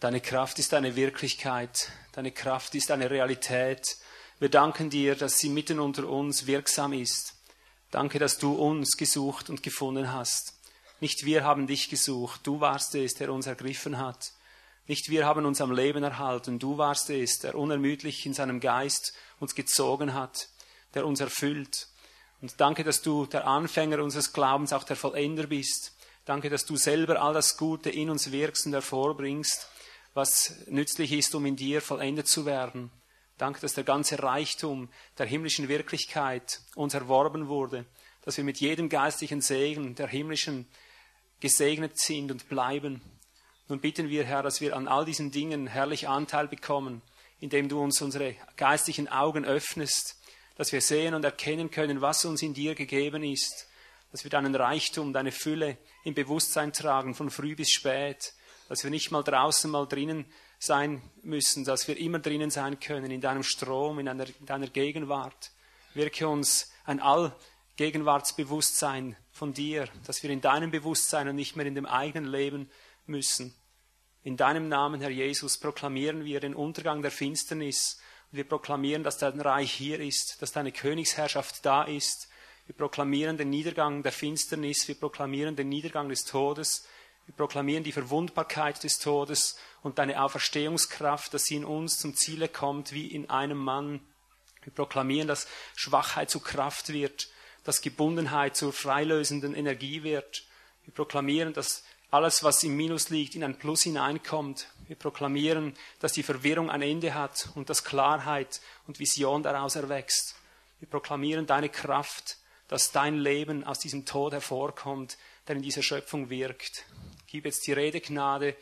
Deine Kraft ist eine Wirklichkeit. Deine Kraft ist eine Realität. Wir danken dir, dass sie mitten unter uns wirksam ist. Danke, dass du uns gesucht und gefunden hast. Nicht wir haben dich gesucht, du warst es, der uns ergriffen hat. Nicht wir haben uns am Leben erhalten, du warst es, der unermüdlich in seinem Geist uns gezogen hat, der uns erfüllt. Und danke, dass du der Anfänger unseres Glaubens, auch der Vollender bist. Danke, dass du selber all das Gute in uns wirkst und hervorbringst, was nützlich ist, um in dir vollendet zu werden. Danke, dass der ganze Reichtum der himmlischen Wirklichkeit uns erworben wurde, dass wir mit jedem geistlichen Segen der himmlischen gesegnet sind und bleiben. Nun bitten wir, Herr, dass wir an all diesen Dingen herrlich Anteil bekommen, indem du uns unsere geistlichen Augen öffnest, dass wir sehen und erkennen können, was uns in dir gegeben ist, dass wir deinen Reichtum, deine Fülle im Bewusstsein tragen, von früh bis spät, dass wir nicht mal draußen, mal drinnen sein müssen, dass wir immer drinnen sein können, in deinem Strom, in deiner, in deiner Gegenwart. Wirke uns ein Allgegenwartsbewusstsein von dir, dass wir in deinem Bewusstsein und nicht mehr in dem eigenen leben müssen. In deinem Namen, Herr Jesus, proklamieren wir den Untergang der Finsternis wir proklamieren, dass dein Reich hier ist, dass deine Königsherrschaft da ist. Wir proklamieren den Niedergang der Finsternis, wir proklamieren den Niedergang des Todes, wir proklamieren die Verwundbarkeit des Todes und deine Auferstehungskraft, dass sie in uns zum Ziele kommt wie in einem Mann. Wir proklamieren, dass Schwachheit zu Kraft wird, dass Gebundenheit zur freilösenden Energie wird. Wir proklamieren, dass alles, was im Minus liegt, in ein Plus hineinkommt. Wir proklamieren, dass die Verwirrung ein Ende hat und dass Klarheit und Vision daraus erwächst. Wir proklamieren deine Kraft, dass dein Leben aus diesem Tod hervorkommt, der in dieser Schöpfung wirkt. Gib jetzt die Redegnade,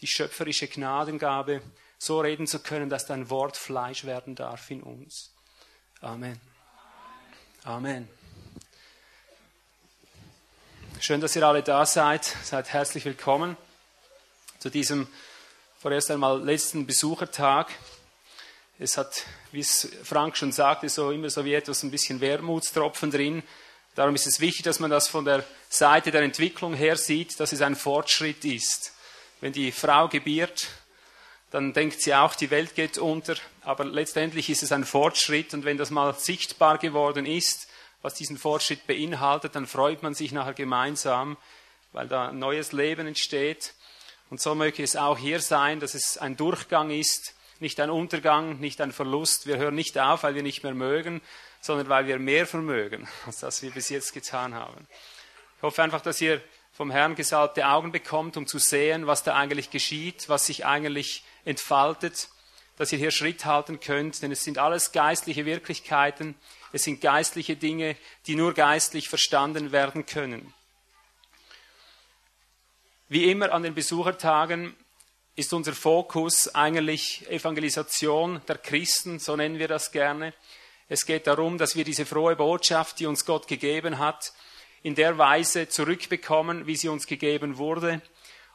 die schöpferische Gnadengabe, so reden zu können, dass dein Wort Fleisch werden darf in uns. Amen. Amen. Schön, dass ihr alle da seid. Seid herzlich willkommen zu diesem vorerst einmal letzten Besuchertag. Es hat, wie es Frank schon sagte, so immer so wie etwas ein bisschen Wermutstropfen drin. Darum ist es wichtig, dass man das von der Seite der Entwicklung her sieht, dass es ein Fortschritt ist. Wenn die Frau gebiert, dann denkt sie auch, die Welt geht unter, aber letztendlich ist es ein Fortschritt und wenn das mal sichtbar geworden ist, was diesen Fortschritt beinhaltet, dann freut man sich nachher gemeinsam, weil da ein neues Leben entsteht. Und so möge es auch hier sein, dass es ein Durchgang ist, nicht ein Untergang, nicht ein Verlust. Wir hören nicht auf, weil wir nicht mehr mögen, sondern weil wir mehr vermögen, als das wir bis jetzt getan haben. Ich hoffe einfach, dass ihr vom Herrn gesalbte Augen bekommt, um zu sehen, was da eigentlich geschieht, was sich eigentlich entfaltet, dass ihr hier Schritt halten könnt, denn es sind alles geistliche Wirklichkeiten, es sind geistliche Dinge, die nur geistlich verstanden werden können. Wie immer an den Besuchertagen ist unser Fokus eigentlich Evangelisation der Christen, so nennen wir das gerne. Es geht darum, dass wir diese frohe Botschaft, die uns Gott gegeben hat, in der Weise zurückbekommen, wie sie uns gegeben wurde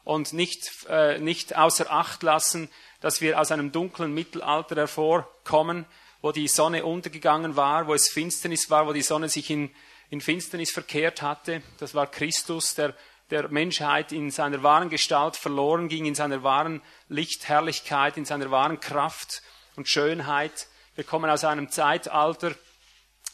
und nicht, äh, nicht außer Acht lassen, dass wir aus einem dunklen Mittelalter hervorkommen, wo die Sonne untergegangen war, wo es Finsternis war, wo die Sonne sich in, in Finsternis verkehrt hatte. Das war Christus, der der Menschheit in seiner wahren Gestalt verloren ging, in seiner wahren Lichtherrlichkeit, in seiner wahren Kraft und Schönheit. Wir kommen aus einem Zeitalter,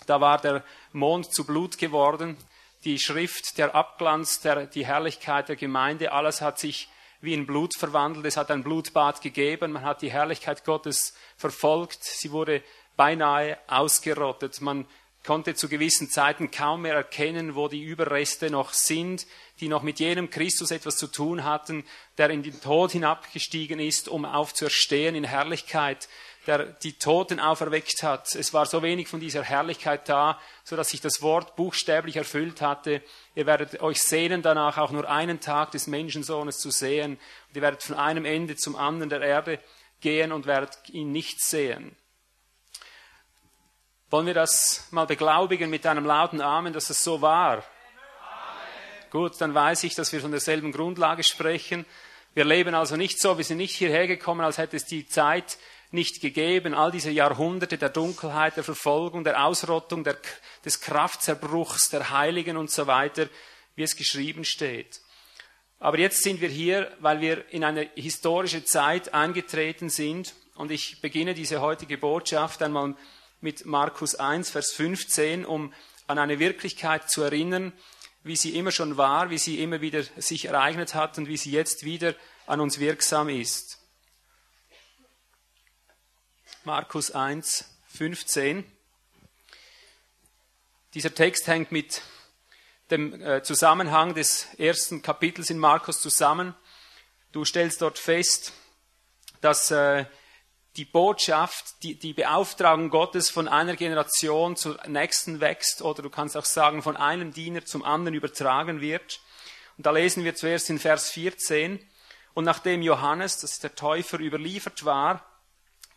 da war der Mond zu Blut geworden, die Schrift, der Abglanz, der, die Herrlichkeit der Gemeinde, alles hat sich wie in Blut verwandelt. Es hat ein Blutbad gegeben. Man hat die Herrlichkeit Gottes verfolgt. Sie wurde beinahe ausgerottet. Man konnte zu gewissen Zeiten kaum mehr erkennen, wo die Überreste noch sind, die noch mit jenem Christus etwas zu tun hatten, der in den Tod hinabgestiegen ist, um aufzuerstehen in Herrlichkeit, der die Toten auferweckt hat. Es war so wenig von dieser Herrlichkeit da, so dass sich das Wort buchstäblich erfüllt hatte. Ihr werdet euch sehnen danach, auch nur einen Tag des Menschensohnes zu sehen. Und ihr werdet von einem Ende zum anderen der Erde gehen und werdet ihn nicht sehen. Wollen wir das mal beglaubigen mit einem lauten Amen, dass es so war? Amen. Gut, dann weiß ich, dass wir von derselben Grundlage sprechen. Wir leben also nicht so, wir sind nicht hierher gekommen, als hätte es die Zeit nicht gegeben, all diese Jahrhunderte der Dunkelheit, der Verfolgung, der Ausrottung, der, des Kraftzerbruchs, der Heiligen und so weiter, wie es geschrieben steht. Aber jetzt sind wir hier, weil wir in eine historische Zeit eingetreten sind. Und ich beginne diese heutige Botschaft einmal mit Markus 1, Vers 15, um an eine Wirklichkeit zu erinnern, wie sie immer schon war, wie sie immer wieder sich ereignet hat und wie sie jetzt wieder an uns wirksam ist. Markus 1, 15. Dieser Text hängt mit dem äh, Zusammenhang des ersten Kapitels in Markus zusammen. Du stellst dort fest, dass äh, die Botschaft, die, die Beauftragung Gottes von einer Generation zur nächsten wächst oder du kannst auch sagen, von einem Diener zum anderen übertragen wird. Und da lesen wir zuerst in Vers 14. Und nachdem Johannes, das ist der Täufer, überliefert war,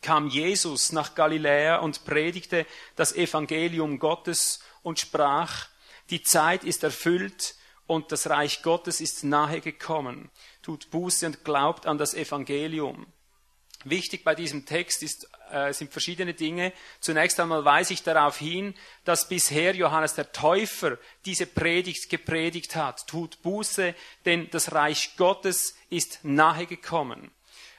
kam Jesus nach Galiläa und predigte das Evangelium Gottes und sprach, die Zeit ist erfüllt und das Reich Gottes ist nahe gekommen. Tut Buße und glaubt an das Evangelium. Wichtig bei diesem Text ist, äh, sind verschiedene Dinge. Zunächst einmal weise ich darauf hin, dass bisher Johannes der Täufer diese Predigt gepredigt hat. Tut Buße, denn das Reich Gottes ist nahe gekommen.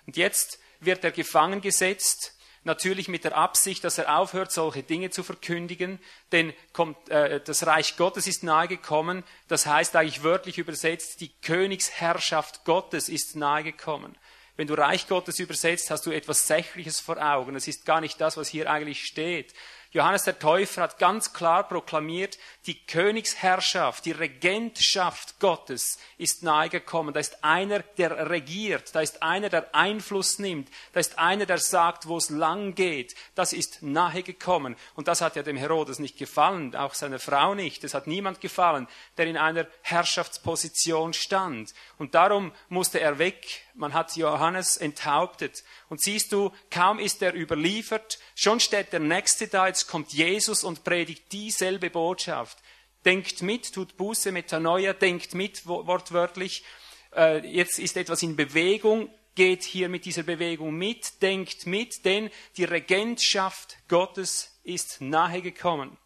Und jetzt wird er gefangen gesetzt natürlich mit der Absicht, dass er aufhört, solche Dinge zu verkündigen, denn kommt, äh, das Reich Gottes ist nahe gekommen, das heißt eigentlich wörtlich übersetzt, die Königsherrschaft Gottes ist nahe gekommen. Wenn du Reich Gottes übersetzt, hast du etwas Sächliches vor Augen. Es ist gar nicht das, was hier eigentlich steht. Johannes der Täufer hat ganz klar proklamiert, die Königsherrschaft, die Regentschaft Gottes ist nahegekommen. Da ist einer, der regiert, da ist einer, der Einfluss nimmt, da ist einer, der sagt, wo es lang geht. Das ist nahegekommen. Und das hat ja dem Herodes nicht gefallen, auch seiner Frau nicht. Es hat niemand gefallen, der in einer Herrschaftsposition stand. Und darum musste er weg. Man hat Johannes enthauptet. Und siehst du, kaum ist er überliefert, schon steht der Nächste da, jetzt kommt Jesus und predigt dieselbe Botschaft. Denkt mit, tut Buße, Metanoia, denkt mit, wortwörtlich. Äh, jetzt ist etwas in Bewegung, geht hier mit dieser Bewegung mit, denkt mit, denn die Regentschaft Gottes ist nahe gekommen.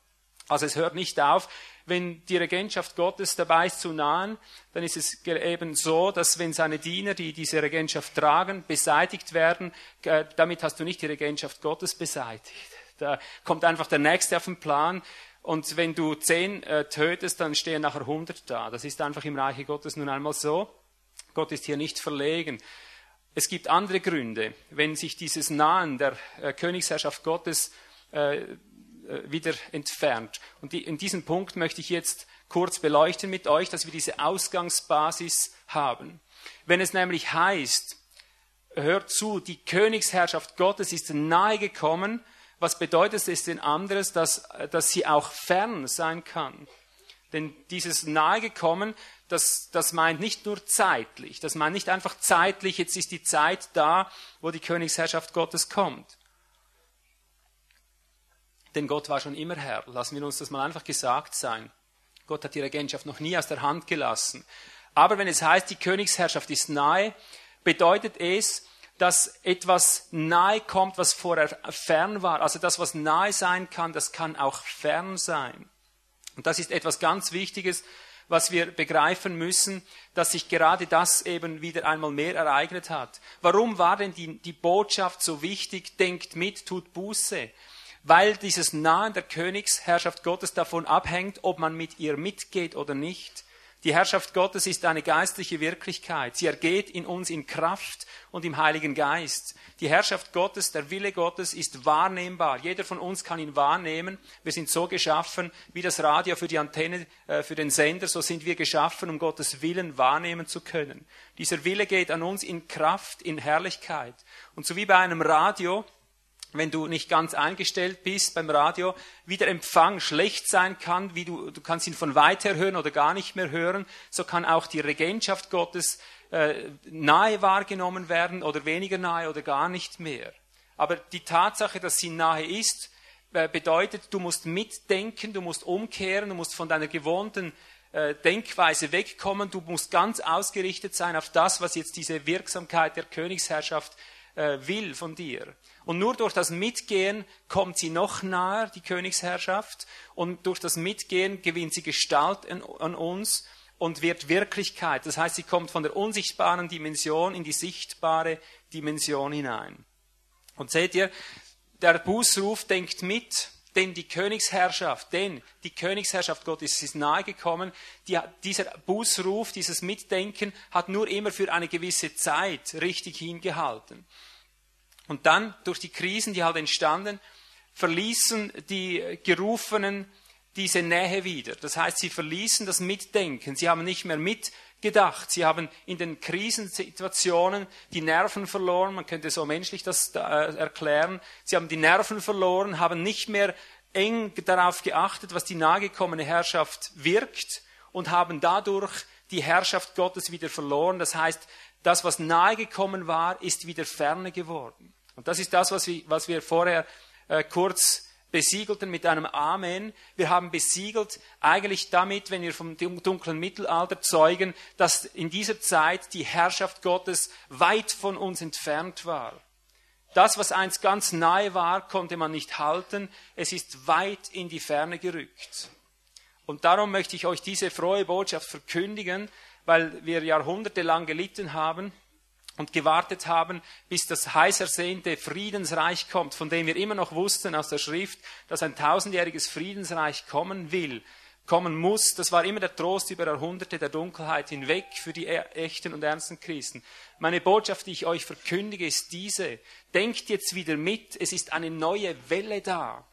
Also es hört nicht auf, wenn die Regentschaft Gottes dabei ist zu nahen, dann ist es eben so, dass wenn seine Diener, die diese Regentschaft tragen, beseitigt werden, äh, damit hast du nicht die Regentschaft Gottes beseitigt. Da kommt einfach der Nächste auf den Plan. Und wenn du zehn äh, tötest, dann stehen nachher hundert da. Das ist einfach im Reiche Gottes nun einmal so. Gott ist hier nicht verlegen. Es gibt andere Gründe, wenn sich dieses Nahen der äh, Königsherrschaft Gottes äh, äh, wieder entfernt. Und in diesem Punkt möchte ich jetzt kurz beleuchten mit euch, dass wir diese Ausgangsbasis haben. Wenn es nämlich heißt, hört zu, die Königsherrschaft Gottes ist nahe gekommen, was bedeutet es denn anderes, dass, dass sie auch fern sein kann? Denn dieses nahe gekommen, das, das meint nicht nur zeitlich, das meint nicht einfach zeitlich, jetzt ist die Zeit da, wo die Königsherrschaft Gottes kommt. Denn Gott war schon immer Herr. Lassen wir uns das mal einfach gesagt sein. Gott hat die Regentschaft noch nie aus der Hand gelassen. Aber wenn es heißt, die Königsherrschaft ist nahe, bedeutet es, dass etwas nahe kommt, was vorher fern war. Also das, was nahe sein kann, das kann auch fern sein. Und das ist etwas ganz Wichtiges, was wir begreifen müssen, dass sich gerade das eben wieder einmal mehr ereignet hat. Warum war denn die, die Botschaft so wichtig? Denkt mit, tut Buße weil dieses Nahen der Königsherrschaft Gottes davon abhängt, ob man mit ihr mitgeht oder nicht. Die Herrschaft Gottes ist eine geistliche Wirklichkeit. Sie ergeht in uns in Kraft und im Heiligen Geist. Die Herrschaft Gottes, der Wille Gottes ist wahrnehmbar. Jeder von uns kann ihn wahrnehmen. Wir sind so geschaffen, wie das Radio für die Antenne, äh, für den Sender, so sind wir geschaffen, um Gottes Willen wahrnehmen zu können. Dieser Wille geht an uns in Kraft, in Herrlichkeit. Und so wie bei einem Radio, wenn du nicht ganz eingestellt bist beim Radio, wie der Empfang schlecht sein kann, wie du, du kannst ihn von weit her hören oder gar nicht mehr hören, so kann auch die Regentschaft Gottes äh, nahe wahrgenommen werden oder weniger nahe oder gar nicht mehr. Aber die Tatsache, dass sie nahe ist, äh, bedeutet, du musst mitdenken, du musst umkehren, du musst von deiner gewohnten äh, Denkweise wegkommen, du musst ganz ausgerichtet sein auf das, was jetzt diese Wirksamkeit der Königsherrschaft äh, will von dir. Und nur durch das Mitgehen kommt sie noch nahe, die Königsherrschaft, und durch das Mitgehen gewinnt sie Gestalt an, an uns und wird Wirklichkeit. Das heißt, sie kommt von der unsichtbaren Dimension in die sichtbare Dimension hinein. Und seht ihr, der Bußruf denkt mit, denn die Königsherrschaft, denn die Königsherrschaft Gottes ist nahegekommen. Die, dieser Bußruf, dieses Mitdenken hat nur immer für eine gewisse Zeit richtig hingehalten. Und dann durch die Krisen, die halt entstanden, verließen die Gerufenen diese Nähe wieder. Das heißt, sie verließen das Mitdenken. Sie haben nicht mehr mitgedacht. Sie haben in den Krisensituationen die Nerven verloren. Man könnte so menschlich das äh, erklären. Sie haben die Nerven verloren, haben nicht mehr eng darauf geachtet, was die nahegekommene Herrschaft wirkt und haben dadurch die Herrschaft Gottes wieder verloren. Das heißt, das, was nahegekommen war, ist wieder ferne geworden. Und das ist das, was wir, was wir vorher äh, kurz besiegelten mit einem Amen. Wir haben besiegelt eigentlich damit, wenn wir vom dunklen Mittelalter zeugen, dass in dieser Zeit die Herrschaft Gottes weit von uns entfernt war. Das, was einst ganz nahe war, konnte man nicht halten. Es ist weit in die Ferne gerückt. Und darum möchte ich euch diese frohe Botschaft verkündigen, weil wir jahrhundertelang gelitten haben und gewartet haben, bis das heiß ersehnte Friedensreich kommt, von dem wir immer noch wussten aus der Schrift, dass ein tausendjähriges Friedensreich kommen will, kommen muss. Das war immer der Trost über Jahrhunderte der Dunkelheit hinweg für die echten und ernsten Christen. Meine Botschaft, die ich euch verkündige, ist diese. Denkt jetzt wieder mit, es ist eine neue Welle da.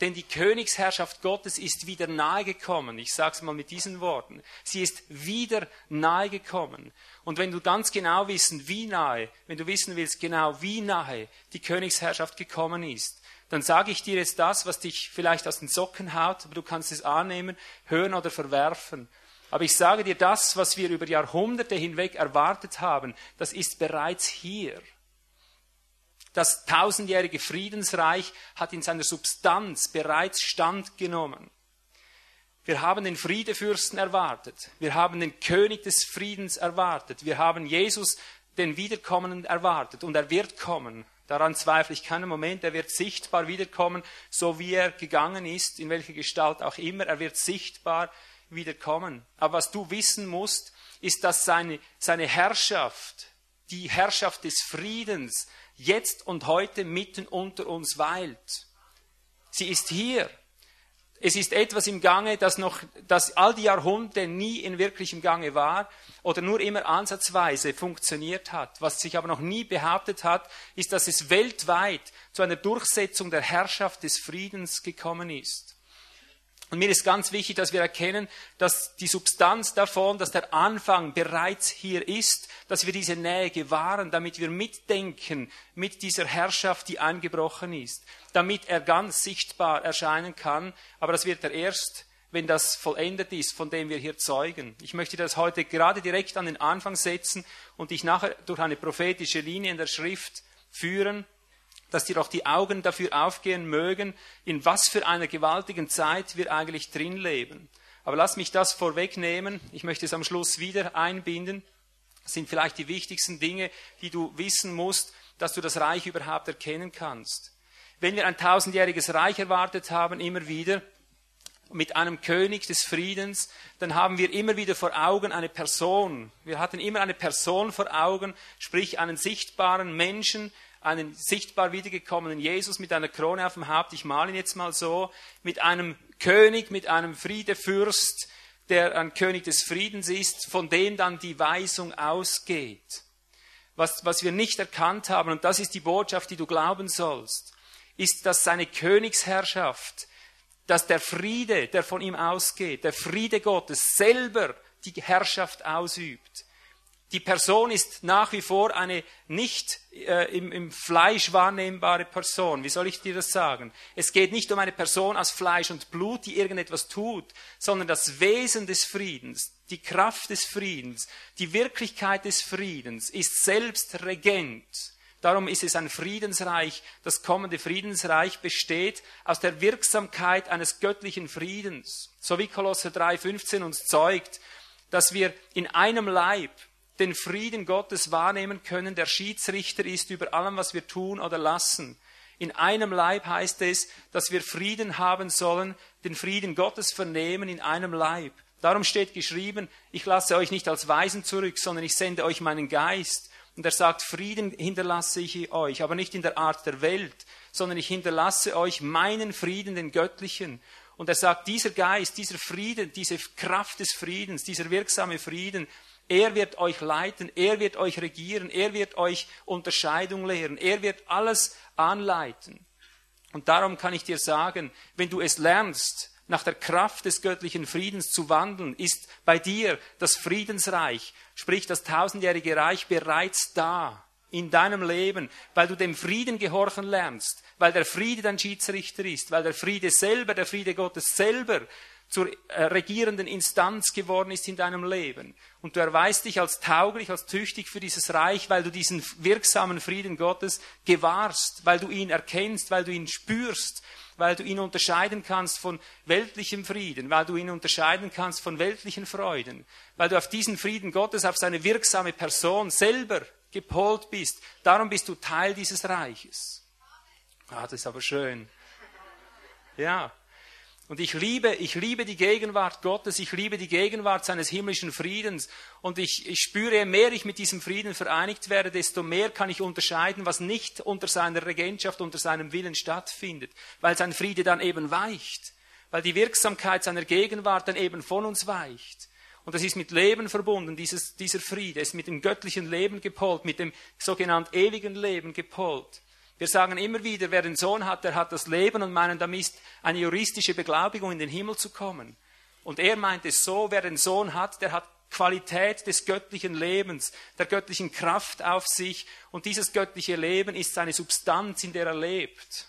Denn die Königsherrschaft Gottes ist wieder nahegekommen. Ich sage es mal mit diesen Worten. Sie ist wieder nahegekommen. Und wenn du ganz genau wissen, wie nahe, wenn du wissen willst, genau wie nahe die Königsherrschaft gekommen ist, dann sage ich dir jetzt das, was dich vielleicht aus den Socken haut, aber du kannst es annehmen, hören oder verwerfen. Aber ich sage dir, das, was wir über Jahrhunderte hinweg erwartet haben, das ist bereits hier. Das tausendjährige Friedensreich hat in seiner Substanz bereits Stand genommen. Wir haben den Friedefürsten erwartet. Wir haben den König des Friedens erwartet. Wir haben Jesus, den Wiederkommenden, erwartet. Und er wird kommen. Daran zweifle ich keinen Moment. Er wird sichtbar wiederkommen, so wie er gegangen ist, in welcher Gestalt auch immer. Er wird sichtbar wiederkommen. Aber was du wissen musst, ist, dass seine, seine Herrschaft, die Herrschaft des Friedens, jetzt und heute mitten unter uns weilt. Sie ist hier. Es ist etwas im Gange, das noch, das all die Jahrhunderte nie in wirklichem Gange war oder nur immer ansatzweise funktioniert hat. Was sich aber noch nie behauptet hat, ist, dass es weltweit zu einer Durchsetzung der Herrschaft des Friedens gekommen ist. Und mir ist ganz wichtig, dass wir erkennen, dass die Substanz davon, dass der Anfang bereits hier ist, dass wir diese Nähe gewahren, damit wir mitdenken mit dieser Herrschaft, die eingebrochen ist, damit er ganz sichtbar erscheinen kann. Aber das wird er erst, wenn das vollendet ist, von dem wir hier zeugen. Ich möchte das heute gerade direkt an den Anfang setzen und dich nachher durch eine prophetische Linie in der Schrift führen dass dir auch die Augen dafür aufgehen mögen, in was für einer gewaltigen Zeit wir eigentlich drin leben. Aber lass mich das vorwegnehmen. Ich möchte es am Schluss wieder einbinden. Sind vielleicht die wichtigsten Dinge, die du wissen musst, dass du das Reich überhaupt erkennen kannst. Wenn wir ein tausendjähriges Reich erwartet haben, immer wieder, mit einem König des Friedens, dann haben wir immer wieder vor Augen eine Person. Wir hatten immer eine Person vor Augen, sprich einen sichtbaren Menschen, einen sichtbar wiedergekommenen Jesus mit einer Krone auf dem Haupt, ich male ihn jetzt mal so, mit einem König, mit einem Friedefürst, der ein König des Friedens ist, von dem dann die Weisung ausgeht. Was, was wir nicht erkannt haben, und das ist die Botschaft, die du glauben sollst, ist, dass seine Königsherrschaft, dass der Friede, der von ihm ausgeht, der Friede Gottes selber die Herrschaft ausübt die Person ist nach wie vor eine nicht äh, im, im Fleisch wahrnehmbare Person. Wie soll ich dir das sagen? Es geht nicht um eine Person aus Fleisch und Blut, die irgendetwas tut, sondern das Wesen des Friedens, die Kraft des Friedens, die Wirklichkeit des Friedens ist selbst Regent. Darum ist es ein Friedensreich. Das kommende Friedensreich besteht aus der Wirksamkeit eines göttlichen Friedens. So wie Kolosser 3,15 uns zeugt, dass wir in einem Leib den Frieden Gottes wahrnehmen können, der Schiedsrichter ist über allem, was wir tun oder lassen. In einem Leib heißt es, dass wir Frieden haben sollen, den Frieden Gottes vernehmen in einem Leib. Darum steht geschrieben, ich lasse euch nicht als Weisen zurück, sondern ich sende euch meinen Geist. Und er sagt, Frieden hinterlasse ich euch, aber nicht in der Art der Welt, sondern ich hinterlasse euch meinen Frieden, den göttlichen. Und er sagt, dieser Geist, dieser Frieden, diese Kraft des Friedens, dieser wirksame Frieden, er wird euch leiten, er wird euch regieren, er wird euch Unterscheidung lehren, er wird alles anleiten. Und darum kann ich dir sagen, wenn du es lernst, nach der Kraft des göttlichen Friedens zu wandeln, ist bei dir das Friedensreich, sprich das tausendjährige Reich bereits da in deinem Leben, weil du dem Frieden gehorchen lernst, weil der Friede dein Schiedsrichter ist, weil der Friede selber, der Friede Gottes selber zur äh, regierenden Instanz geworden ist in deinem Leben. Und du erweist dich als tauglich, als tüchtig für dieses Reich, weil du diesen wirksamen Frieden Gottes gewahrst, weil du ihn erkennst, weil du ihn spürst, weil du ihn unterscheiden kannst von weltlichem Frieden, weil du ihn unterscheiden kannst von weltlichen Freuden, weil du auf diesen Frieden Gottes, auf seine wirksame Person selber gepolt bist. Darum bist du Teil dieses Reiches. Ah, das ist aber schön. Ja. Und ich liebe, ich liebe die Gegenwart Gottes, ich liebe die Gegenwart seines himmlischen Friedens. Und ich, ich spüre, je mehr ich mit diesem Frieden vereinigt werde, desto mehr kann ich unterscheiden, was nicht unter seiner Regentschaft, unter seinem Willen stattfindet. Weil sein Friede dann eben weicht. Weil die Wirksamkeit seiner Gegenwart dann eben von uns weicht. Und das ist mit Leben verbunden, dieses, dieser Friede. Es ist mit dem göttlichen Leben gepolt, mit dem sogenannten ewigen Leben gepolt. Wir sagen immer wieder, wer den Sohn hat, der hat das Leben und meinen damit eine juristische Beglaubigung in den Himmel zu kommen. Und er meint es so, wer den Sohn hat, der hat Qualität des göttlichen Lebens, der göttlichen Kraft auf sich und dieses göttliche Leben ist seine Substanz, in der er lebt.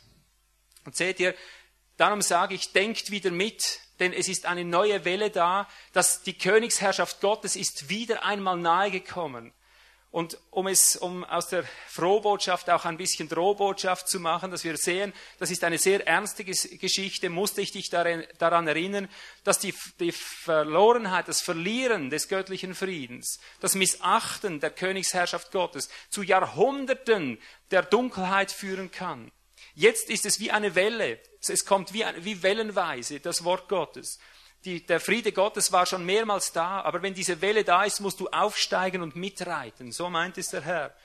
Und seht ihr, darum sage ich, denkt wieder mit, denn es ist eine neue Welle da, dass die Königsherrschaft Gottes ist wieder einmal nahegekommen. Und um es, um aus der Frohbotschaft auch ein bisschen Drohbotschaft zu machen, dass wir sehen, das ist eine sehr ernste Geschichte, musste ich dich daran erinnern, dass die, die Verlorenheit, das Verlieren des göttlichen Friedens, das Missachten der Königsherrschaft Gottes zu Jahrhunderten der Dunkelheit führen kann. Jetzt ist es wie eine Welle. Es kommt wie, wie wellenweise, das Wort Gottes die, der Friede Gottes war schon mehrmals da, aber wenn diese Welle da ist, musst du aufsteigen und mitreiten. So meint es der Herr.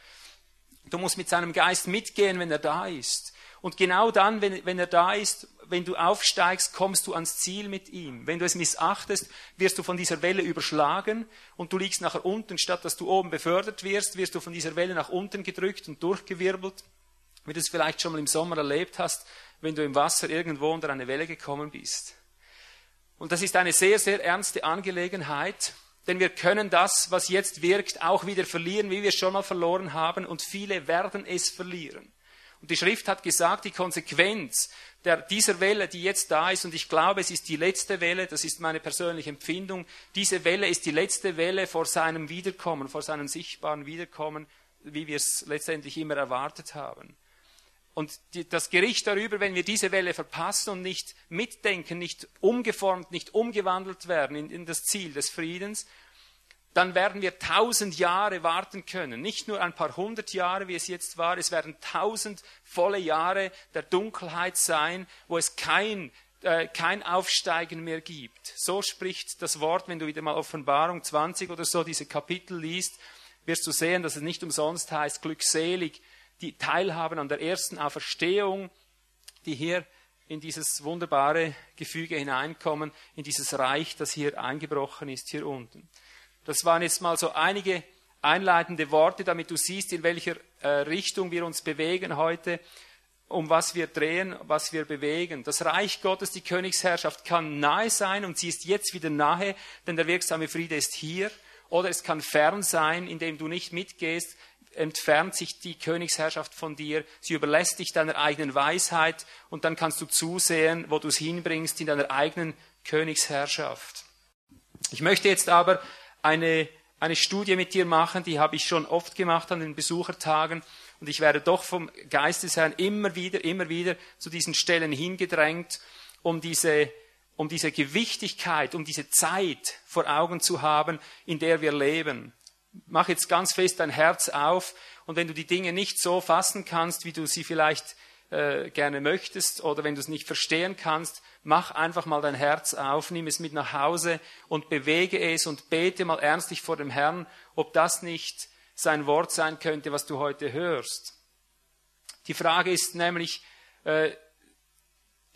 Du musst mit seinem Geist mitgehen, wenn er da ist. Und genau dann, wenn, wenn er da ist, wenn du aufsteigst, kommst du ans Ziel mit ihm. Wenn du es missachtest, wirst du von dieser Welle überschlagen und du liegst nachher unten, statt dass du oben befördert wirst, wirst du von dieser Welle nach unten gedrückt und durchgewirbelt, wie du es vielleicht schon mal im Sommer erlebt hast, wenn du im Wasser irgendwo unter eine Welle gekommen bist. Und das ist eine sehr, sehr ernste Angelegenheit, denn wir können das, was jetzt wirkt, auch wieder verlieren, wie wir es schon mal verloren haben, und viele werden es verlieren. Und die Schrift hat gesagt, die Konsequenz der, dieser Welle, die jetzt da ist, und ich glaube, es ist die letzte Welle, das ist meine persönliche Empfindung, diese Welle ist die letzte Welle vor seinem Wiederkommen, vor seinem sichtbaren Wiederkommen, wie wir es letztendlich immer erwartet haben. Und die, das Gericht darüber, wenn wir diese Welle verpassen und nicht mitdenken, nicht umgeformt, nicht umgewandelt werden in, in das Ziel des Friedens, dann werden wir tausend Jahre warten können. Nicht nur ein paar hundert Jahre, wie es jetzt war, es werden tausend volle Jahre der Dunkelheit sein, wo es kein, äh, kein Aufsteigen mehr gibt. So spricht das Wort, wenn du wieder mal Offenbarung 20 oder so diese Kapitel liest, wirst du sehen, dass es nicht umsonst heißt, glückselig die teilhaben an der ersten Auferstehung, die hier in dieses wunderbare Gefüge hineinkommen, in dieses Reich, das hier eingebrochen ist, hier unten. Das waren jetzt mal so einige einleitende Worte, damit du siehst, in welcher äh, Richtung wir uns bewegen heute, um was wir drehen, was wir bewegen. Das Reich Gottes, die Königsherrschaft kann nahe sein und sie ist jetzt wieder nahe, denn der wirksame Friede ist hier. Oder es kann fern sein, indem du nicht mitgehst, entfernt sich die Königsherrschaft von dir, sie überlässt dich deiner eigenen Weisheit und dann kannst du zusehen, wo du es hinbringst in deiner eigenen Königsherrschaft. Ich möchte jetzt aber eine, eine Studie mit dir machen, die habe ich schon oft gemacht an den Besuchertagen und ich werde doch vom Geistesherrn immer wieder, immer wieder zu diesen Stellen hingedrängt, um diese um diese Gewichtigkeit, um diese Zeit vor Augen zu haben, in der wir leben mach jetzt ganz fest dein Herz auf und wenn du die Dinge nicht so fassen kannst, wie du sie vielleicht äh, gerne möchtest oder wenn du es nicht verstehen kannst, mach einfach mal dein Herz auf, nimm es mit nach Hause und bewege es und bete mal ernstlich vor dem Herrn, ob das nicht sein Wort sein könnte, was du heute hörst. Die Frage ist nämlich, äh,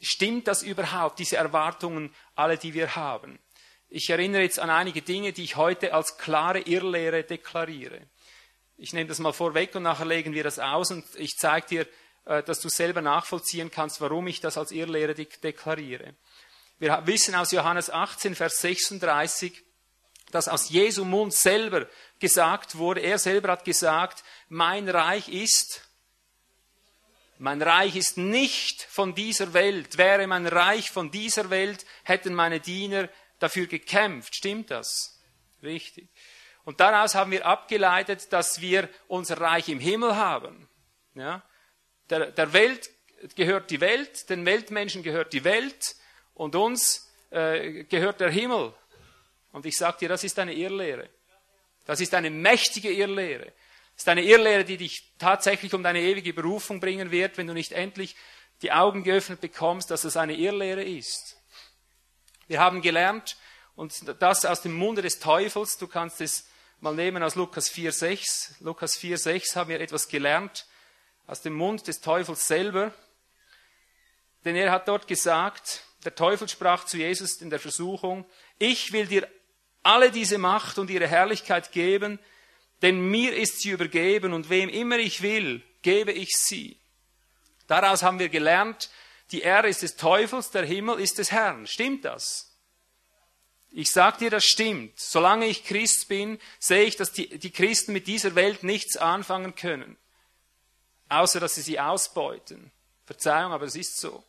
stimmt das überhaupt, diese Erwartungen, alle, die wir haben? Ich erinnere jetzt an einige Dinge, die ich heute als klare Irrlehre deklariere. Ich nehme das mal vorweg und nachher legen wir das aus und ich zeige dir, äh, dass du selber nachvollziehen kannst, warum ich das als Irrlehre deklariere. Wir wissen aus Johannes 18, Vers 36, dass aus Jesu Mund selber gesagt wurde, er selber hat gesagt, mein Reich ist, mein Reich ist nicht von dieser Welt. Wäre mein Reich von dieser Welt, hätten meine Diener dafür gekämpft. Stimmt das? Richtig. Und daraus haben wir abgeleitet, dass wir unser Reich im Himmel haben. Ja? Der, der Welt gehört die Welt, den Weltmenschen gehört die Welt und uns äh, gehört der Himmel. Und ich sage dir, das ist eine Irrlehre. Das ist eine mächtige Irrlehre. Das ist eine Irrlehre, die dich tatsächlich um deine ewige Berufung bringen wird, wenn du nicht endlich die Augen geöffnet bekommst, dass es eine Irrlehre ist. Wir haben gelernt, und das aus dem Munde des Teufels, du kannst es mal nehmen aus Lukas 4,6. Lukas 4,6 haben wir etwas gelernt aus dem Mund des Teufels selber. Denn er hat dort gesagt, der Teufel sprach zu Jesus in der Versuchung, ich will dir alle diese Macht und ihre Herrlichkeit geben, denn mir ist sie übergeben und wem immer ich will, gebe ich sie. Daraus haben wir gelernt, die Ehre ist des Teufels, der Himmel ist des Herrn. Stimmt das? Ich sage dir, das stimmt. Solange ich Christ bin, sehe ich, dass die, die Christen mit dieser Welt nichts anfangen können außer dass sie sie ausbeuten. Verzeihung, aber es ist so.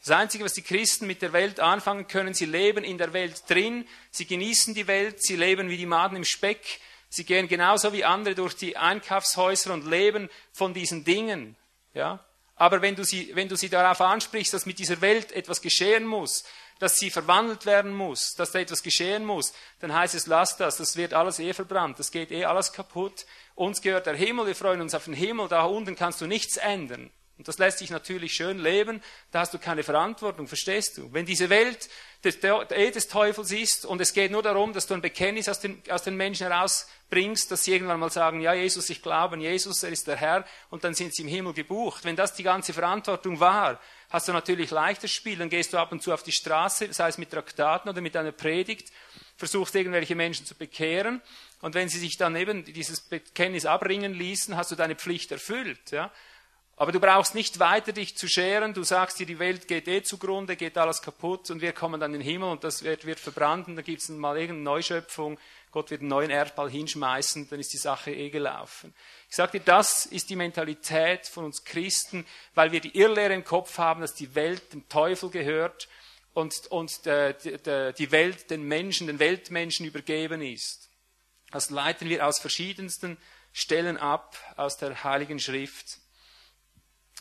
Das Einzige, was die Christen mit der Welt anfangen können, sie leben in der Welt drin, sie genießen die Welt, sie leben wie die Maden im Speck, sie gehen genauso wie andere durch die Einkaufshäuser und leben von diesen Dingen. Ja? Aber wenn du, sie, wenn du sie darauf ansprichst, dass mit dieser Welt etwas geschehen muss, dass sie verwandelt werden muss, dass da etwas geschehen muss, dann heißt es, lass das, das wird alles eh verbrannt, das geht eh alles kaputt. Uns gehört der Himmel, wir freuen uns auf den Himmel, da unten kannst du nichts ändern. Und das lässt sich natürlich schön leben, da hast du keine Verantwortung, verstehst du? Wenn diese Welt des, eh des Teufels ist und es geht nur darum, dass du ein Bekenntnis aus den, aus den Menschen herausbringst, dass sie irgendwann mal sagen, ja Jesus, ich glaube an Jesus, er ist der Herr und dann sind sie im Himmel gebucht. Wenn das die ganze Verantwortung war, hast du natürlich leichtes Spiel, dann gehst du ab und zu auf die Straße, sei es mit Traktaten oder mit einer Predigt, versuchst irgendwelche Menschen zu bekehren und wenn sie sich dann eben dieses Bekenntnis abringen ließen, hast du deine Pflicht erfüllt. Ja? Aber du brauchst nicht weiter dich zu scheren. Du sagst dir, die Welt geht eh zugrunde, geht alles kaputt und wir kommen dann in den Himmel und das wird, wird verbrannt und da gibt es mal irgendeine Neuschöpfung. Gott wird einen neuen Erdball hinschmeißen, dann ist die Sache eh gelaufen. Ich sage dir, das ist die Mentalität von uns Christen, weil wir die Irrlehre im Kopf haben, dass die Welt dem Teufel gehört und, und äh, die, die Welt den Menschen, den Weltmenschen übergeben ist. Das leiten wir aus verschiedensten Stellen ab aus der Heiligen Schrift.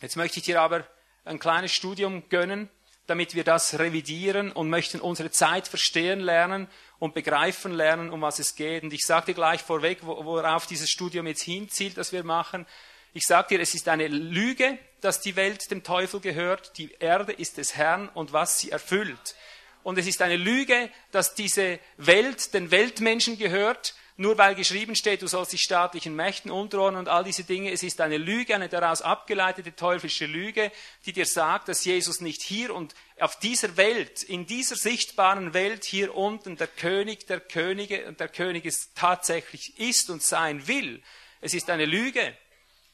Jetzt möchte ich dir aber ein kleines Studium gönnen, damit wir das revidieren und möchten unsere Zeit verstehen lernen und begreifen lernen, um was es geht. Und ich sage dir gleich vorweg, worauf dieses Studium jetzt hinzielt, das wir machen. Ich sage dir, es ist eine Lüge, dass die Welt dem Teufel gehört. Die Erde ist des Herrn und was sie erfüllt. Und es ist eine Lüge, dass diese Welt den Weltmenschen gehört nur weil geschrieben steht, du sollst dich staatlichen Mächten unterordnen und all diese Dinge. Es ist eine Lüge, eine daraus abgeleitete teuflische Lüge, die dir sagt, dass Jesus nicht hier und auf dieser Welt, in dieser sichtbaren Welt hier unten der König der Könige und der Könige tatsächlich ist und sein will. Es ist eine Lüge.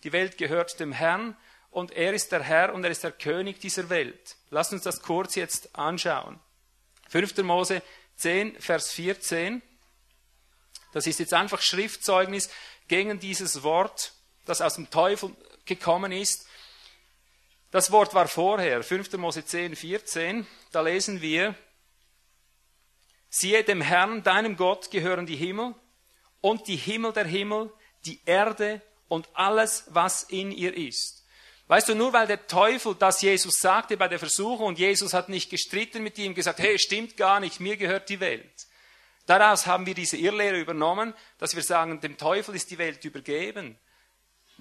Die Welt gehört dem Herrn und er ist der Herr und er ist der König dieser Welt. Lass uns das kurz jetzt anschauen. 5. Mose 10, Vers 14. Das ist jetzt einfach Schriftzeugnis gegen dieses Wort, das aus dem Teufel gekommen ist. Das Wort war vorher, 5. Mose 10, 14. Da lesen wir, siehe dem Herrn, deinem Gott, gehören die Himmel und die Himmel der Himmel, die Erde und alles, was in ihr ist. Weißt du, nur weil der Teufel das Jesus sagte bei der Versuchung und Jesus hat nicht gestritten mit ihm, gesagt, hey, stimmt gar nicht, mir gehört die Welt. Daraus haben wir diese Irrlehre übernommen, dass wir sagen, dem Teufel ist die Welt übergeben.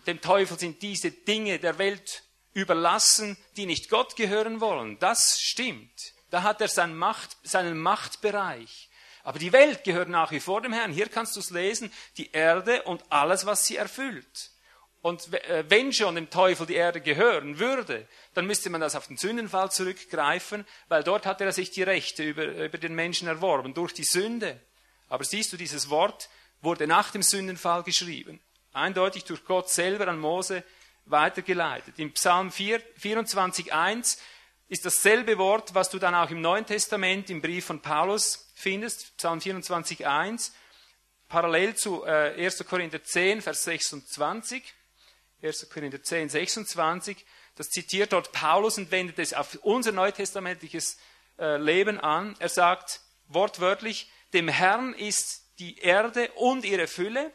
Dem Teufel sind diese Dinge der Welt überlassen, die nicht Gott gehören wollen. Das stimmt. Da hat er seinen, Macht, seinen Machtbereich. Aber die Welt gehört nach wie vor dem Herrn. Hier kannst du es lesen, die Erde und alles, was sie erfüllt. Und äh, wenn schon dem Teufel die Erde gehören würde, dann müsste man das auf den Sündenfall zurückgreifen, weil dort hat er sich die Rechte über, über den Menschen erworben, durch die Sünde. Aber siehst du, dieses Wort wurde nach dem Sündenfall geschrieben. Eindeutig durch Gott selber an Mose weitergeleitet. Im Psalm 24,1 ist dasselbe Wort, was du dann auch im Neuen Testament im Brief von Paulus findest. Psalm 24,1. Parallel zu äh, 1. Korinther 10, Vers 26. 1. Korinther 10, 26. Das zitiert dort Paulus und wendet es auf unser neutestamentliches äh, Leben an. Er sagt wortwörtlich, dem Herrn ist die Erde und ihre Fülle,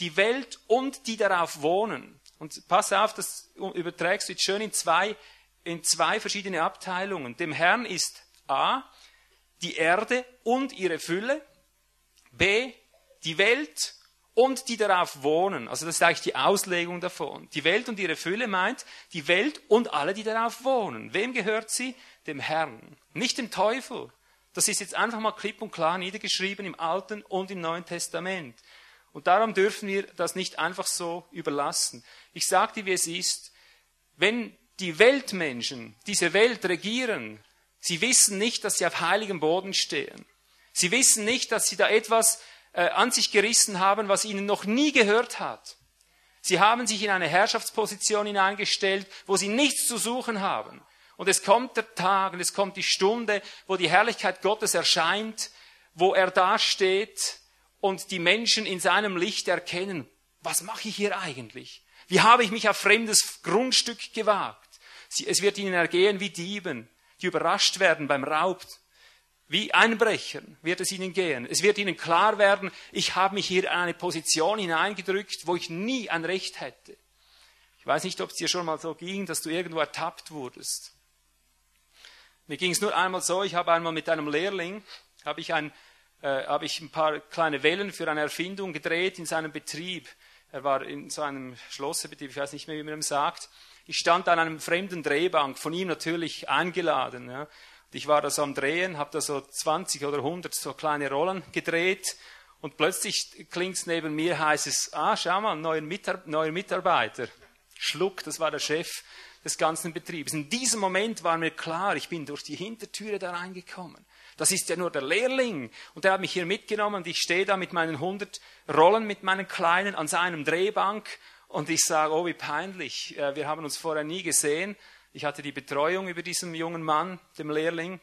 die Welt und die darauf wohnen. Und pass auf, das überträgst du jetzt schön in zwei, in zwei verschiedene Abteilungen. Dem Herrn ist A, die Erde und ihre Fülle, B, die Welt und die darauf wohnen. Also das ist eigentlich die Auslegung davon. Die Welt und ihre Fülle meint die Welt und alle, die darauf wohnen. Wem gehört sie? Dem Herrn, nicht dem Teufel. Das ist jetzt einfach mal klipp und klar niedergeschrieben im Alten und im Neuen Testament. Und darum dürfen wir das nicht einfach so überlassen. Ich sage dir, wie es ist. Wenn die Weltmenschen diese Welt regieren, sie wissen nicht, dass sie auf heiligem Boden stehen. Sie wissen nicht, dass sie da etwas äh, an sich gerissen haben, was ihnen noch nie gehört hat. Sie haben sich in eine Herrschaftsposition hineingestellt, wo sie nichts zu suchen haben. Und es kommt der Tag und es kommt die Stunde, wo die Herrlichkeit Gottes erscheint, wo er dasteht und die Menschen in seinem Licht erkennen, was mache ich hier eigentlich? Wie habe ich mich auf fremdes Grundstück gewagt? Es wird ihnen ergehen wie Dieben, die überrascht werden beim Raub. Wie Einbrechern wird es ihnen gehen. Es wird ihnen klar werden, ich habe mich hier in eine Position hineingedrückt, wo ich nie ein Recht hätte. Ich weiß nicht, ob es dir schon mal so ging, dass du irgendwo ertappt wurdest. Mir ging es nur einmal so, ich habe einmal mit einem Lehrling, habe ich, ein, äh, habe ich ein paar kleine Wellen für eine Erfindung gedreht in seinem Betrieb. Er war in so einem Schlosserbetrieb, ich weiß nicht mehr, wie man ihm sagt. Ich stand an einem fremden Drehbank, von ihm natürlich eingeladen. Ja. Ich war da so am Drehen, habe da so 20 oder 100 so kleine Rollen gedreht und plötzlich klingt es neben mir, heißt es, ah, schau mal, neuer, Mitar neuer Mitarbeiter. Schluck, das war der Chef des ganzen Betriebs. In diesem Moment war mir klar, ich bin durch die Hintertüre da reingekommen. Das ist ja nur der Lehrling. Und der hat mich hier mitgenommen und ich stehe da mit meinen 100 Rollen, mit meinen Kleinen an seinem Drehbank und ich sage, oh, wie peinlich. Äh, wir haben uns vorher nie gesehen. Ich hatte die Betreuung über diesen jungen Mann, dem Lehrling,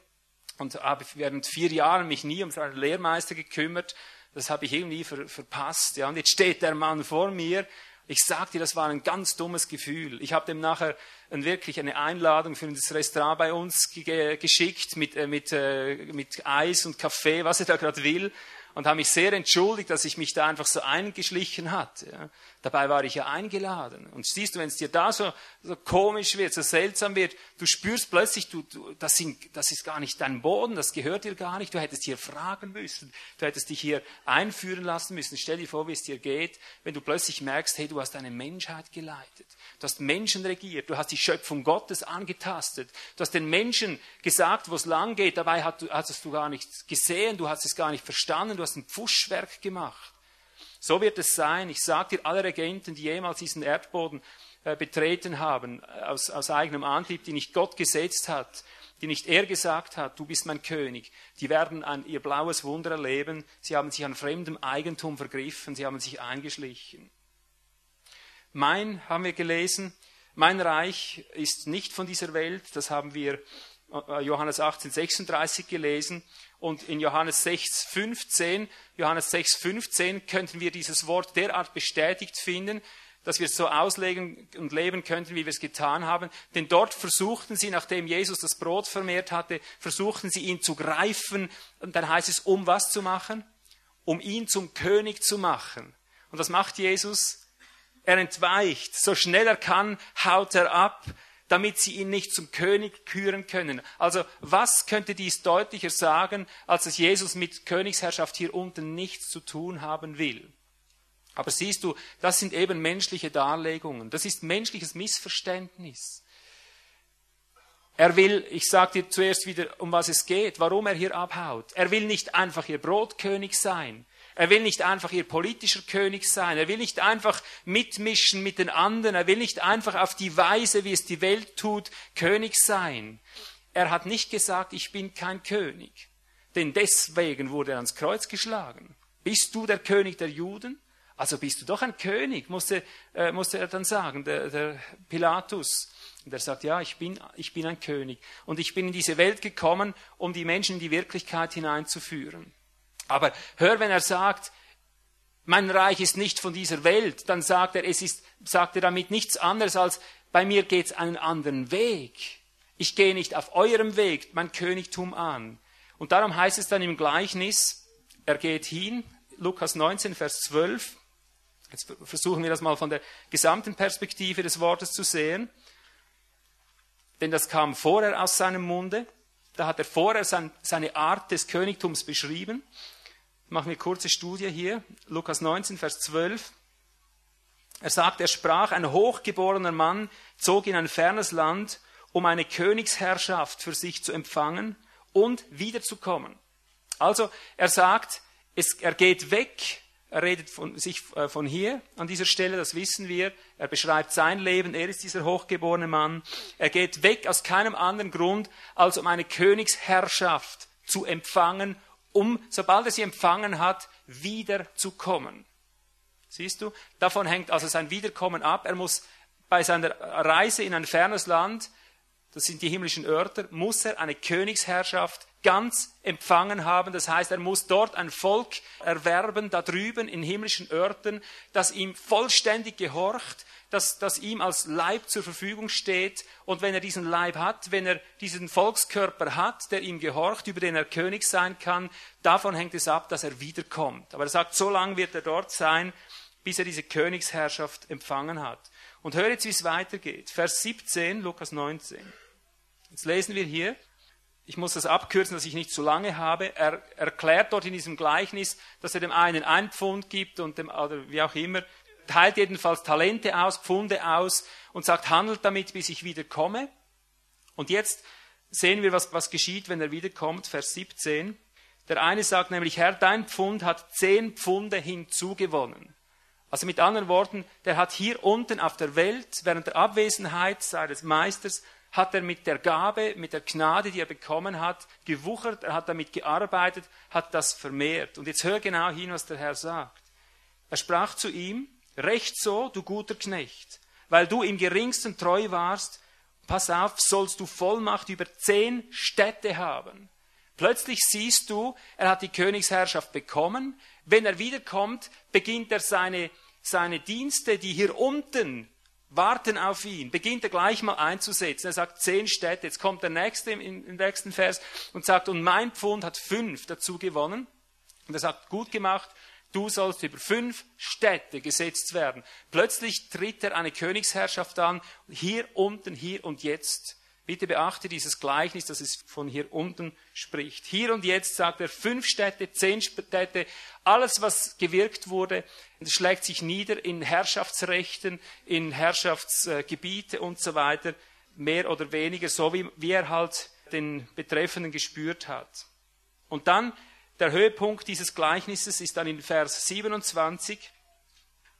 und habe während vier Jahren mich nie um seinen Lehrmeister gekümmert. Das habe ich irgendwie ver verpasst. Ja. Und jetzt steht der Mann vor mir ich sag dir, das war ein ganz dummes Gefühl. Ich habe dem nachher wirklich eine Einladung für das Restaurant bei uns geschickt mit, äh, mit, äh, mit Eis und Kaffee, was er da gerade will und habe mich sehr entschuldigt, dass ich mich da einfach so eingeschlichen hatte. Ja. Dabei war ich ja eingeladen. Und siehst du, wenn es dir da so, so komisch wird, so seltsam wird, du spürst plötzlich, du, du, das, sind, das ist gar nicht dein Boden, das gehört dir gar nicht. Du hättest hier fragen müssen, du hättest dich hier einführen lassen müssen. Stell dir vor, wie es dir geht, wenn du plötzlich merkst, hey, du hast eine Menschheit geleitet. Du hast Menschen regiert, du hast die Schöpfung Gottes angetastet, du hast den Menschen gesagt, wo es lang geht, dabei hast du gar nichts gesehen, du hast es gar nicht verstanden, du hast ein Pfuschwerk gemacht. So wird es sein. Ich sage dir, alle Regenten, die jemals diesen Erdboden äh, betreten haben, aus, aus eigenem Antrieb, die nicht Gott gesetzt hat, die nicht er gesagt hat, du bist mein König, die werden ein, ihr blaues Wunder erleben. Sie haben sich an fremdem Eigentum vergriffen, sie haben sich eingeschlichen. Mein, haben wir gelesen, mein Reich ist nicht von dieser Welt, das haben wir äh, Johannes 18, 36 gelesen. Und in Johannes 6, 15, Johannes 6, 15 könnten wir dieses Wort derart bestätigt finden, dass wir es so auslegen und leben könnten, wie wir es getan haben. Denn dort versuchten sie, nachdem Jesus das Brot vermehrt hatte, versuchten sie ihn zu greifen. Und dann heißt es, um was zu machen? Um ihn zum König zu machen. Und was macht Jesus? Er entweicht. So schnell er kann, haut er ab, damit sie ihn nicht zum König küren können. Also was könnte dies deutlicher sagen, als dass Jesus mit Königsherrschaft hier unten nichts zu tun haben will? Aber siehst du, das sind eben menschliche Darlegungen. Das ist menschliches Missverständnis. Er will, ich sage dir zuerst wieder, um was es geht, warum er hier abhaut. Er will nicht einfach ihr Brotkönig sein. Er will nicht einfach ihr politischer König sein. Er will nicht einfach mitmischen mit den anderen. Er will nicht einfach auf die Weise, wie es die Welt tut, König sein. Er hat nicht gesagt, ich bin kein König. Denn deswegen wurde er ans Kreuz geschlagen. Bist du der König der Juden? Also bist du doch ein König, musste, äh, musste er dann sagen, der, der Pilatus. Und er sagt, ja, ich bin, ich bin ein König. Und ich bin in diese Welt gekommen, um die Menschen in die Wirklichkeit hineinzuführen. Aber hör, wenn er sagt, mein Reich ist nicht von dieser Welt, dann sagt er, es ist, sagt er damit nichts anderes als, bei mir geht es einen anderen Weg. Ich gehe nicht auf eurem Weg mein Königtum an. Und darum heißt es dann im Gleichnis, er geht hin, Lukas 19, Vers 12. Jetzt versuchen wir das mal von der gesamten Perspektive des Wortes zu sehen. Denn das kam vorher aus seinem Munde. Da hat er vorher sein, seine Art des Königtums beschrieben. Machen wir kurze Studie hier. Lukas 19, Vers 12. Er sagt, er sprach, ein hochgeborener Mann zog in ein fernes Land, um eine Königsherrschaft für sich zu empfangen und wiederzukommen. Also er sagt, es, er geht weg, er redet von sich äh, von hier an dieser Stelle, das wissen wir. Er beschreibt sein Leben, er ist dieser hochgeborene Mann. Er geht weg aus keinem anderen Grund, als um eine Königsherrschaft zu empfangen um, sobald er sie empfangen hat, wiederzukommen. Siehst du? Davon hängt also sein Wiederkommen ab. Er muss bei seiner Reise in ein fernes Land, das sind die himmlischen Örter, muss er eine Königsherrschaft ganz empfangen haben. Das heißt, er muss dort ein Volk erwerben, da drüben in himmlischen Örtern, das ihm vollständig gehorcht, das, das ihm als Leib zur Verfügung steht. Und wenn er diesen Leib hat, wenn er diesen Volkskörper hat, der ihm gehorcht, über den er König sein kann, davon hängt es ab, dass er wiederkommt. Aber er sagt, so lange wird er dort sein, bis er diese Königsherrschaft empfangen hat. Und hör jetzt, wie es weitergeht. Vers 17, Lukas 19. Jetzt lesen wir hier, ich muss das abkürzen, dass ich nicht zu lange habe. Er erklärt dort in diesem Gleichnis, dass er dem einen ein Pfund gibt und dem, oder wie auch immer, teilt jedenfalls Talente aus, Pfunde aus und sagt, handelt damit, bis ich wiederkomme. Und jetzt sehen wir, was, was geschieht, wenn er wiederkommt, Vers 17. Der eine sagt nämlich, Herr, dein Pfund hat zehn Pfunde hinzugewonnen. Also mit anderen Worten, der hat hier unten auf der Welt, während der Abwesenheit seines Meisters, hat er mit der Gabe, mit der Gnade, die er bekommen hat, gewuchert, er hat damit gearbeitet, hat das vermehrt. Und jetzt hör genau hin, was der Herr sagt. Er sprach zu ihm, Recht so, du guter Knecht, weil du im geringsten treu warst, pass auf, sollst du Vollmacht über zehn Städte haben. Plötzlich siehst du, er hat die Königsherrschaft bekommen. Wenn er wiederkommt, beginnt er seine, seine Dienste, die hier unten warten auf ihn, beginnt er gleich mal einzusetzen. Er sagt zehn Städte. Jetzt kommt der nächste im, im nächsten Vers und sagt, und mein Pfund hat fünf dazu gewonnen. Und er sagt, gut gemacht, Du sollst über fünf Städte gesetzt werden. Plötzlich tritt er eine Königsherrschaft an, hier unten, hier und jetzt. Bitte beachte dieses Gleichnis, dass es von hier unten spricht. Hier und jetzt sagt er fünf Städte, zehn Städte, alles, was gewirkt wurde, schlägt sich nieder in Herrschaftsrechten, in Herrschaftsgebiete und so weiter, mehr oder weniger, so wie, wie er halt den Betreffenden gespürt hat. Und dann der Höhepunkt dieses Gleichnisses ist dann in Vers 27.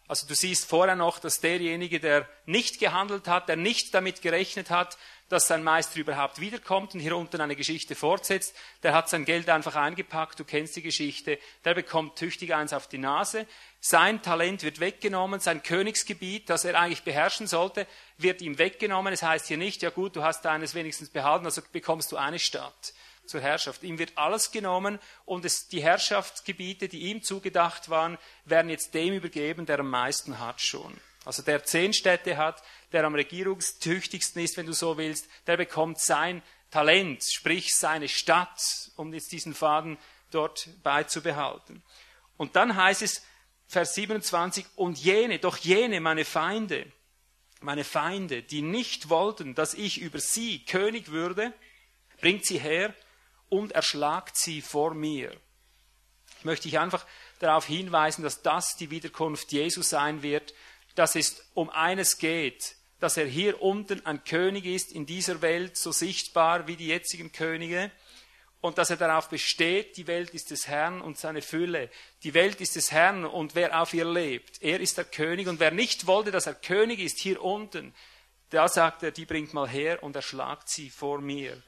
Also du siehst vorher noch, dass derjenige, der nicht gehandelt hat, der nicht damit gerechnet hat, dass sein Meister überhaupt wiederkommt und hier unten eine Geschichte fortsetzt, der hat sein Geld einfach eingepackt, du kennst die Geschichte, der bekommt tüchtig eins auf die Nase, sein Talent wird weggenommen, sein Königsgebiet, das er eigentlich beherrschen sollte, wird ihm weggenommen. Es heißt hier nicht, ja gut, du hast deines wenigstens behalten, also bekommst du eine Stadt zur Herrschaft. Ihm wird alles genommen und es, die Herrschaftsgebiete, die ihm zugedacht waren, werden jetzt dem übergeben, der am meisten hat schon. Also der zehn Städte hat, der am regierungstüchtigsten ist, wenn du so willst, der bekommt sein Talent, sprich seine Stadt, um jetzt diesen Faden dort beizubehalten. Und dann heißt es, Vers 27, und jene, doch jene, meine Feinde, meine Feinde, die nicht wollten, dass ich über sie König würde, bringt sie her und erschlagt sie vor mir. Ich möchte dich einfach darauf hinweisen, dass das die Wiederkunft Jesu sein wird, dass es um eines geht, dass er hier unten ein König ist, in dieser Welt so sichtbar wie die jetzigen Könige und dass er darauf besteht, die Welt ist des Herrn und seine Fülle. Die Welt ist des Herrn und wer auf ihr lebt, er ist der König und wer nicht wollte, dass er König ist hier unten, da sagt er, die bringt mal her und erschlagt sie vor mir.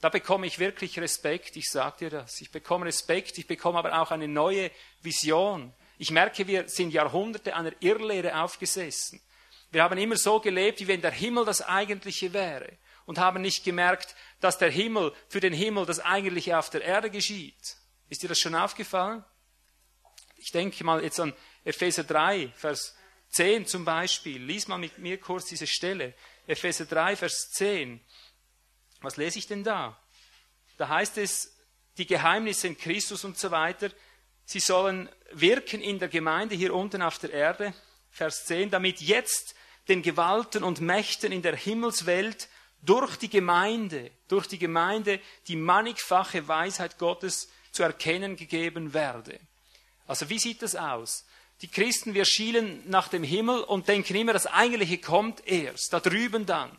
Da bekomme ich wirklich Respekt, ich sage dir das. Ich bekomme Respekt, ich bekomme aber auch eine neue Vision. Ich merke, wir sind Jahrhunderte einer Irrlehre aufgesessen. Wir haben immer so gelebt, wie wenn der Himmel das Eigentliche wäre und haben nicht gemerkt, dass der Himmel für den Himmel das Eigentliche auf der Erde geschieht. Ist dir das schon aufgefallen? Ich denke mal jetzt an Epheser 3, Vers 10 zum Beispiel. Lies mal mit mir kurz diese Stelle. Epheser 3, Vers 10. Was lese ich denn da? Da heißt es, die Geheimnisse in Christus und so weiter, sie sollen wirken in der Gemeinde hier unten auf der Erde, Vers 10, damit jetzt den Gewalten und Mächten in der Himmelswelt durch die Gemeinde, durch die Gemeinde die mannigfache Weisheit Gottes zu erkennen gegeben werde. Also wie sieht das aus? Die Christen, wir schielen nach dem Himmel und denken immer, das Eigentliche kommt erst, da drüben dann.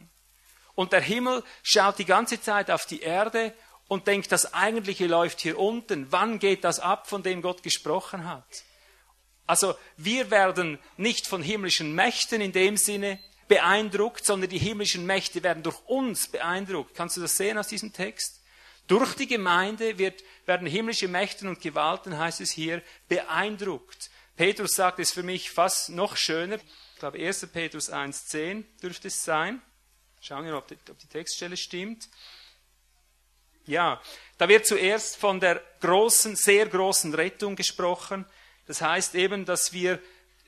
Und der Himmel schaut die ganze Zeit auf die Erde und denkt, das Eigentliche läuft hier unten. Wann geht das ab, von dem Gott gesprochen hat? Also wir werden nicht von himmlischen Mächten in dem Sinne beeindruckt, sondern die himmlischen Mächte werden durch uns beeindruckt. Kannst du das sehen aus diesem Text? Durch die Gemeinde wird, werden himmlische Mächte und Gewalten, heißt es hier, beeindruckt. Petrus sagt es für mich fast noch schöner. Ich glaube, 1. Petrus 1,10 dürfte es sein. Schauen wir, ob die, ob die Textstelle stimmt. Ja, da wird zuerst von der großen, sehr großen Rettung gesprochen. Das heißt eben, dass wir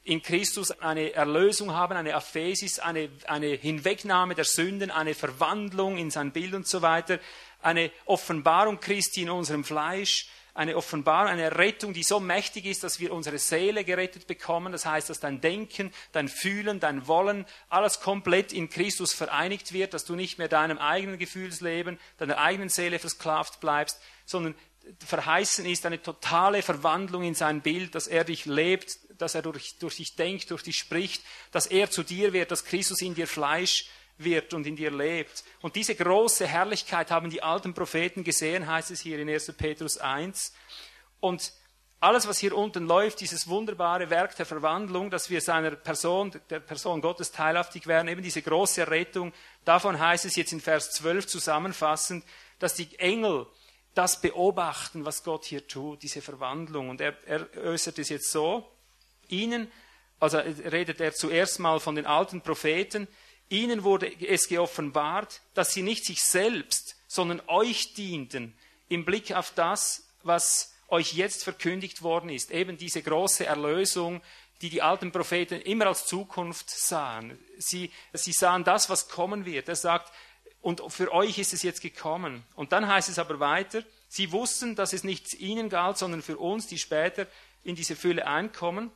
in Christus eine Erlösung haben, eine Aphesis, eine, eine Hinwegnahme der Sünden, eine Verwandlung in sein Bild und so weiter, eine Offenbarung Christi in unserem Fleisch, eine Offenbarung, eine Rettung, die so mächtig ist, dass wir unsere Seele gerettet bekommen. Das heißt, dass dein Denken, dein Fühlen, dein Wollen, alles komplett in Christus vereinigt wird, dass du nicht mehr deinem eigenen Gefühlsleben, deiner eigenen Seele versklavt bleibst, sondern verheißen ist eine totale Verwandlung in sein Bild, dass er dich lebt, dass er durch, durch dich denkt, durch dich spricht, dass er zu dir wird, dass Christus in dir Fleisch wird und in dir lebt. Und diese große Herrlichkeit haben die alten Propheten gesehen, heißt es hier in 1. Petrus 1. Und alles, was hier unten läuft, dieses wunderbare Werk der Verwandlung, dass wir seiner Person, der Person Gottes teilhaftig werden, eben diese große Rettung, davon heißt es jetzt in Vers 12 zusammenfassend, dass die Engel das beobachten, was Gott hier tut, diese Verwandlung. Und er, er äußert es jetzt so, ihnen, also redet er zuerst mal von den alten Propheten, Ihnen wurde es geoffenbart, dass sie nicht sich selbst, sondern euch dienten, im Blick auf das, was euch jetzt verkündigt worden ist. Eben diese große Erlösung, die die alten Propheten immer als Zukunft sahen. Sie, sie sahen das, was kommen wird. Er sagt, und für euch ist es jetzt gekommen. Und dann heißt es aber weiter, sie wussten, dass es nicht ihnen galt, sondern für uns, die später in diese Fülle einkommen.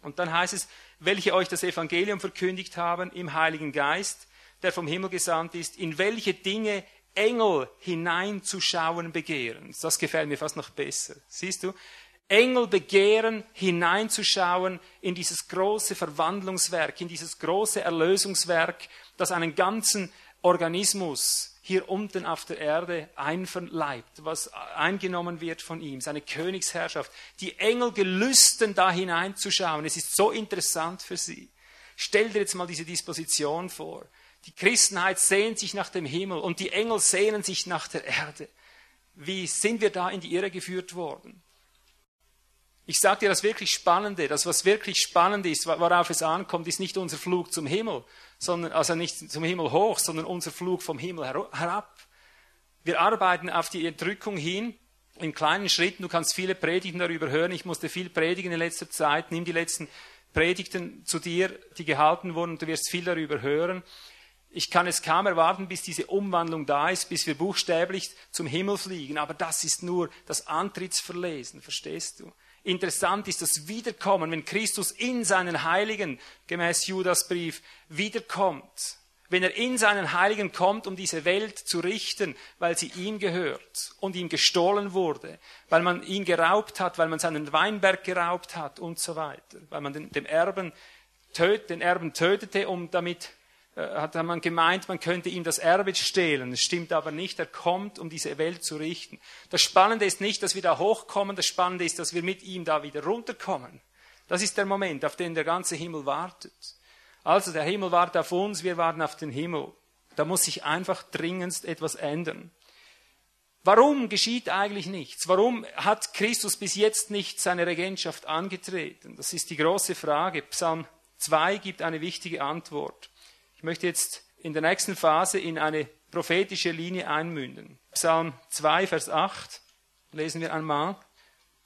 Und dann heißt es, welche euch das Evangelium verkündigt haben im Heiligen Geist, der vom Himmel gesandt ist, in welche Dinge Engel hineinzuschauen begehren. Das gefällt mir fast noch besser. Siehst du? Engel begehren hineinzuschauen in dieses große Verwandlungswerk, in dieses große Erlösungswerk, das einen ganzen Organismus hier unten auf der Erde einverleibt, was eingenommen wird von ihm, seine Königsherrschaft. Die Engel gelüsten da hineinzuschauen. Es ist so interessant für sie. Stell dir jetzt mal diese Disposition vor. Die Christenheit sehnt sich nach dem Himmel und die Engel sehnen sich nach der Erde. Wie sind wir da in die Irre geführt worden? Ich sage dir das wirklich Spannende, das was wirklich spannend ist, worauf es ankommt, ist nicht unser Flug zum Himmel, sondern, also nicht zum Himmel hoch, sondern unser Flug vom Himmel herab. Wir arbeiten auf die Entrückung hin in kleinen Schritten. Du kannst viele Predigten darüber hören. Ich musste viel predigen in letzter Zeit. Nimm die letzten Predigten zu dir, die gehalten wurden, und du wirst viel darüber hören. Ich kann es kaum erwarten, bis diese Umwandlung da ist, bis wir buchstäblich zum Himmel fliegen. Aber das ist nur das Antrittsverlesen, verstehst du? Interessant ist das Wiederkommen, wenn Christus in seinen Heiligen, gemäß Judasbrief, wiederkommt. Wenn er in seinen Heiligen kommt, um diese Welt zu richten, weil sie ihm gehört und ihm gestohlen wurde, weil man ihn geraubt hat, weil man seinen Weinberg geraubt hat und so weiter, weil man den, dem Erben töt, den Erben tötete, um damit hat man gemeint, man könnte ihm das Erbe stehlen. Das stimmt aber nicht. Er kommt, um diese Welt zu richten. Das Spannende ist nicht, dass wir da hochkommen. Das Spannende ist, dass wir mit ihm da wieder runterkommen. Das ist der Moment, auf den der ganze Himmel wartet. Also der Himmel wartet auf uns, wir warten auf den Himmel. Da muss sich einfach dringendst etwas ändern. Warum geschieht eigentlich nichts? Warum hat Christus bis jetzt nicht seine Regentschaft angetreten? Das ist die große Frage. Psalm 2 gibt eine wichtige Antwort. Ich möchte jetzt in der nächsten Phase in eine prophetische Linie einmünden. Psalm 2, Vers 8 lesen wir einmal.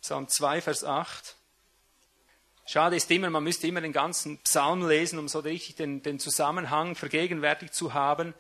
Psalm 2, Vers 8. Schade ist immer, man müsste immer den ganzen Psalm lesen, um so richtig den, den Zusammenhang vergegenwärtigt zu haben.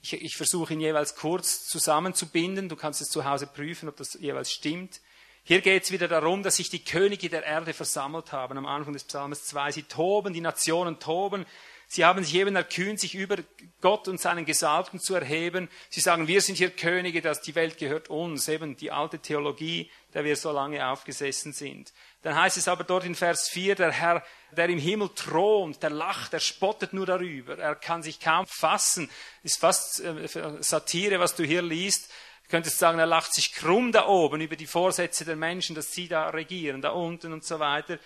Ich, ich versuche ihn jeweils kurz zusammenzubinden. Du kannst es zu Hause prüfen, ob das jeweils stimmt. Hier geht es wieder darum, dass sich die Könige der Erde versammelt haben. Am Anfang des Psalms 2. Sie toben, die Nationen toben. Sie haben sich eben erkühnt, sich über Gott und seinen Gesalbten zu erheben. Sie sagen, wir sind hier Könige, dass die Welt gehört uns. Eben die alte Theologie, der wir so lange aufgesessen sind. Dann heißt es aber dort in Vers 4, der Herr, der im Himmel thront, der lacht, der spottet nur darüber. Er kann sich kaum fassen. Ist fast äh, Satire, was du hier liest. Du könntest sagen, er lacht sich krumm da oben über die Vorsätze der Menschen, dass sie da regieren, da unten und so weiter.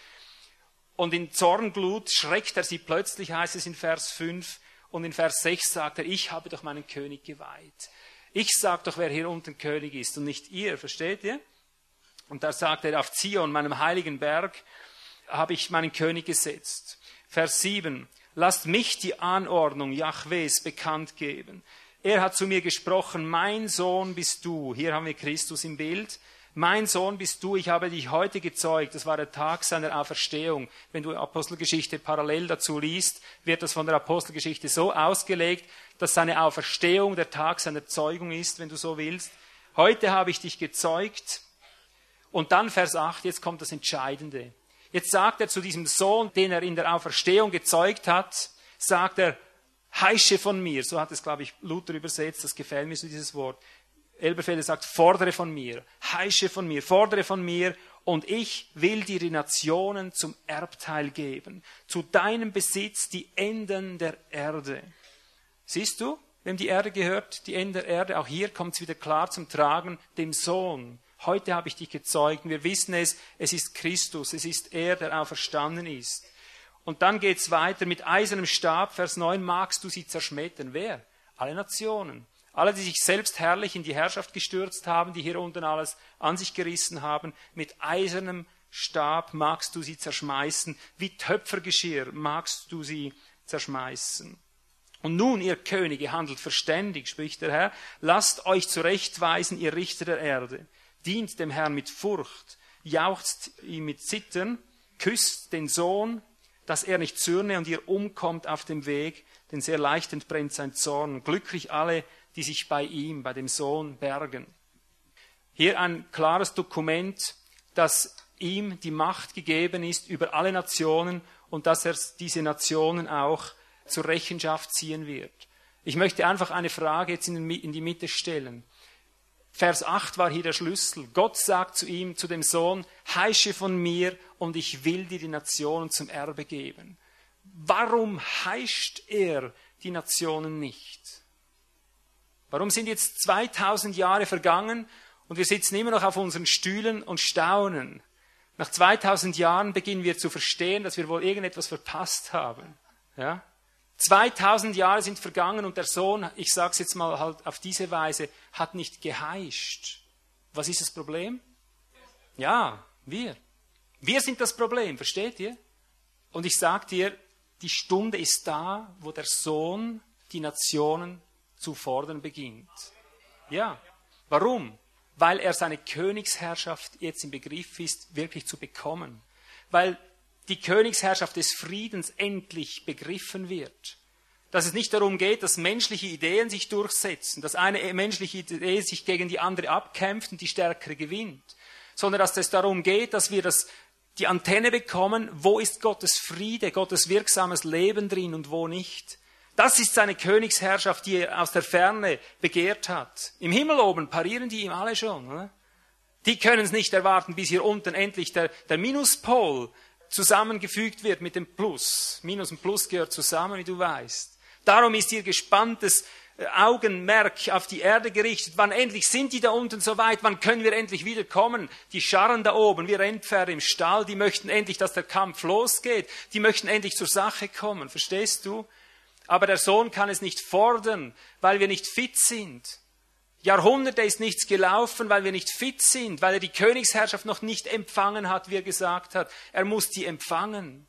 Und in Zornglut schreckt er sie plötzlich, heißt es in Vers 5. Und in Vers 6 sagt er, ich habe doch meinen König geweiht. Ich sag doch, wer hier unten König ist und nicht ihr, versteht ihr? Und da sagt er, auf Zion, meinem heiligen Berg, habe ich meinen König gesetzt. Vers 7. Lasst mich die Anordnung Jahwes bekannt geben. Er hat zu mir gesprochen, mein Sohn bist du. Hier haben wir Christus im Bild. Mein Sohn bist du, ich habe dich heute gezeugt. Das war der Tag seiner Auferstehung. Wenn du Apostelgeschichte parallel dazu liest, wird das von der Apostelgeschichte so ausgelegt, dass seine Auferstehung der Tag seiner Zeugung ist, wenn du so willst. Heute habe ich dich gezeugt und dann Vers 8, jetzt kommt das Entscheidende. Jetzt sagt er zu diesem Sohn, den er in der Auferstehung gezeugt hat, sagt er, heische von mir. So hat es, glaube ich, Luther übersetzt. Das gefällt mir so dieses Wort. Elberfelder sagt, fordere von mir, heische von mir, fordere von mir und ich will dir die Nationen zum Erbteil geben, zu deinem Besitz die Enden der Erde. Siehst du, wem die Erde gehört, die Enden der Erde, auch hier kommt es wieder klar zum Tragen, dem Sohn. Heute habe ich dich gezeugt. Wir wissen es, es ist Christus, es ist er, der auferstanden ist. Und dann geht es weiter mit eisernem Stab, Vers 9, magst du sie zerschmettern. Wer? Alle Nationen. Alle, die sich selbst herrlich in die Herrschaft gestürzt haben, die hier unten alles an sich gerissen haben, mit eisernem Stab magst du sie zerschmeißen, wie Töpfergeschirr magst du sie zerschmeißen. Und nun, ihr Könige, handelt verständig, spricht der Herr, lasst euch zurechtweisen, ihr Richter der Erde. Dient dem Herrn mit Furcht, jauchzt ihm mit Zittern, küsst den Sohn, dass er nicht zürne und ihr umkommt auf dem Weg, denn sehr leicht entbrennt sein Zorn. Glücklich alle, die sich bei ihm, bei dem Sohn bergen. Hier ein klares Dokument, dass ihm die Macht gegeben ist über alle Nationen und dass er diese Nationen auch zur Rechenschaft ziehen wird. Ich möchte einfach eine Frage jetzt in die Mitte stellen. Vers 8 war hier der Schlüssel. Gott sagt zu ihm, zu dem Sohn, heische von mir und ich will dir die Nationen zum Erbe geben. Warum heischt er die Nationen nicht? Warum sind jetzt 2000 Jahre vergangen und wir sitzen immer noch auf unseren Stühlen und staunen? Nach 2000 Jahren beginnen wir zu verstehen, dass wir wohl irgendetwas verpasst haben. Ja? 2000 Jahre sind vergangen und der Sohn, ich sage es jetzt mal halt auf diese Weise, hat nicht geheischt. Was ist das Problem? Ja, wir. Wir sind das Problem, versteht ihr? Und ich sage dir, die Stunde ist da, wo der Sohn die Nationen zu fordern beginnt. Ja. Warum? Weil er seine Königsherrschaft jetzt im Begriff ist, wirklich zu bekommen. Weil die Königsherrschaft des Friedens endlich begriffen wird. Dass es nicht darum geht, dass menschliche Ideen sich durchsetzen, dass eine menschliche Idee sich gegen die andere abkämpft und die stärkere gewinnt, sondern dass es darum geht, dass wir das, die Antenne bekommen, wo ist Gottes Friede, Gottes wirksames Leben drin und wo nicht. Das ist seine Königsherrschaft, die er aus der Ferne begehrt hat. Im Himmel oben parieren die ihm alle schon. Oder? Die können es nicht erwarten, bis hier unten endlich der, der Minuspol zusammengefügt wird mit dem Plus. Minus und Plus gehört zusammen, wie du weißt. Darum ist ihr gespanntes äh, Augenmerk auf die Erde gerichtet. Wann endlich sind die da unten so weit? Wann können wir endlich wieder kommen? Die scharren da oben, wir Rennpferde im Stall, die möchten endlich, dass der Kampf losgeht. Die möchten endlich zur Sache kommen. Verstehst du? Aber der Sohn kann es nicht fordern, weil wir nicht fit sind. Jahrhunderte ist nichts gelaufen, weil wir nicht fit sind, weil er die Königsherrschaft noch nicht empfangen hat, wie er gesagt hat. Er muss die empfangen.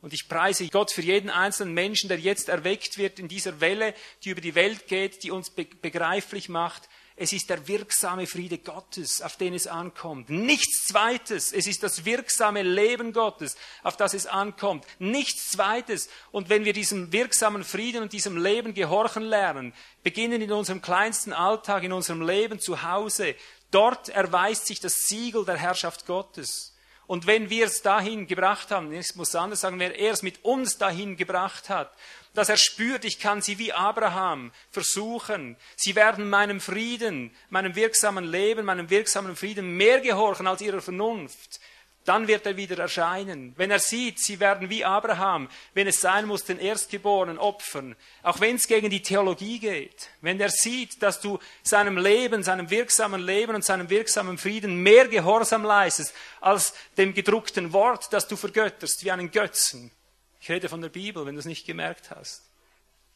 Und ich preise Gott für jeden einzelnen Menschen, der jetzt erweckt wird in dieser Welle, die über die Welt geht, die uns begreiflich macht, es ist der wirksame Friede Gottes, auf den es ankommt. Nichts Zweites. Es ist das wirksame Leben Gottes, auf das es ankommt. Nichts Zweites. Und wenn wir diesem wirksamen Frieden und diesem Leben gehorchen lernen, beginnen in unserem kleinsten Alltag, in unserem Leben zu Hause, dort erweist sich das Siegel der Herrschaft Gottes. Und wenn wir es dahin gebracht haben, ich muss anders sagen, wenn er es mit uns dahin gebracht hat, dass er spürt, ich kann sie wie Abraham versuchen. Sie werden meinem Frieden, meinem wirksamen Leben, meinem wirksamen Frieden mehr gehorchen als ihrer Vernunft dann wird er wieder erscheinen. Wenn er sieht, sie werden wie Abraham, wenn es sein muss, den Erstgeborenen opfern, auch wenn es gegen die Theologie geht, wenn er sieht, dass du seinem Leben, seinem wirksamen Leben und seinem wirksamen Frieden mehr Gehorsam leistest als dem gedruckten Wort, das du vergötterst wie einen Götzen. Ich rede von der Bibel, wenn du es nicht gemerkt hast.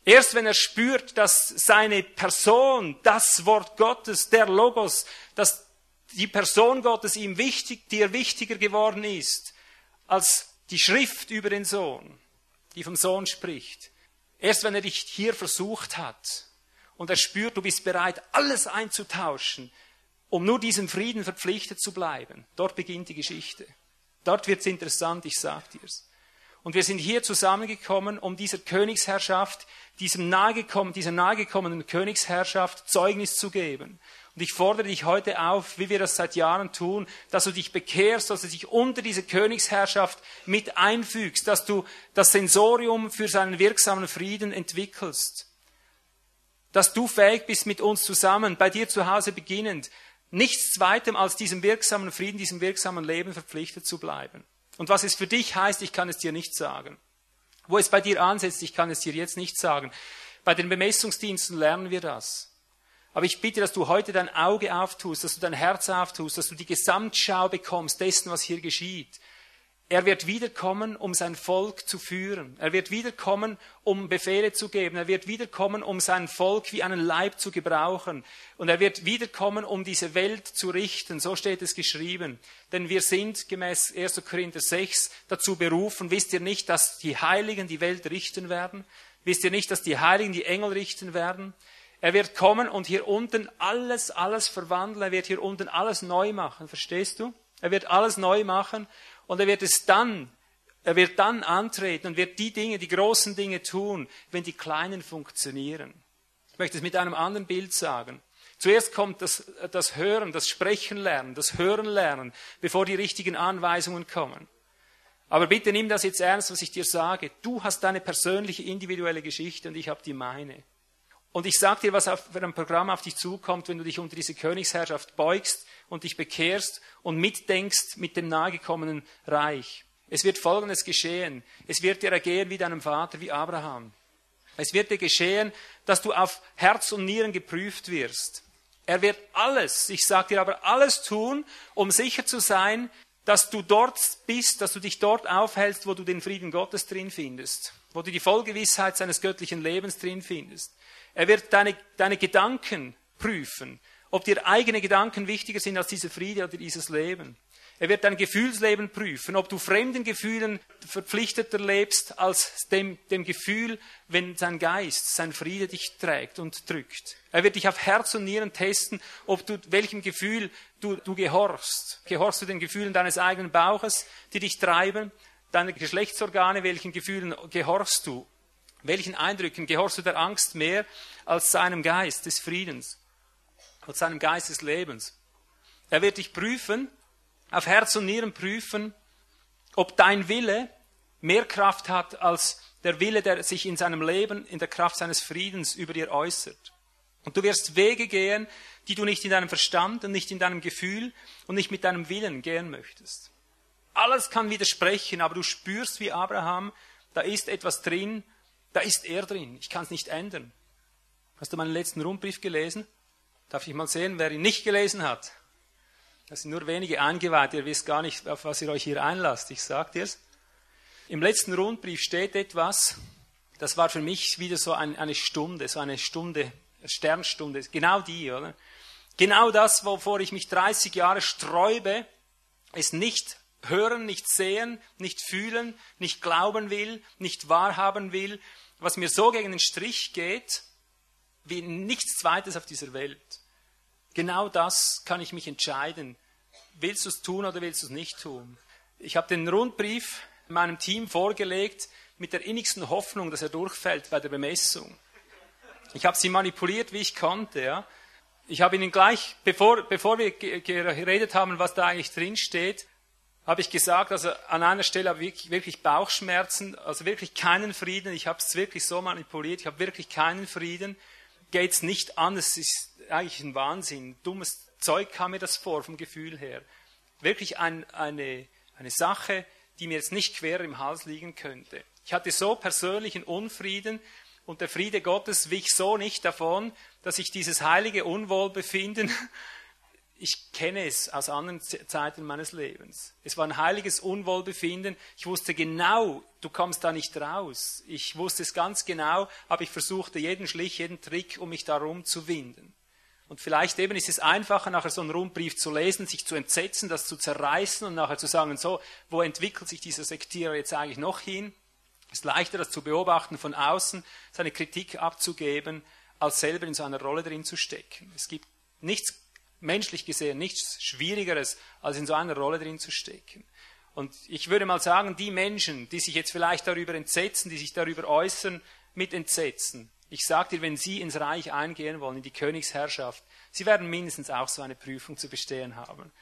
Erst wenn er spürt, dass seine Person, das Wort Gottes, der Logos, dass die Person Gottes ihm wichtig, dir wichtiger geworden ist als die Schrift über den Sohn, die vom Sohn spricht. Erst wenn er dich hier versucht hat und er spürt, du bist bereit, alles einzutauschen, um nur diesem Frieden verpflichtet zu bleiben, dort beginnt die Geschichte. Dort wird's interessant, ich sag dir's. Und wir sind hier zusammengekommen, um dieser Königsherrschaft, diesem nahegekommen, dieser nahegekommenen Königsherrschaft Zeugnis zu geben. Und ich fordere dich heute auf, wie wir das seit Jahren tun, dass du dich bekehrst, dass du dich unter diese Königsherrschaft mit einfügst, dass du das Sensorium für seinen wirksamen Frieden entwickelst. Dass du fähig bist, mit uns zusammen, bei dir zu Hause beginnend, nichts zweitem als diesem wirksamen Frieden, diesem wirksamen Leben verpflichtet zu bleiben. Und was es für dich heißt, ich kann es dir nicht sagen. Wo es bei dir ansetzt, ich kann es dir jetzt nicht sagen. Bei den Bemessungsdiensten lernen wir das. Aber ich bitte, dass du heute dein Auge auftust, dass du dein Herz auftust, dass du die Gesamtschau bekommst dessen, was hier geschieht. Er wird wiederkommen, um sein Volk zu führen. Er wird wiederkommen, um Befehle zu geben. Er wird wiederkommen, um sein Volk wie einen Leib zu gebrauchen. Und er wird wiederkommen, um diese Welt zu richten. So steht es geschrieben. Denn wir sind gemäß 1. Korinther 6 dazu berufen. Wisst ihr nicht, dass die Heiligen die Welt richten werden? Wisst ihr nicht, dass die Heiligen die Engel richten werden? Er wird kommen und hier unten alles, alles verwandeln. Er wird hier unten alles neu machen. Verstehst du? Er wird alles neu machen und er wird es dann, er wird dann antreten und wird die Dinge, die großen Dinge tun, wenn die kleinen funktionieren. Ich möchte es mit einem anderen Bild sagen. Zuerst kommt das, das Hören, das Sprechen lernen, das Hören lernen, bevor die richtigen Anweisungen kommen. Aber bitte nimm das jetzt ernst, was ich dir sage. Du hast deine persönliche, individuelle Geschichte und ich habe die meine. Und ich sage dir, was für ein Programm auf dich zukommt, wenn du dich unter diese Königsherrschaft beugst und dich bekehrst und mitdenkst mit dem nahegekommenen Reich. Es wird Folgendes geschehen. Es wird dir ergehen wie deinem Vater, wie Abraham. Es wird dir geschehen, dass du auf Herz und Nieren geprüft wirst. Er wird alles, ich sage dir aber alles tun, um sicher zu sein, dass du dort bist, dass du dich dort aufhältst, wo du den Frieden Gottes drin findest, wo du die Vollgewissheit seines göttlichen Lebens drin findest. Er wird deine, deine Gedanken prüfen, ob dir eigene Gedanken wichtiger sind als dieser Friede oder dieses Leben. Er wird dein Gefühlsleben prüfen, ob du fremden Gefühlen verpflichteter lebst als dem, dem Gefühl, wenn sein Geist, sein Friede dich trägt und drückt. Er wird dich auf Herz und Nieren testen, ob du welchem Gefühl du, du gehorchst. Gehorchst du den Gefühlen deines eigenen Bauches, die dich treiben, deine Geschlechtsorgane, welchen Gefühlen gehorchst du? Welchen Eindrücken gehorchst du der Angst mehr als seinem Geist des Friedens, als seinem Geist des Lebens? Er wird dich prüfen, auf Herz und Nieren prüfen, ob dein Wille mehr Kraft hat als der Wille, der sich in seinem Leben, in der Kraft seines Friedens über dir äußert. Und du wirst Wege gehen, die du nicht in deinem Verstand und nicht in deinem Gefühl und nicht mit deinem Willen gehen möchtest. Alles kann widersprechen, aber du spürst wie Abraham, da ist etwas drin, Da ist er drin. Ich kann es nicht ändern. Hast du meinen letzten Rundbrief gelesen? Darf ich mal sehen, wer ihn nicht gelesen hat? Das sind nur wenige eingeweiht. Ihr wisst gar nicht, auf was ihr euch hier einlasst. Ich sag dir's. Im letzten Rundbrief steht etwas, das war für mich wieder so ein, eine Stunde, so eine Stunde, Sternstunde. Genau die, oder? Genau das, wovor ich mich 30 Jahre sträube, ist nicht hören, nicht sehen, nicht fühlen, nicht glauben will, nicht wahrhaben will, was mir so gegen den Strich geht, wie nichts Zweites auf dieser Welt. Genau das kann ich mich entscheiden. Willst du es tun oder willst du es nicht tun? Ich habe den Rundbrief meinem Team vorgelegt mit der innigsten Hoffnung, dass er durchfällt bei der Bemessung. Ich habe sie manipuliert, wie ich konnte. Ja. Ich habe ihnen gleich, bevor, bevor wir geredet haben, was da eigentlich drin steht, habe ich gesagt, also an einer Stelle habe ich wirklich Bauchschmerzen, also wirklich keinen Frieden. Ich habe es wirklich so manipuliert, ich habe wirklich keinen Frieden. Geht es nicht an, es ist eigentlich ein Wahnsinn. Dummes Zeug kam mir das vor vom Gefühl her. Wirklich ein, eine, eine Sache, die mir jetzt nicht quer im Hals liegen könnte. Ich hatte so persönlichen Unfrieden und der Friede Gottes wich so nicht davon, dass ich dieses heilige Unwohlbefinden, ich kenne es aus anderen Zeiten meines Lebens. Es war ein heiliges Unwohlbefinden. Ich wusste genau, du kommst da nicht raus. Ich wusste es ganz genau, aber ich versuchte jeden Schlich, jeden Trick, um mich darum zu winden. Und vielleicht eben ist es einfacher, nachher so einen Rundbrief zu lesen, sich zu entsetzen, das zu zerreißen und nachher zu sagen, so, wo entwickelt sich dieser Sektierer jetzt eigentlich noch hin? Es ist leichter, das zu beobachten von außen, seine Kritik abzugeben, als selber in so einer Rolle drin zu stecken. Es gibt nichts, menschlich gesehen, nichts Schwierigeres, als in so einer Rolle drin zu stecken. Und ich würde mal sagen, die Menschen, die sich jetzt vielleicht darüber entsetzen, die sich darüber äußern, mit Entsetzen, ich sage dir, wenn Sie ins Reich eingehen wollen, in die Königsherrschaft, Sie werden mindestens auch so eine Prüfung zu bestehen haben.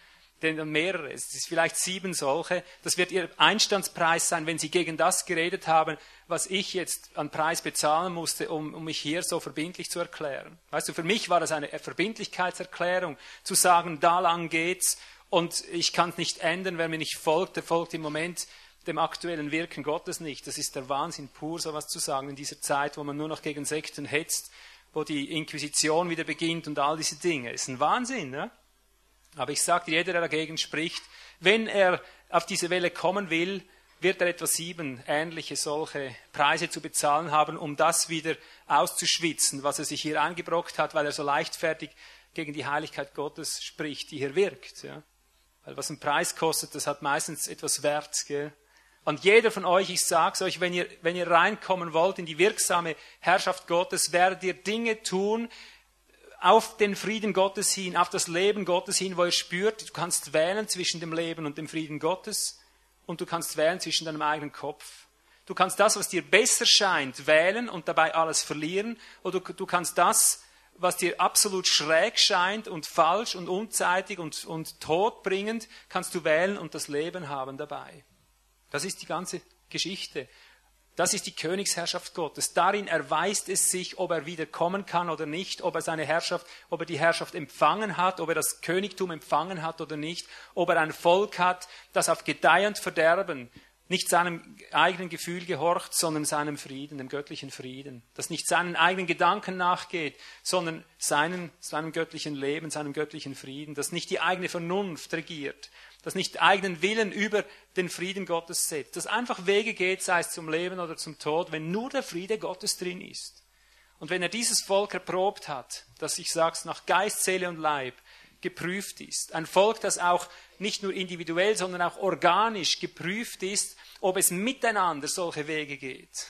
Denn mehrere, es ist vielleicht sieben solche, das wird Ihr Einstandspreis sein, wenn Sie gegen das geredet haben, was ich jetzt an Preis bezahlen musste, um, um mich hier so verbindlich zu erklären. Weißt du, für mich war das eine Verbindlichkeitserklärung, zu sagen, da lang geht's und ich kann es nicht ändern, wer mir nicht folgt, der folgt im Moment dem aktuellen Wirken Gottes nicht. Das ist der Wahnsinn pur, sowas zu sagen in dieser Zeit, wo man nur noch gegen Sekten hetzt, wo die Inquisition wieder beginnt und all diese Dinge. Ist ein Wahnsinn. Ne? Aber ich sage dir, jeder, der dagegen spricht, wenn er auf diese Welle kommen will, wird er etwa sieben ähnliche solche Preise zu bezahlen haben, um das wieder auszuschwitzen, was er sich hier angebrockt hat, weil er so leichtfertig gegen die Heiligkeit Gottes spricht, die hier wirkt. Ja? Weil was ein Preis kostet, das hat meistens etwas Wert. Gell? Und jeder von euch, ich sage es euch, wenn ihr, wenn ihr reinkommen wollt in die wirksame Herrschaft Gottes, werdet ihr Dinge tun auf den Frieden Gottes hin, auf das Leben Gottes hin, wo ihr spürt, du kannst wählen zwischen dem Leben und dem Frieden Gottes und du kannst wählen zwischen deinem eigenen Kopf. Du kannst das, was dir besser scheint, wählen und dabei alles verlieren, oder du, du kannst das, was dir absolut schräg scheint und falsch und unzeitig und, und todbringend, kannst du wählen und das Leben haben dabei. Das ist die ganze Geschichte. Das ist die Königsherrschaft Gottes. Darin erweist es sich, ob er wieder kommen kann oder nicht, ob er seine Herrschaft, ob er die Herrschaft empfangen hat, ob er das Königtum empfangen hat oder nicht, ob er ein Volk hat, das auf Gedeih und Verderben nicht seinem eigenen Gefühl gehorcht, sondern seinem Frieden, dem göttlichen Frieden, das nicht seinen eigenen Gedanken nachgeht, sondern seinen, seinem göttlichen Leben, seinem göttlichen Frieden, das nicht die eigene Vernunft regiert, das nicht eigenen Willen über den Frieden Gottes setzt, das einfach Wege geht, sei es zum Leben oder zum Tod, wenn nur der Friede Gottes drin ist. Und wenn er dieses Volk erprobt hat, das ich sag's nach Geist, Seele und Leib geprüft ist, ein Volk, das auch nicht nur individuell, sondern auch organisch geprüft ist, ob es miteinander solche Wege geht.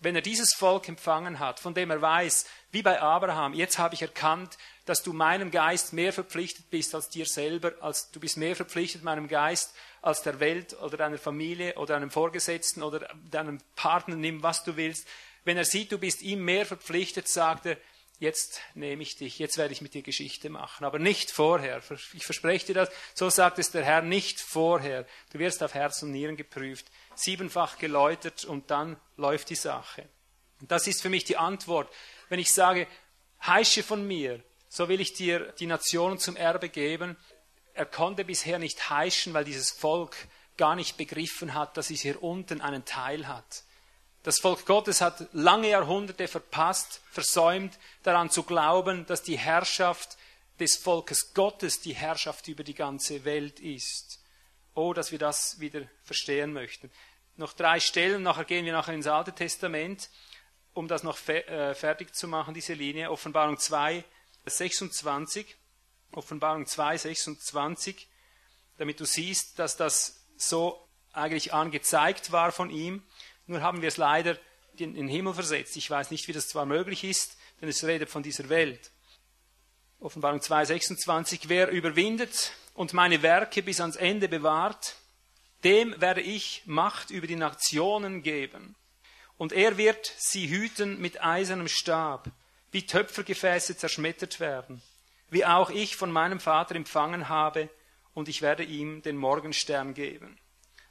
Wenn er dieses Volk empfangen hat, von dem er weiß, wie bei Abraham, jetzt habe ich erkannt, dass du meinem Geist mehr verpflichtet bist als dir selber, als du bist mehr verpflichtet meinem Geist als der Welt oder deiner Familie oder einem Vorgesetzten oder deinem Partner, nimm was du willst. Wenn er sieht, du bist ihm mehr verpflichtet, sagt er, jetzt nehme ich dich, jetzt werde ich mit dir Geschichte machen, aber nicht vorher. Ich verspreche dir das, so sagt es der Herr, nicht vorher. Du wirst auf Herz und Nieren geprüft, siebenfach geläutert und dann läuft die Sache. Und das ist für mich die Antwort. Wenn ich sage, heische von mir, so will ich dir die Nationen zum Erbe geben. Er konnte bisher nicht heischen, weil dieses Volk gar nicht begriffen hat, dass es hier unten einen Teil hat. Das Volk Gottes hat lange Jahrhunderte verpasst, versäumt, daran zu glauben, dass die Herrschaft des Volkes Gottes die Herrschaft über die ganze Welt ist. Oh, dass wir das wieder verstehen möchten. Noch drei Stellen, nachher gehen wir nachher ins Alte Testament, um das noch äh, fertig zu machen, diese Linie. Offenbarung 2, 26. Offenbarung 2, 26, damit du siehst, dass das so eigentlich angezeigt war von ihm. Nur haben wir es leider in den Himmel versetzt. Ich weiß nicht, wie das zwar möglich ist, denn es redet von dieser Welt. Offenbarung 2, 26. Wer überwindet und meine Werke bis ans Ende bewahrt, dem werde ich Macht über die Nationen geben. Und er wird sie hüten mit eisernem Stab, wie Töpfergefäße zerschmettert werden, wie auch ich von meinem Vater empfangen habe, und ich werde ihm den Morgenstern geben.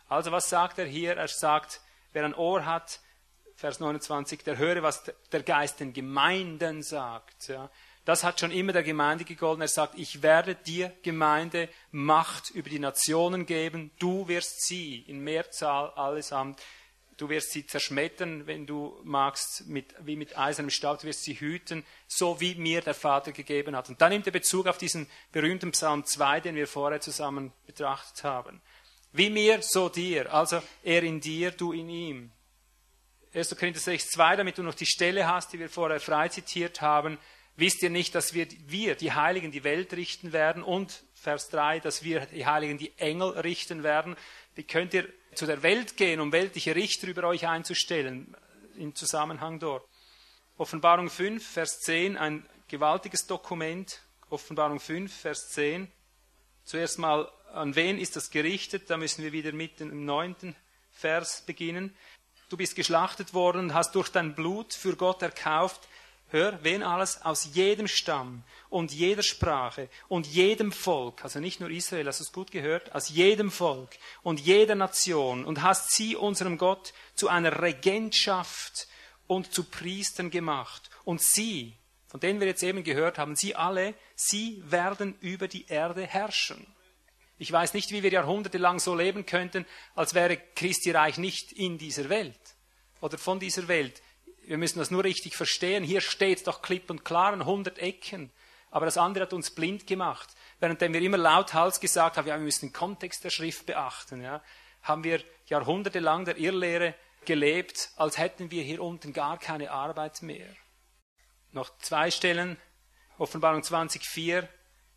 Also was sagt er hier? Er sagt, wer ein Ohr hat, Vers 29, der höre, was der Geist den Gemeinden sagt. Ja. Das hat schon immer der Gemeinde gegolten. Er sagt, ich werde dir, Gemeinde, Macht über die Nationen geben. Du wirst sie in Mehrzahl allesamt, du wirst sie zerschmettern, wenn du magst, mit, wie mit eisernem Stab, du wirst sie hüten, so wie mir der Vater gegeben hat. Und dann nimmt er Bezug auf diesen berühmten Psalm 2, den wir vorher zusammen betrachtet haben. Wie mir, so dir. Also er in dir, du in ihm. 1. Korinther 6, 2, damit du noch die Stelle hast, die wir vorher frei zitiert haben. Wisst ihr nicht, dass wir, wir, die Heiligen, die Welt richten werden? Und Vers 3, dass wir, die Heiligen, die Engel richten werden. Wie könnt ihr zu der Welt gehen, um weltliche Richter über euch einzustellen? Im Zusammenhang dort. Offenbarung 5, Vers 10, ein gewaltiges Dokument. Offenbarung 5, Vers 10. Zuerst mal, an wen ist das gerichtet? Da müssen wir wieder mit dem neunten Vers beginnen. Du bist geschlachtet worden, hast durch dein Blut für Gott erkauft Hör, wen alles? Aus jedem Stamm und jeder Sprache und jedem Volk, also nicht nur Israel, hast du es gut gehört, aus jedem Volk und jeder Nation und hast sie unserem Gott zu einer Regentschaft und zu Priestern gemacht. Und sie, von denen wir jetzt eben gehört haben, sie alle, sie werden über die Erde herrschen. Ich weiß nicht, wie wir jahrhundertelang so leben könnten, als wäre Christi Reich nicht in dieser Welt oder von dieser Welt. Wir müssen das nur richtig verstehen. Hier steht doch klipp und klar an 100 Ecken. Aber das andere hat uns blind gemacht. Währenddem wir immer lauthals gesagt haben, ja, wir müssen den Kontext der Schrift beachten, ja, haben wir jahrhundertelang der Irrlehre gelebt, als hätten wir hier unten gar keine Arbeit mehr. Noch zwei Stellen, Offenbarung 20,4,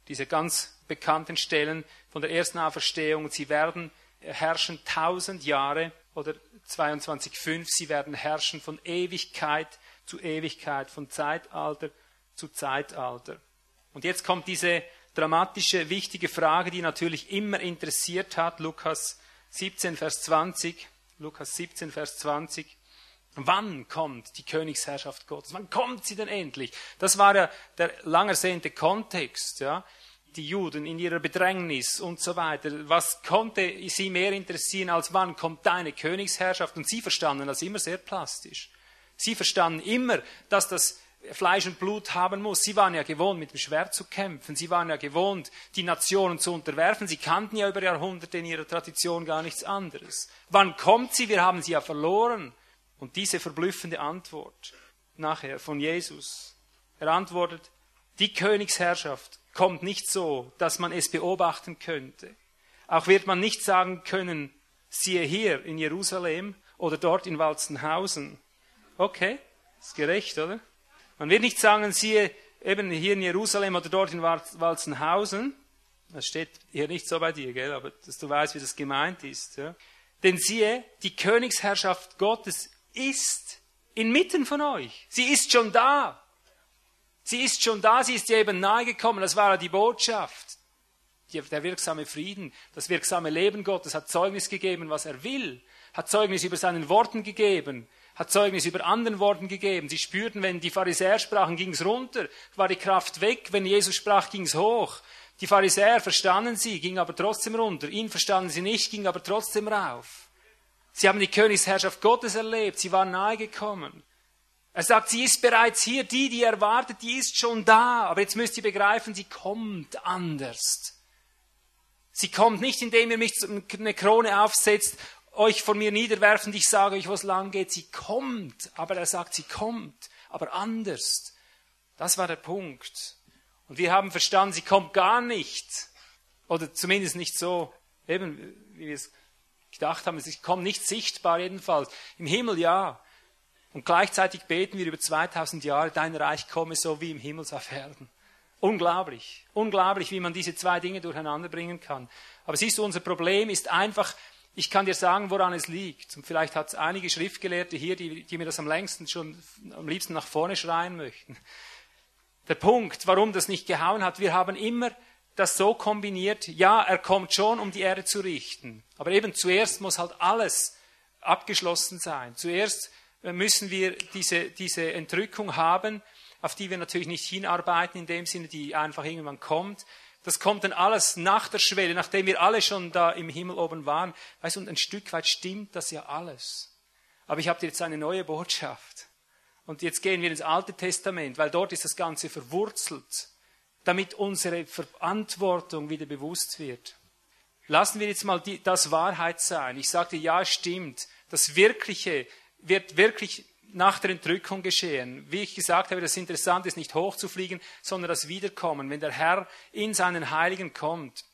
diese ganz bekannten Stellen von der ersten Auferstehung. Sie werden herrschen tausend Jahre oder 22,5, sie werden herrschen von Ewigkeit zu Ewigkeit, von Zeitalter zu Zeitalter. Und jetzt kommt diese dramatische, wichtige Frage, die natürlich immer interessiert hat, Lukas 17, Vers 20. Lukas 17, Vers 20. Wann kommt die Königsherrschaft Gottes? Wann kommt sie denn endlich? Das war ja der lang ersehnte Kontext. Ja? Die Juden in ihrer Bedrängnis und so weiter. Was konnte sie mehr interessieren, als wann kommt deine Königsherrschaft? Und sie verstanden das immer sehr plastisch. Sie verstanden immer, dass das Fleisch und Blut haben muss. Sie waren ja gewohnt, mit dem Schwert zu kämpfen. Sie waren ja gewohnt, die Nationen zu unterwerfen. Sie kannten ja über Jahrhunderte in ihrer Tradition gar nichts anderes. Wann kommt sie? Wir haben sie ja verloren. Und diese verblüffende Antwort nachher von Jesus. Er antwortet, die Königsherrschaft kommt nicht so, dass man es beobachten könnte. Auch wird man nicht sagen können, siehe hier in Jerusalem oder dort in Walzenhausen. Okay, ist gerecht, oder? Man wird nicht sagen, siehe eben hier in Jerusalem oder dort in Walzenhausen. Das steht hier nicht so bei dir, gell? aber dass du weißt, wie das gemeint ist. Ja? Denn siehe, die Königsherrschaft Gottes ist inmitten von euch. Sie ist schon da. Sie ist schon da, sie ist dir eben nahegekommen. Das war ja die Botschaft. Der wirksame Frieden, das wirksame Leben Gottes hat Zeugnis gegeben, was er will, hat Zeugnis über seinen Worten gegeben, hat Zeugnis über anderen Worten gegeben. Sie spürten, wenn die Pharisäer sprachen, ging es runter, war die Kraft weg. Wenn Jesus sprach, ging es hoch. Die Pharisäer verstanden sie, ging aber trotzdem runter. Ihn verstanden sie nicht, ging aber trotzdem rauf. Sie haben die Königsherrschaft Gottes erlebt, sie waren nahegekommen. Er sagt, sie ist bereits hier, die, die erwartet, die ist schon da. Aber jetzt müsst ihr begreifen, sie kommt anders. Sie kommt nicht, indem ihr mich eine Krone aufsetzt euch von mir niederwerfen, ich sage euch, wo es lang geht. Sie kommt, aber er sagt, sie kommt, aber anders. Das war der Punkt. Und wir haben verstanden, sie kommt gar nicht. Oder zumindest nicht so, eben, wie wir es gedacht haben, sie kommt nicht sichtbar jedenfalls. Im Himmel ja. Und gleichzeitig beten wir über 2000 Jahre, dein Reich komme so wie im Himmel auf Erden. Unglaublich, unglaublich, wie man diese zwei Dinge durcheinander bringen kann. Aber siehst du, unser Problem ist einfach, ich kann dir sagen, woran es liegt. Und vielleicht hat es einige Schriftgelehrte hier, die, die mir das am längsten schon, am liebsten nach vorne schreien möchten. Der Punkt, warum das nicht gehauen hat, wir haben immer das so kombiniert, ja, er kommt schon, um die Erde zu richten. Aber eben zuerst muss halt alles abgeschlossen sein. Zuerst müssen wir diese, diese Entrückung haben, auf die wir natürlich nicht hinarbeiten, in dem Sinne, die einfach irgendwann kommt. Das kommt dann alles nach der Schwelle, nachdem wir alle schon da im Himmel oben waren. Weißt du, und ein Stück weit stimmt das ja alles. Aber ich habe dir jetzt eine neue Botschaft. Und jetzt gehen wir ins Alte Testament, weil dort ist das Ganze verwurzelt, damit unsere Verantwortung wieder bewusst wird. Lassen wir jetzt mal die, das Wahrheit sein. Ich sagte, ja, stimmt. Das Wirkliche wird wirklich nach der Entrückung geschehen. Wie ich gesagt habe, das Interessante ist nicht hochzufliegen, sondern das Wiederkommen. Wenn der Herr in seinen Heiligen kommt,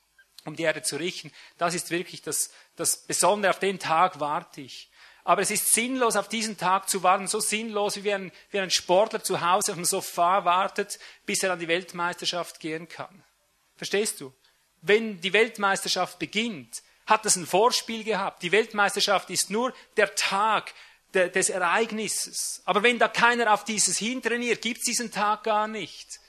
um die Erde zu richten, das ist wirklich das, das Besondere. Auf den Tag warte ich. Aber es ist sinnlos, auf diesen Tag zu warten, so sinnlos, wie ein, wie ein Sportler zu Hause auf dem Sofa wartet, bis er an die Weltmeisterschaft gehen kann. Verstehst du? Wenn die Weltmeisterschaft beginnt, hat es ein Vorspiel gehabt. Die Weltmeisterschaft ist nur der Tag, des Ereignisses. Aber wenn da keiner auf dieses hintrainiert, gibt es diesen Tag gar nicht.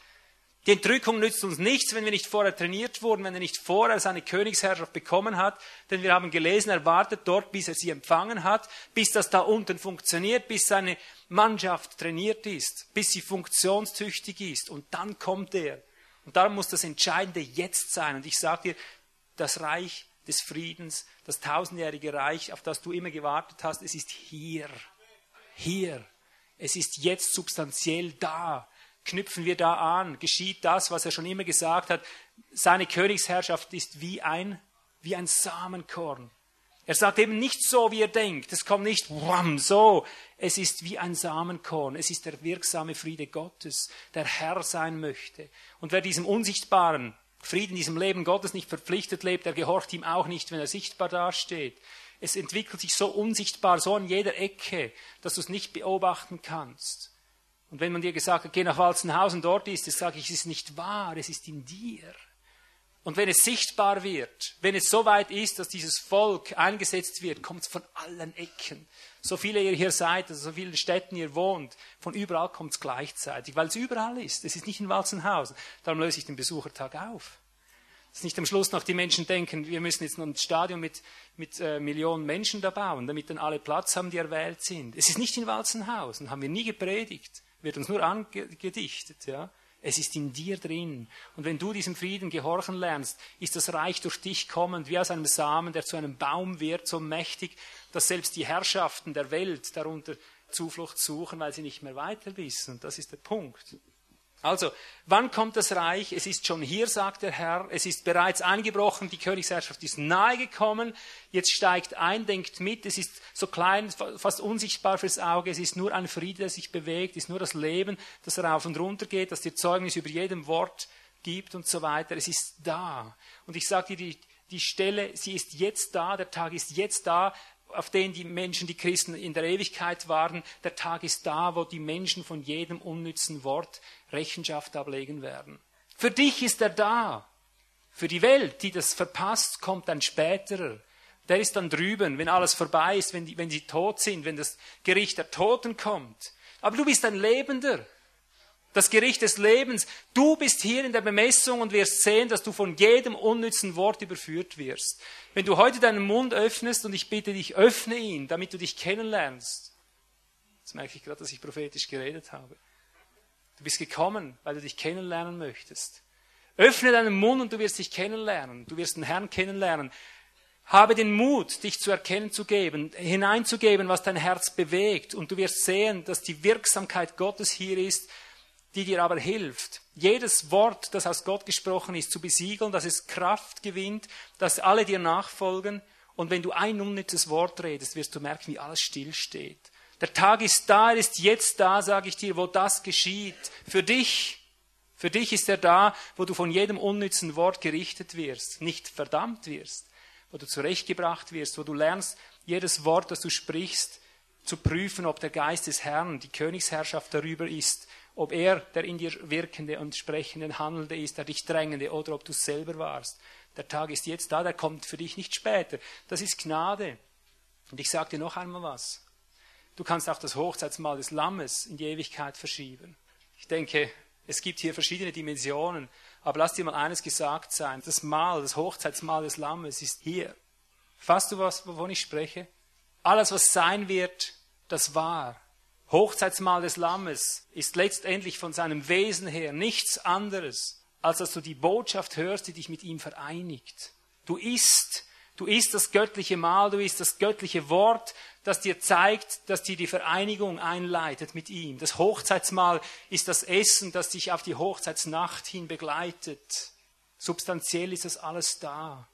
Die Entrückung nützt uns nichts, wenn wir nicht vorher trainiert wurden, wenn er nicht vorher seine Königsherrschaft bekommen hat. Denn wir haben gelesen, er wartet dort, bis er sie empfangen hat, bis das da unten funktioniert, bis seine Mannschaft trainiert ist, bis sie funktionstüchtig ist. Und dann kommt er. Und darum muss das Entscheidende jetzt sein. Und ich sage dir, das Reich des Friedens, das tausendjährige Reich, auf das du immer gewartet hast, es ist hier. Hier. Es ist jetzt substanziell da. Knüpfen wir da an. Geschieht das, was er schon immer gesagt hat. Seine Königsherrschaft ist wie ein, wie ein Samenkorn. Er sagt eben nicht so, wie er denkt. Es kommt nicht wham, so. Es ist wie ein Samenkorn. Es ist der wirksame Friede Gottes, der Herr sein möchte. Und wer diesem unsichtbaren Frieden diesem Leben Gottes nicht verpflichtet lebt, der gehorcht ihm auch nicht, wenn er sichtbar dasteht. Es entwickelt sich so unsichtbar, so an jeder Ecke, dass du es nicht beobachten kannst. Und wenn man dir gesagt hat, geh nach Walzenhausen, dort ist es, sage ich, es ist nicht wahr, es ist in dir. Und wenn es sichtbar wird, wenn es so weit ist, dass dieses Volk eingesetzt wird, kommt es von allen Ecken. So viele ihr hier seid, also so vielen Städten ihr wohnt, von überall kommt es gleichzeitig, weil es überall ist. Es ist nicht in Walzenhausen. Darum löse ich den Besuchertag auf. Dass nicht am Schluss noch die Menschen denken, wir müssen jetzt noch ein Stadion mit, mit äh, Millionen Menschen da bauen, damit dann alle Platz haben, die erwählt sind. Es ist nicht in Walzenhausen, haben wir nie gepredigt, wird uns nur angedichtet. Ja? Es ist in dir drin. Und wenn du diesem Frieden gehorchen lernst, ist das Reich durch dich kommend, wie aus einem Samen, der zu einem Baum wird, so mächtig, dass selbst die Herrschaften der Welt darunter Zuflucht suchen, weil sie nicht mehr weiter wissen. Und das ist der Punkt. Also, wann kommt das Reich? Es ist schon hier, sagt der Herr. Es ist bereits eingebrochen. Die Königsherrschaft ist nahe gekommen. Jetzt steigt ein, denkt mit. Es ist so klein, fast unsichtbar fürs Auge. Es ist nur ein Friede, der sich bewegt. Es ist nur das Leben, das rauf und runter geht, das dir Zeugnis über jedem Wort gibt und so weiter. Es ist da. Und ich sage dir, die, die Stelle, sie ist jetzt da. Der Tag ist jetzt da auf den die Menschen, die Christen in der Ewigkeit waren. Der Tag ist da, wo die Menschen von jedem unnützen Wort Rechenschaft ablegen werden. Für dich ist er da. Für die Welt, die das verpasst, kommt ein späterer. Der ist dann drüben, wenn alles vorbei ist, wenn, die, wenn sie tot sind, wenn das Gericht der Toten kommt. Aber du bist ein Lebender das Gericht des Lebens. Du bist hier in der Bemessung und wirst sehen, dass du von jedem unnützen Wort überführt wirst. Wenn du heute deinen Mund öffnest und ich bitte dich, öffne ihn, damit du dich kennenlernst. Jetzt merke ich gerade, dass ich prophetisch geredet habe. Du bist gekommen, weil du dich kennenlernen möchtest. Öffne deinen Mund und du wirst dich kennenlernen. Du wirst den Herrn kennenlernen. Habe den Mut, dich zu erkennen zu geben, hineinzugeben, was dein Herz bewegt. Und du wirst sehen, dass die Wirksamkeit Gottes hier ist, die dir aber hilft, jedes Wort, das aus Gott gesprochen ist, zu besiegeln, dass es Kraft gewinnt, dass alle dir nachfolgen Und wenn du ein unnützes Wort redest, wirst du merken, wie alles stillsteht. Der Tag ist da, er ist jetzt da, sage ich dir, wo das geschieht. Für dich. Für dich ist er da, wo du von jedem unnützen Wort gerichtet wirst, nicht verdammt wirst, wo du zurechtgebracht wirst, wo du lernst, jedes Wort, das du sprichst, zu prüfen, ob der Geist des Herrn, die Königsherrschaft darüber ist, ob er der in dir wirkende und sprechende Handelnde ist, der dich drängende, oder ob du selber warst. Der Tag ist jetzt da, der kommt für dich nicht später. Das ist Gnade. Und ich sage dir noch einmal was. Du kannst auch das Hochzeitsmahl des Lammes in die Ewigkeit verschieben. Ich denke, es gibt hier verschiedene Dimensionen. Aber lass dir mal eines gesagt sein. Das Mahl, das Hochzeitsmahl des Lammes ist hier. Fasst du was, wovon ich spreche? Alles, was sein wird, das war. Hochzeitsmahl des Lammes ist letztendlich von seinem Wesen her nichts anderes, als dass du die Botschaft hörst, die dich mit ihm vereinigt. Du isst, du isst das göttliche Mahl, du isst das göttliche Wort, das dir zeigt, dass dir die Vereinigung einleitet mit ihm. Das Hochzeitsmahl ist das Essen, das dich auf die Hochzeitsnacht hin begleitet. Substanziell ist das alles da.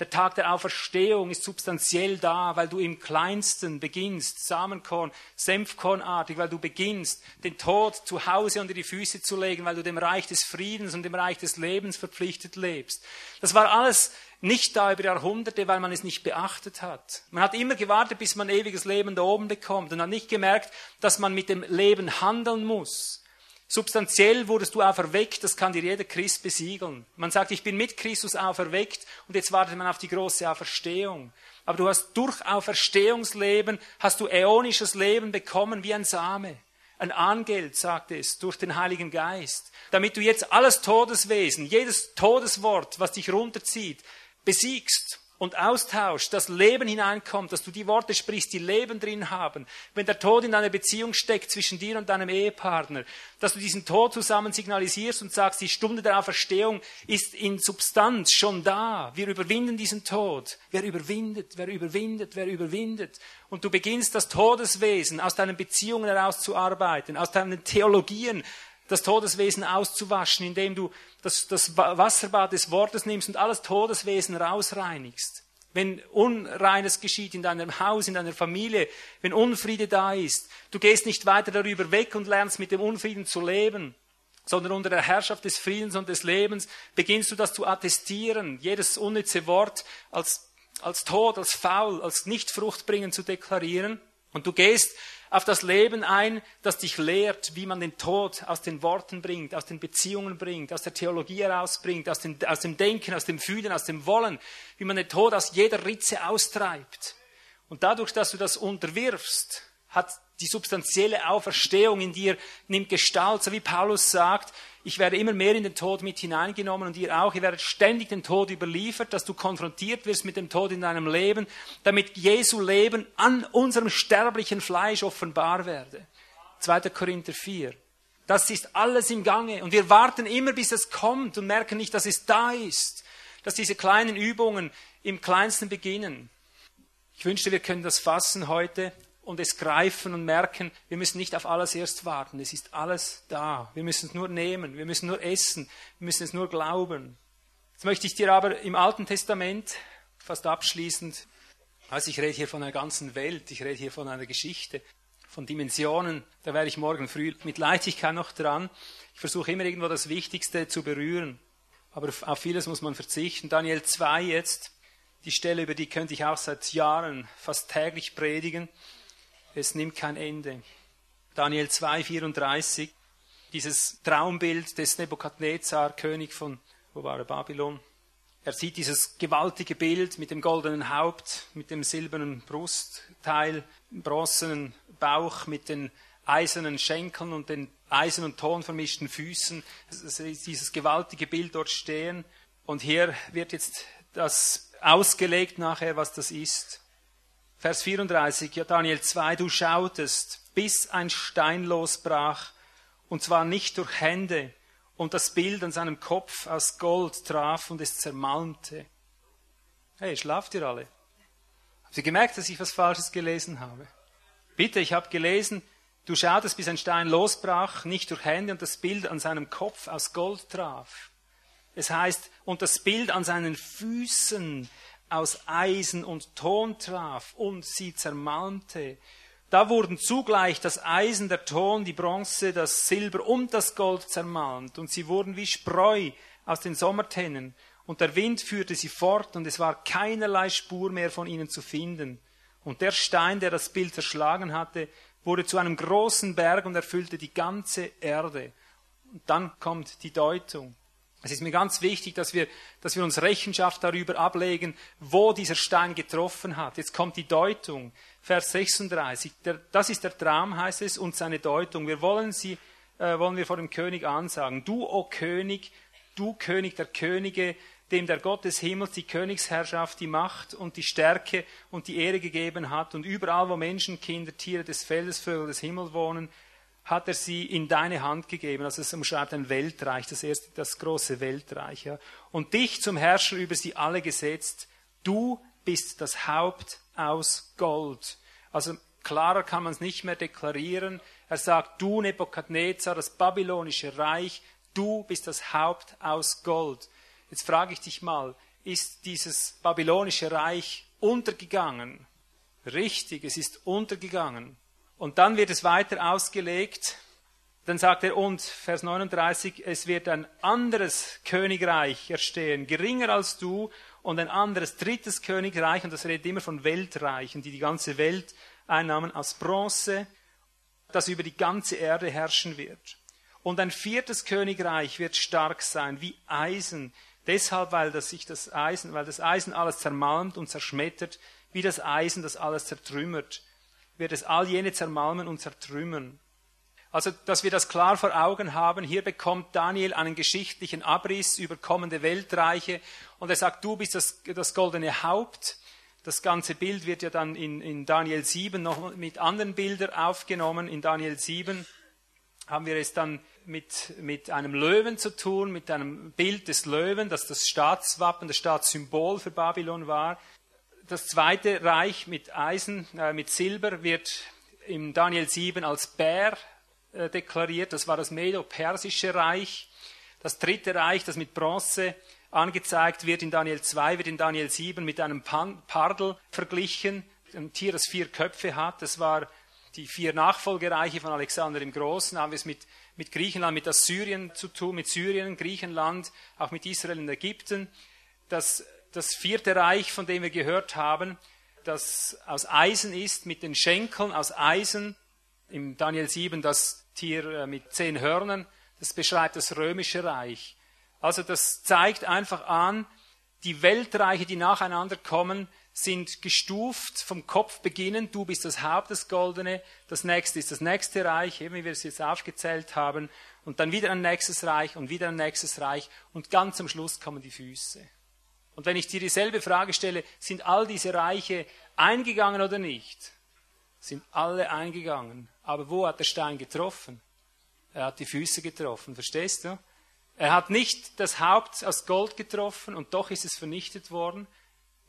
Der Tag der Auferstehung ist substanziell da, weil du im Kleinsten beginnst, Samenkorn, Senfkornartig, weil du beginnst, den Tod zu Hause unter die Füße zu legen, weil du dem Reich des Friedens und dem Reich des Lebens verpflichtet lebst. Das war alles nicht da über Jahrhunderte, weil man es nicht beachtet hat. Man hat immer gewartet, bis man ewiges Leben da oben bekommt und hat nicht gemerkt, dass man mit dem Leben handeln muss. Substanziell wurdest du auferweckt, das kann dir jeder Christ besiegeln. Man sagt, ich bin mit Christus auferweckt und jetzt wartet man auf die große Auferstehung. Aber du hast durch Auferstehungsleben, hast du äonisches Leben bekommen wie ein Same. Ein Angeld, sagt es, durch den Heiligen Geist. Damit du jetzt alles Todeswesen, jedes Todeswort, was dich runterzieht, besiegst und austauscht, das Leben hineinkommt, dass du die Worte sprichst, die Leben drin haben. Wenn der Tod in einer Beziehung steckt zwischen dir und deinem Ehepartner, dass du diesen Tod zusammen signalisierst und sagst, die Stunde der Auferstehung ist in Substanz schon da. Wir überwinden diesen Tod. Wer überwindet, wer überwindet, wer überwindet. Und du beginnst das Todeswesen aus deinen Beziehungen heraus zu arbeiten, aus deinen Theologien das Todeswesen auszuwaschen, indem du das, das Wasserbad des Wortes nimmst und alles Todeswesen rausreinigst. Wenn Unreines geschieht in deinem Haus, in deiner Familie, wenn Unfriede da ist, du gehst nicht weiter darüber weg und lernst mit dem Unfrieden zu leben, sondern unter der Herrschaft des Friedens und des Lebens beginnst du das zu attestieren, jedes unnütze Wort als, als tot, als faul, als nicht fruchtbringend zu deklarieren. Und du gehst auf das Leben ein, das dich lehrt, wie man den Tod aus den Worten bringt, aus den Beziehungen bringt, aus der Theologie herausbringt, aus, den, aus dem Denken, aus dem Fühlen, aus dem Wollen, wie man den Tod aus jeder Ritze austreibt. Und dadurch, dass du das unterwirfst, hat die substanzielle Auferstehung in dir, nimmt Gestalt, so wie Paulus sagt, ich werde immer mehr in den Tod mit hineingenommen und ihr auch. Ihr werdet ständig den Tod überliefert, dass du konfrontiert wirst mit dem Tod in deinem Leben, damit Jesu Leben an unserem sterblichen Fleisch offenbar werde. 2. Korinther 4. Das ist alles im Gange und wir warten immer, bis es kommt und merken nicht, dass es da ist, dass diese kleinen Übungen im Kleinsten beginnen. Ich wünschte, wir können das fassen heute und es greifen und merken, wir müssen nicht auf alles erst warten. Es ist alles da. Wir müssen es nur nehmen. Wir müssen nur essen. Wir müssen es nur glauben. Jetzt möchte ich dir aber im Alten Testament fast abschließend, also ich rede hier von einer ganzen Welt, ich rede hier von einer Geschichte, von Dimensionen, da werde ich morgen früh mit Leichtigkeit noch dran. Ich versuche immer irgendwo das Wichtigste zu berühren, aber auf vieles muss man verzichten. Daniel 2 jetzt, die Stelle, über die könnte ich auch seit Jahren fast täglich predigen es nimmt kein Ende. Daniel 2, 34, dieses Traumbild des Nebukadnezar, König von, wo war er, Babylon. Er sieht dieses gewaltige Bild mit dem goldenen Haupt, mit dem silbernen Brustteil, bronzenen Bauch, mit den eisernen Schenkeln und den eisen- und ton vermischten Füßen. Dieses gewaltige Bild dort stehen. Und hier wird jetzt das ausgelegt nachher, was das ist. Vers 34, ja Daniel 2, du schautest, bis ein Stein losbrach, und zwar nicht durch Hände, und das Bild an seinem Kopf aus Gold traf und es zermalmte. Hey, schlaft ihr alle? Habt ihr gemerkt, dass ich was Falsches gelesen habe? Bitte, ich habe gelesen, du schautest, bis ein Stein losbrach, nicht durch Hände, und das Bild an seinem Kopf aus Gold traf. Es heißt, und das Bild an seinen Füßen aus Eisen und Ton traf und sie zermalmte. Da wurden zugleich das Eisen, der Ton, die Bronze, das Silber und das Gold zermalmt, und sie wurden wie Spreu aus den Sommertennen, und der Wind führte sie fort, und es war keinerlei Spur mehr von ihnen zu finden. Und der Stein, der das Bild zerschlagen hatte, wurde zu einem großen Berg und erfüllte die ganze Erde. Und dann kommt die Deutung. Es ist mir ganz wichtig, dass wir, dass wir uns Rechenschaft darüber ablegen, wo dieser Stein getroffen hat. Jetzt kommt die Deutung. Vers 36. Der, das ist der Traum, heißt es, und seine Deutung. Wir wollen sie, äh, wollen wir vor dem König ansagen. Du, o König, du König der Könige, dem der Gott des Himmels die Königsherrschaft, die Macht und die Stärke und die Ehre gegeben hat und überall, wo Menschen, Kinder, Tiere des Feldes, Vögel des Himmels wohnen, hat er sie in deine Hand gegeben. Also es umschreibt ein Weltreich, das erste, das große Weltreich. Ja. Und dich zum Herrscher über sie alle gesetzt. Du bist das Haupt aus Gold. Also klarer kann man es nicht mehr deklarieren. Er sagt, du Nebukadnezar, das babylonische Reich, du bist das Haupt aus Gold. Jetzt frage ich dich mal, ist dieses babylonische Reich untergegangen? Richtig, es ist untergegangen. Und dann wird es weiter ausgelegt. Dann sagt er, und Vers 39, es wird ein anderes Königreich erstehen, geringer als du, und ein anderes drittes Königreich, und das redet immer von Weltreichen, die die ganze Welt einnahmen, aus Bronze, das über die ganze Erde herrschen wird. Und ein viertes Königreich wird stark sein, wie Eisen, deshalb, weil das sich das Eisen, weil das Eisen alles zermalmt und zerschmettert, wie das Eisen, das alles zertrümmert wird es all jene zermalmen und zertrümmern. Also, dass wir das klar vor Augen haben, hier bekommt Daniel einen geschichtlichen Abriss über kommende Weltreiche und er sagt, du bist das, das goldene Haupt. Das ganze Bild wird ja dann in, in Daniel 7 noch mit anderen Bildern aufgenommen. In Daniel 7 haben wir es dann mit, mit einem Löwen zu tun, mit einem Bild des Löwen, das das Staatswappen, das Staatssymbol für Babylon war. Das zweite Reich mit Eisen, äh, mit Silber wird im Daniel 7 als Bär äh, deklariert. Das war das Medo-Persische Reich. Das dritte Reich, das mit Bronze angezeigt wird in Daniel 2, wird in Daniel 7 mit einem Pan Pardel verglichen. Ein Tier, das vier Köpfe hat. Das war die vier Nachfolgereiche von Alexander dem Großen. Haben wir es mit, mit Griechenland, mit Assyrien zu tun, mit Syrien, Griechenland, auch mit Israel und Ägypten. Das das vierte Reich, von dem wir gehört haben, das aus Eisen ist, mit den Schenkeln aus Eisen. Im Daniel 7 das Tier äh, mit zehn Hörnern, das beschreibt das römische Reich. Also das zeigt einfach an, die Weltreiche, die nacheinander kommen, sind gestuft vom Kopf beginnend. Du bist das Haupt, das Goldene. Das nächste ist das nächste Reich, eben wie wir es jetzt aufgezählt haben. Und dann wieder ein nächstes Reich und wieder ein nächstes Reich. Und ganz am Schluss kommen die Füße. Und wenn ich dir dieselbe Frage stelle, sind all diese Reiche eingegangen oder nicht? Sind alle eingegangen. Aber wo hat der Stein getroffen? Er hat die Füße getroffen, verstehst du? Er hat nicht das Haupt aus Gold getroffen und doch ist es vernichtet worden.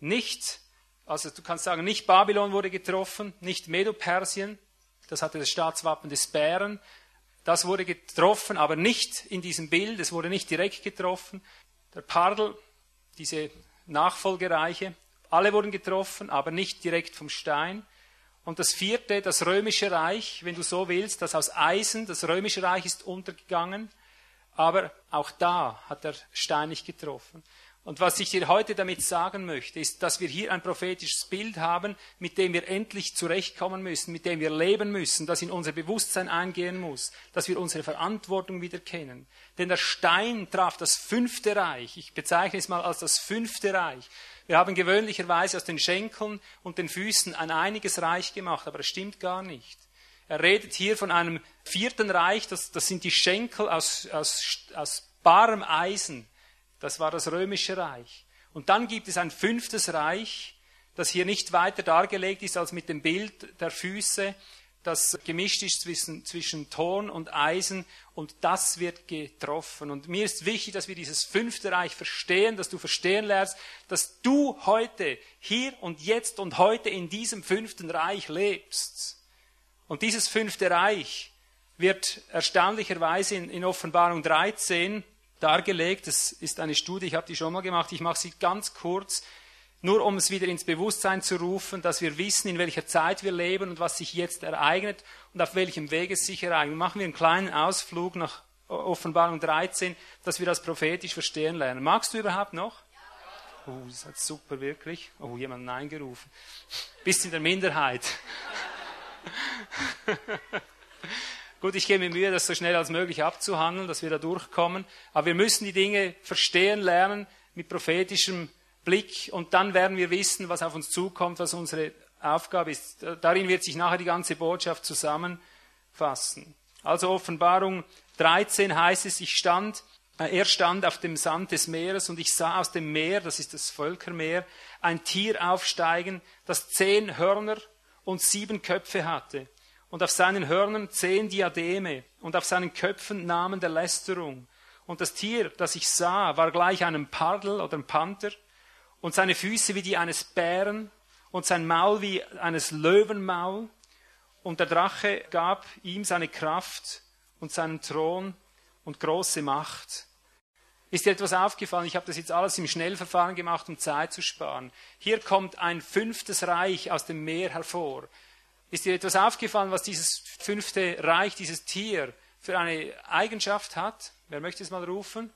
Nicht, also du kannst sagen, nicht Babylon wurde getroffen, nicht Medo-Persien, das hatte das Staatswappen des Bären, das wurde getroffen, aber nicht in diesem Bild, es wurde nicht direkt getroffen. Der Pardel diese Nachfolgereiche. Alle wurden getroffen, aber nicht direkt vom Stein. Und das vierte, das römische Reich, wenn du so willst, das aus Eisen, das römische Reich ist untergegangen, aber auch da hat der Stein nicht getroffen. Und was ich dir heute damit sagen möchte, ist, dass wir hier ein prophetisches Bild haben, mit dem wir endlich zurechtkommen müssen, mit dem wir leben müssen, das in unser Bewusstsein eingehen muss, dass wir unsere Verantwortung wieder kennen. Denn der Stein traf das fünfte Reich. Ich bezeichne es mal als das fünfte Reich. Wir haben gewöhnlicherweise aus den Schenkeln und den Füßen ein einiges Reich gemacht, aber das stimmt gar nicht. Er redet hier von einem vierten Reich, das, das sind die Schenkel aus, aus, aus barem Eisen. Das war das römische Reich. Und dann gibt es ein fünftes Reich, das hier nicht weiter dargelegt ist als mit dem Bild der Füße, das gemischt ist zwischen, zwischen Ton und Eisen und das wird getroffen. Und mir ist wichtig, dass wir dieses fünfte Reich verstehen, dass du verstehen lernst, dass du heute, hier und jetzt und heute in diesem fünften Reich lebst. Und dieses fünfte Reich wird erstaunlicherweise in, in Offenbarung 13 dargelegt. Das ist eine Studie, ich habe die schon mal gemacht, ich mache sie ganz kurz. nur um es wieder ins Bewusstsein zu rufen, dass wir wissen, in welcher Zeit wir leben und was sich jetzt ereignet und auf welchem Weg es sich ereignet. Machen wir einen kleinen Ausflug nach Offenbarung 13, dass wir das prophetisch verstehen lernen. Magst du überhaupt noch? Oh, das ist super, wirklich. Oh, jemand Nein gerufen. Bist in der Minderheit. Gut, ich gebe mir Mühe, das so schnell als möglich abzuhandeln, dass wir da durchkommen. Aber wir müssen die Dinge verstehen lernen mit prophetischem Blick und dann werden wir wissen, was auf uns zukommt, was unsere Aufgabe ist. Darin wird sich nachher die ganze Botschaft zusammenfassen. Also Offenbarung 13 heißt es, ich stand, äh, er stand auf dem Sand des Meeres und ich sah aus dem Meer, das ist das Völkermeer, ein Tier aufsteigen, das zehn Hörner und sieben Köpfe hatte. Und auf seinen Hörnern zehn Diademe und auf seinen Köpfen Namen der Lästerung. Und das Tier, das ich sah, war gleich einem Pardel oder einem Panther und seine Füße wie die eines Bären und sein Maul wie eines Löwenmaul. Und der Drache gab ihm seine Kraft und seinen Thron und große Macht. Ist dir etwas aufgefallen? Ich habe das jetzt alles im Schnellverfahren gemacht, um Zeit zu sparen. Hier kommt ein fünftes Reich aus dem Meer hervor. Ist dir etwas aufgefallen, was dieses fünfte Reich, dieses Tier für eine Eigenschaft hat? Wer möchte es mal rufen?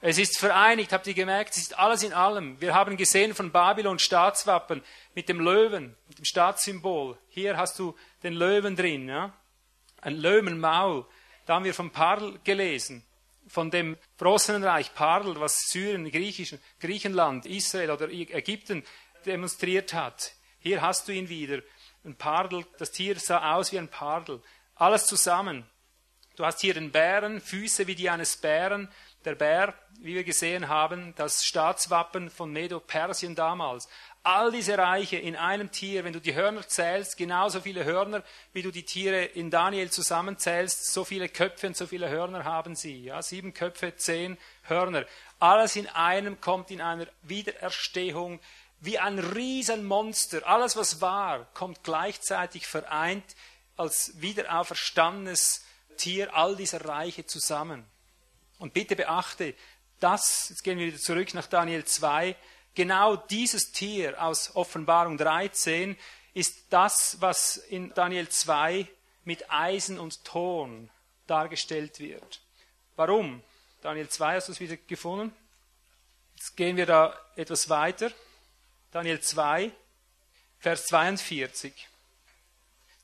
Es ist vereinigt, habt ihr gemerkt, es ist alles in allem. Wir haben gesehen von Babylon Staatswappen mit dem Löwen, mit dem Staatssymbol. Hier hast du den Löwen drin, ja? ein Löwenmaul. Da haben wir von Parl gelesen, von dem großen Reich Parl, was Syrien, Griechenland, Israel oder Ägypten demonstriert hat. Hier hast du ihn wieder. Ein Pardel, das Tier sah aus wie ein Pardel. Alles zusammen. Du hast hier den Bären, Füße wie die eines Bären, der Bär, wie wir gesehen haben, das Staatswappen von Medo-Persien damals. All diese Reiche in einem Tier, wenn du die Hörner zählst, genauso viele Hörner, wie du die Tiere in Daniel zusammenzählst, so viele Köpfe und so viele Hörner haben sie. Ja, sieben Köpfe, zehn Hörner. Alles in einem kommt in einer Wiedererstehung wie ein Riesenmonster. Alles, was war, kommt gleichzeitig vereint als wiederauferstandenes Tier all dieser Reiche zusammen. Und bitte beachte, das, jetzt gehen wir wieder zurück nach Daniel 2, genau dieses Tier aus Offenbarung 13 ist das, was in Daniel 2 mit Eisen und Ton dargestellt wird. Warum? Daniel 2, hast du es wieder gefunden? Jetzt gehen wir da etwas weiter. Daniel 2, Vers 42.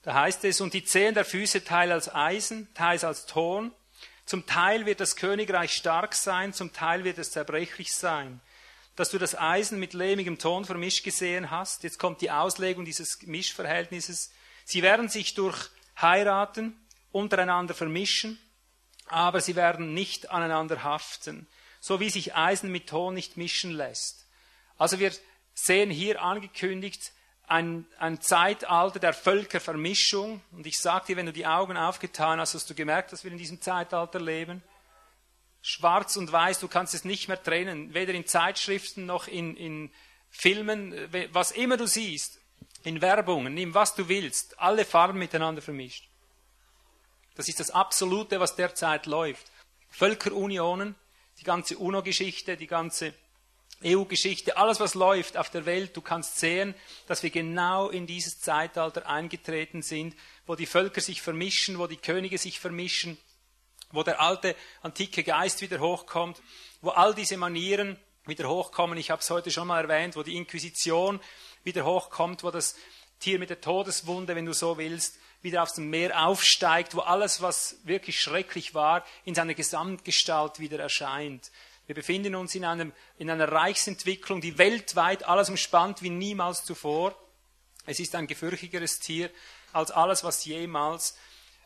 Da heißt es, und die Zehen der Füße teils als Eisen, teils als Ton, zum Teil wird das Königreich stark sein, zum Teil wird es zerbrechlich sein. Dass du das Eisen mit lehmigem Ton vermischt gesehen hast, jetzt kommt die Auslegung dieses Mischverhältnisses. Sie werden sich durch Heiraten untereinander vermischen, aber sie werden nicht aneinander haften, so wie sich Eisen mit Ton nicht mischen lässt. Also wir sehen hier angekündigt, ein, ein Zeitalter der Völkervermischung. Und ich sage dir, wenn du die Augen aufgetan hast, hast du gemerkt, dass wir in diesem Zeitalter leben. Schwarz und Weiß, du kannst es nicht mehr trennen, weder in Zeitschriften noch in, in Filmen, was immer du siehst, in Werbungen, nimm was du willst, alle Farben miteinander vermischt. Das ist das Absolute, was derzeit läuft. Völkerunionen, die ganze UNO-Geschichte, die ganze EU-Geschichte, alles was läuft auf der Welt, du kannst sehen, dass wir genau in dieses Zeitalter eingetreten sind, wo die Völker sich vermischen, wo die Könige sich vermischen, wo der alte antike Geist wieder hochkommt, wo all diese Manieren wieder hochkommen. Ich habe es heute schon mal erwähnt, wo die Inquisition wieder hochkommt, wo das Tier mit der Todeswunde, wenn du so willst, wieder dem Meer aufsteigt, wo alles, was wirklich schrecklich war, in seiner Gesamtgestalt wieder erscheint. Wir befinden uns in, einem, in einer Reichsentwicklung, die weltweit alles umspannt wie niemals zuvor. Es ist ein gefürchtigeres Tier als alles, was jemals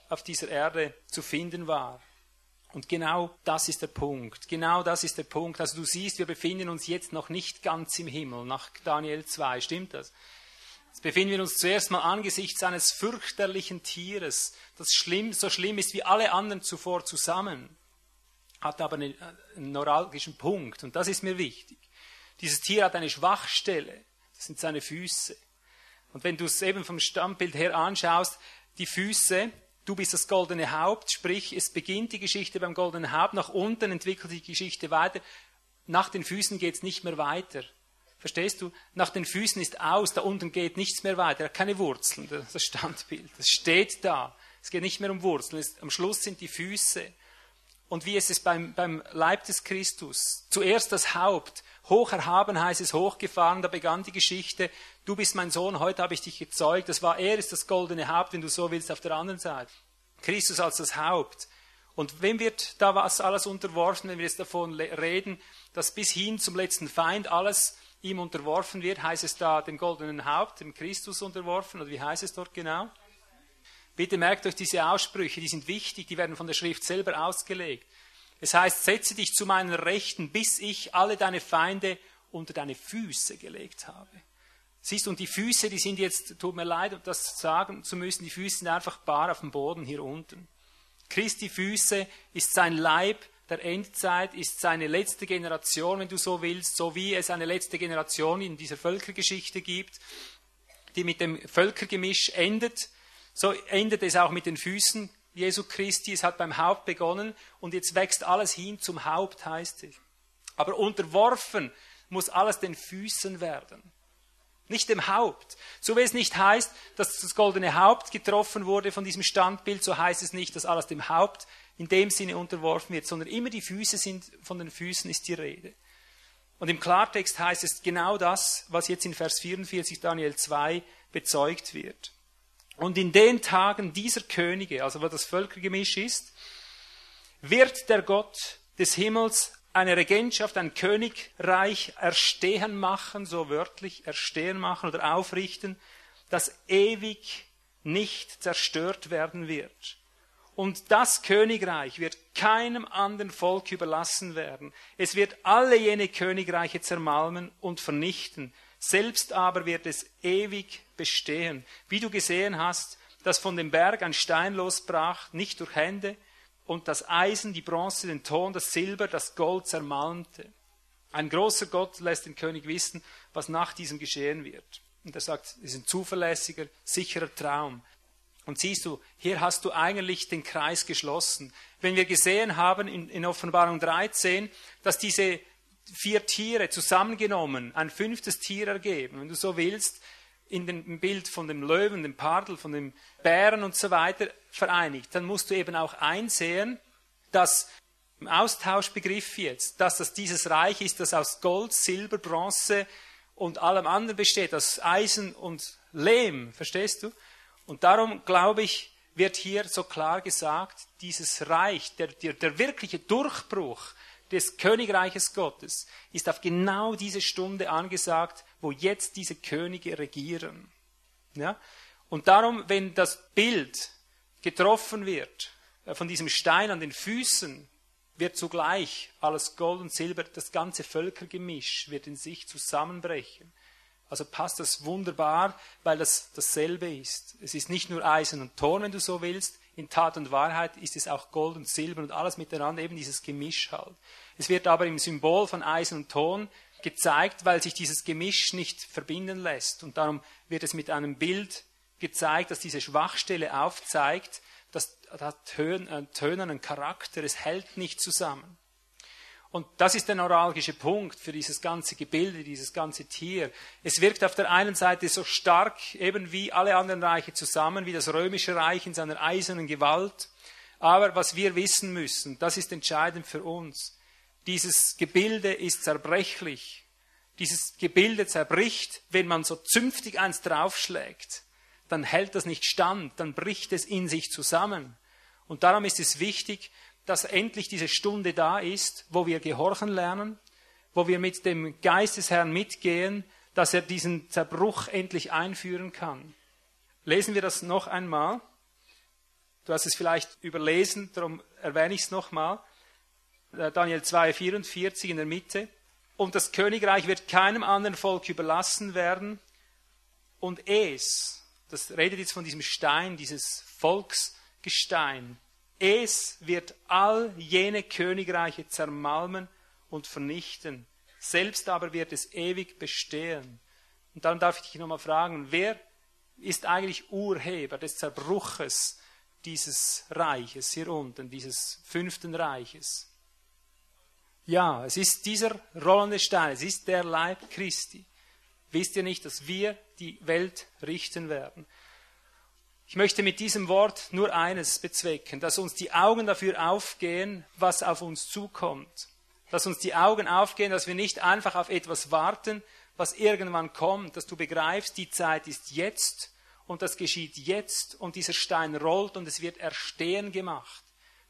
auf dieser Erde zu finden war. Und genau das ist der Punkt. Genau das ist der Punkt. Also du siehst, wir befinden uns jetzt noch nicht ganz im Himmel, nach Daniel 2. Stimmt das? Jetzt befinden wir uns zuerst mal angesichts eines fürchterlichen Tieres, das schlimm, so schlimm ist wie alle anderen zuvor zusammen hat aber einen, neuralgischen Punkt und das ist mir wichtig. Dieses Tier hat eine Schwachstelle, das sind seine Füße. Und wenn du es eben vom Stammbild her anschaust, die Füße, du bist das goldene Haupt, sprich es beginnt die Geschichte beim goldenen Haupt, nach unten entwickelt die Geschichte weiter, nach den Füßen geht es nicht mehr weiter. Verstehst du? Nach den Füßen ist aus, da unten geht nichts mehr weiter, er hat keine Wurzeln, das Standbild. Das steht da. Es geht nicht mehr um Wurzeln, am Schluss sind die Füße. Und wie ist es beim, beim Leib des Christus? Zuerst das Haupt, hoch erhaben heißt es, hochgefahren, da begann die Geschichte, du bist mein Sohn, heute habe ich dich gezeugt, das war, er ist das goldene Haupt, wenn du so willst, auf der anderen Seite. Christus als das Haupt. Und wem wird da was alles unterworfen, wenn wir jetzt davon reden, dass bis hin zum letzten Feind alles ihm unterworfen wird, heißt es da dem goldenen Haupt, dem Christus unterworfen, oder wie heißt es dort genau? Bitte merkt euch diese Aussprüche, die sind wichtig, die werden von der Schrift selber ausgelegt. Es heißt, setze dich zu meinen Rechten, bis ich alle deine Feinde unter deine Füße gelegt habe. Siehst du, und die Füße, die sind jetzt, tut mir leid, das sagen zu müssen, die Füße sind einfach bar auf dem Boden hier unten. Christi Füße ist sein Leib der Endzeit, ist seine letzte Generation, wenn du so willst, so wie es eine letzte Generation in dieser Völkergeschichte gibt, die mit dem Völkergemisch endet so endet es auch mit den Füßen Jesu Christi. Es hat beim Haupt begonnen und jetzt wächst alles hin zum Haupt, heißt es. Aber unterworfen muss alles den Füßen werden. Nicht dem Haupt. So wie es nicht heißt, dass das goldene Haupt getroffen wurde von diesem Standbild, so heißt es nicht, dass alles dem Haupt in dem Sinne unterworfen wird, sondern immer die Füße sind, von den Füßen ist die Rede. Und im Klartext heißt es genau das, was jetzt in Vers 44 Daniel 2 bezeugt wird. Und in den Tagen dieser Könige, also wo das Völkergemisch ist, wird der Gott des Himmels eine Regentschaft, ein Königreich erstehen machen, so wörtlich erstehen machen oder aufrichten, das ewig nicht zerstört werden wird. Und das Königreich wird keinem anderen Volk überlassen werden. Es wird alle jene Königreiche zermalmen und vernichten, selbst aber wird es ewig bestehen. Wie du gesehen hast, dass von dem Berg ein Stein losbrach, nicht durch Hände, und das Eisen, die Bronze, den Ton, das Silber, das Gold zermalmte. Ein großer Gott lässt den König wissen, was nach diesem geschehen wird. Und er sagt, es ist ein zuverlässiger, sicherer Traum. Und siehst du, hier hast du eigentlich den Kreis geschlossen. Wenn wir gesehen haben in, in Offenbarung 13, dass diese vier Tiere zusammengenommen ein fünftes Tier ergeben, wenn du so willst, in dem Bild von dem Löwen, dem Pardel, von dem Bären und so weiter vereinigt, dann musst du eben auch einsehen, dass im Austauschbegriff jetzt, dass das dieses Reich ist, das aus Gold, Silber, Bronze und allem anderen besteht, aus Eisen und Lehm, verstehst du? Und darum glaube ich, wird hier so klar gesagt, dieses Reich, der, der, der wirkliche Durchbruch des Königreiches Gottes ist auf genau diese Stunde angesagt, wo jetzt diese Könige regieren. Ja? Und darum, wenn das Bild getroffen wird äh, von diesem Stein an den Füßen, wird zugleich alles Gold und Silber, das ganze Völkergemisch wird in sich zusammenbrechen. Also passt das wunderbar, weil das dasselbe ist. Es ist nicht nur Eisen und Ton, wenn du so willst. In Tat und Wahrheit ist es auch Gold und Silber und alles miteinander, eben dieses Gemisch halt. Es wird aber im Symbol von Eisen und Ton gezeigt, weil sich dieses Gemisch nicht verbinden lässt. Und darum wird es mit einem Bild gezeigt, das diese Schwachstelle aufzeigt. Das hat tönernen Charakter, es hält nicht zusammen. Und das ist der neuralgische Punkt für dieses ganze Gebilde, dieses ganze Tier. Es wirkt auf der einen Seite so stark, eben wie alle anderen Reiche zusammen, wie das römische Reich in seiner eisernen Gewalt. Aber was wir wissen müssen, das ist entscheidend für uns. Dieses Gebilde ist zerbrechlich. Dieses Gebilde zerbricht, wenn man so zünftig eins draufschlägt. Dann hält das nicht stand, dann bricht es in sich zusammen. Und darum ist es wichtig, dass endlich diese Stunde da ist, wo wir gehorchen lernen, wo wir mit dem Geist des Herrn mitgehen, dass er diesen Zerbruch endlich einführen kann. Lesen wir das noch einmal. Du hast es vielleicht überlesen, darum erwähne ich es nochmal. Äh, Daniel 2, 44 in der Mitte. Und das Königreich wird keinem anderen Volk überlassen werden. Und es, das redet jetzt von diesem Stein, dieses Volksgestein, es wird all jene Königreiche zermalmen und vernichten. Selbst aber wird es ewig bestehen. Und dann darf ich dich nochmal fragen, wer ist eigentlich Urheber des Zerbruches dieses Reiches hier unten, dieses fünften Reiches? Ja, es ist dieser rollende Stein, es ist der Leib Christi. Wisst ihr nicht, dass wir die Welt richten werden? Ich möchte mit diesem Wort nur eines bezwecken, dass uns die Augen dafür aufgehen, was auf uns zukommt. Dass uns die Augen aufgehen, dass wir nicht einfach auf etwas warten, was irgendwann kommt, dass du begreifst, die Zeit ist jetzt und das geschieht jetzt und dieser Stein rollt und es wird erstehen gemacht.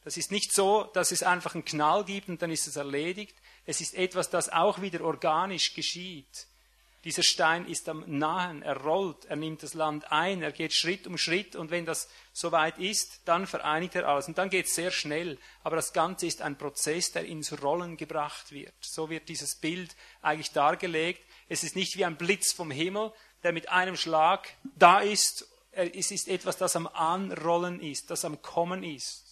Das ist nicht so, dass es einfach einen Knall gibt und dann ist es erledigt. Es ist etwas, das auch wieder organisch geschieht. Dieser Stein ist am Nahen, er rollt, er nimmt das Land ein, er geht Schritt um Schritt und wenn das soweit ist, dann vereinigt er alles. Und dann geht es sehr schnell. Aber das Ganze ist ein Prozess, der ins Rollen gebracht wird. So wird dieses Bild eigentlich dargelegt. Es ist nicht wie ein Blitz vom Himmel, der mit einem Schlag da ist. Es ist etwas, das am Anrollen ist, das am Kommen ist.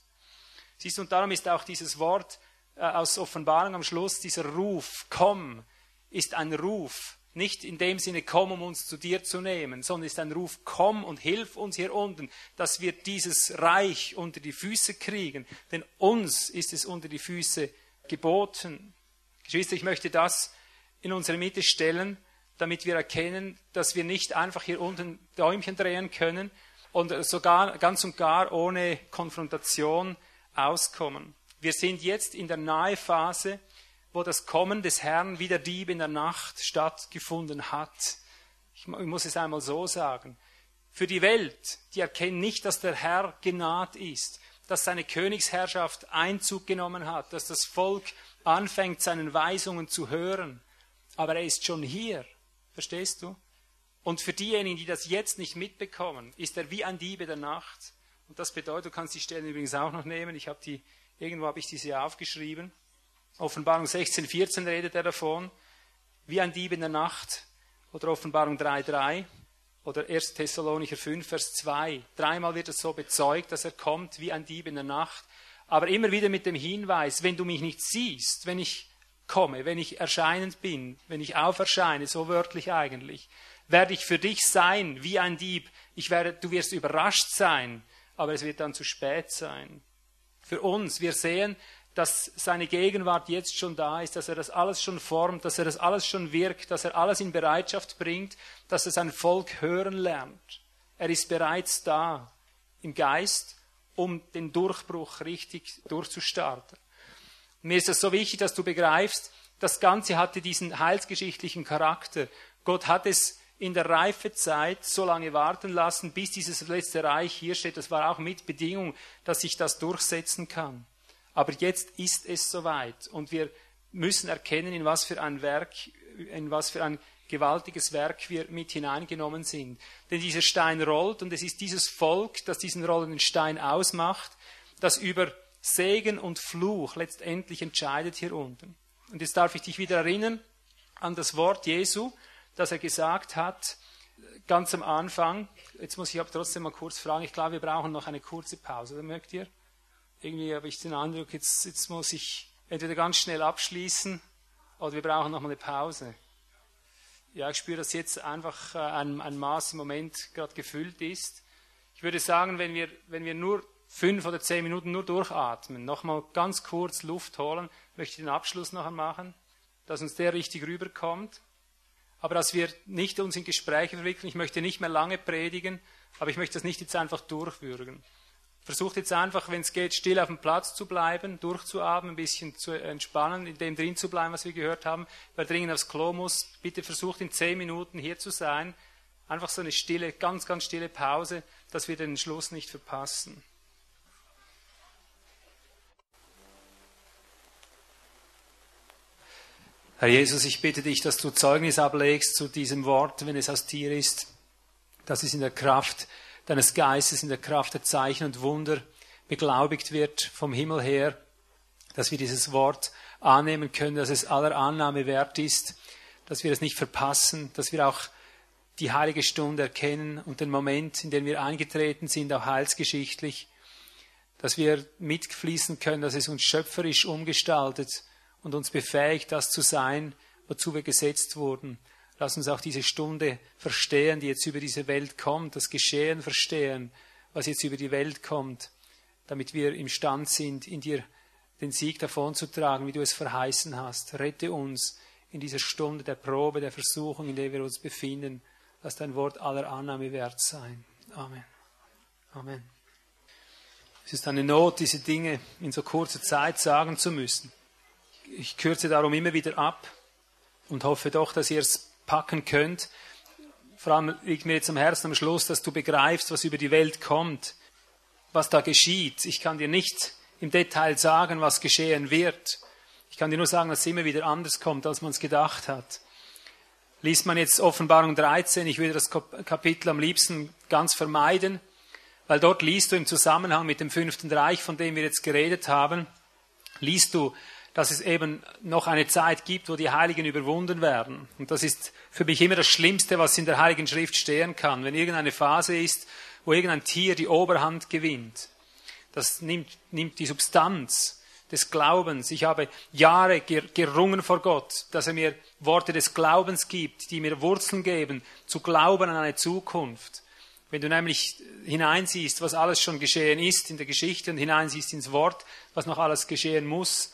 Siehst du, und darum ist auch dieses Wort äh, aus Offenbarung am Schluss, dieser Ruf, komm, ist ein Ruf, nicht in dem Sinne, komm, um uns zu dir zu nehmen, sondern ist ein Ruf, komm und hilf uns hier unten, dass wir dieses Reich unter die Füße kriegen. Denn uns ist es unter die Füße geboten. Geschwister, ich möchte das in unsere Mitte stellen, damit wir erkennen, dass wir nicht einfach hier unten Däumchen drehen können und sogar ganz und gar ohne Konfrontation auskommen. Wir sind jetzt in der nahe Phase, wo das Kommen des Herrn wie der Dieb in der Nacht stattgefunden hat. Ich muss es einmal so sagen. Für die Welt, die erkennen nicht, dass der Herr genaht ist, dass seine Königsherrschaft Einzug genommen hat, dass das Volk anfängt, seinen Weisungen zu hören. Aber er ist schon hier. Verstehst du? Und für diejenigen, die das jetzt nicht mitbekommen, ist er wie ein Diebe der Nacht. Und das bedeutet, du kannst die Stellen übrigens auch noch nehmen. Ich habe die, irgendwo habe ich diese aufgeschrieben. Offenbarung 16, 14 redet er davon, wie ein Dieb in der Nacht. Oder Offenbarung 3, 3. Oder 1. Thessalonicher 5, Vers 2. Dreimal wird es so bezeugt, dass er kommt wie ein Dieb in der Nacht. Aber immer wieder mit dem Hinweis, wenn du mich nicht siehst, wenn ich komme, wenn ich erscheinend bin, wenn ich auferscheine, so wörtlich eigentlich, werde ich für dich sein wie ein Dieb. Ich werde, du wirst überrascht sein, aber es wird dann zu spät sein. Für uns, wir sehen, dass seine Gegenwart jetzt schon da ist, dass er das alles schon formt, dass er das alles schon wirkt, dass er alles in Bereitschaft bringt, dass er sein Volk hören lernt. Er ist bereits da im Geist, um den Durchbruch richtig durchzustarten. Mir ist es so wichtig, dass du begreifst, das Ganze hatte diesen heilsgeschichtlichen Charakter. Gott hat es in der Reifezeit so lange warten lassen, bis dieses letzte Reich hier steht. Das war auch mit Bedingung, dass sich das durchsetzen kann. Aber jetzt ist es soweit und wir müssen erkennen, in was für ein Werk, in was für ein gewaltiges Werk wir mit hineingenommen sind. Denn dieser Stein rollt und es ist dieses Volk, das diesen rollenden Stein ausmacht, das über Segen und Fluch letztendlich entscheidet hier unten. Und jetzt darf ich dich wieder erinnern an das Wort Jesu, das er gesagt hat, ganz am Anfang. Jetzt muss ich aber trotzdem mal kurz fragen. Ich glaube, wir brauchen noch eine kurze Pause. Mögt ihr? irgendwie habe ich den Eindruck, jetzt, jetzt muss ich entweder ganz schnell abschließen oder wir brauchen noch mal eine Pause. Ja, ich spüre, dass jetzt einfach äh, ein, ein Maß im Moment gerade gefüllt ist. Ich würde sagen, wenn wir, wenn wir nur fünf oder zehn Minuten nur durchatmen, nochmal ganz kurz Luft holen, möchte ich den Abschluss noch machen, dass uns der richtig rüberkommt. Aber dass wir nicht uns in Gespräche verwickeln, ich möchte nicht mehr lange predigen, aber ich möchte das nicht jetzt einfach durchwürgen. Versucht jetzt einfach, wenn es geht, still auf dem Platz zu bleiben, durchzuatmen, ein bisschen zu entspannen, in dem drin zu bleiben, was wir gehört haben. Wer dringend aufs Klo muss, bitte versucht in zehn Minuten hier zu sein. Einfach so eine stille, ganz, ganz stille Pause, dass wir den Schluss nicht verpassen. Herr Jesus, ich bitte dich, dass du Zeugnis ablegst zu diesem Wort, wenn es aus dir ist, dass es in der Kraft deines Geistes in der Kraft der Zeichen und Wunder beglaubigt wird vom Himmel her, dass wir dieses Wort annehmen können, dass es aller Annahme wert ist, dass wir es nicht verpassen, dass wir auch die heilige Stunde erkennen und den Moment, in den wir eingetreten sind, auch heilsgeschichtlich, dass wir mitfließen können, dass es uns schöpferisch umgestaltet und uns befähigt, das zu sein, wozu wir gesetzt wurden. Lass uns auch diese Stunde verstehen, die jetzt über diese Welt kommt, das Geschehen verstehen, was jetzt über die Welt kommt, damit wir imstand sind, in dir den Sieg davonzutragen, wie du es verheißen hast. Rette uns in dieser Stunde der Probe, der Versuchung, in der wir uns befinden. Lass dein Wort aller Annahme wert sein. Amen. Amen. Es ist eine Not, diese Dinge in so kurzer Zeit sagen zu müssen. Ich kürze darum immer wieder ab und hoffe doch, dass ihr es packen könnt. Vor allem liegt mir jetzt am Herzen am Schluss, dass du begreifst, was über die Welt kommt, was da geschieht. Ich kann dir nicht im Detail sagen, was geschehen wird. Ich kann dir nur sagen, dass es immer wieder anders kommt, als man es gedacht hat. Liest man jetzt Offenbarung 13, ich würde das Kapitel am liebsten ganz vermeiden, weil dort liest du im Zusammenhang mit dem fünften Reich, von dem wir jetzt geredet haben, liest du, dass es eben noch eine Zeit gibt, wo die Heiligen überwunden werden. Und das ist für mich immer das Schlimmste, was in der Heiligen Schrift stehen kann. Wenn irgendeine Phase ist, wo irgendein Tier die Oberhand gewinnt, das nimmt, nimmt die Substanz des Glaubens. Ich habe Jahre gerungen vor Gott, dass er mir Worte des Glaubens gibt, die mir Wurzeln geben, zu glauben an eine Zukunft. Wenn du nämlich hineinsiehst, was alles schon geschehen ist in der Geschichte und hineinsiehst ins Wort, was noch alles geschehen muss,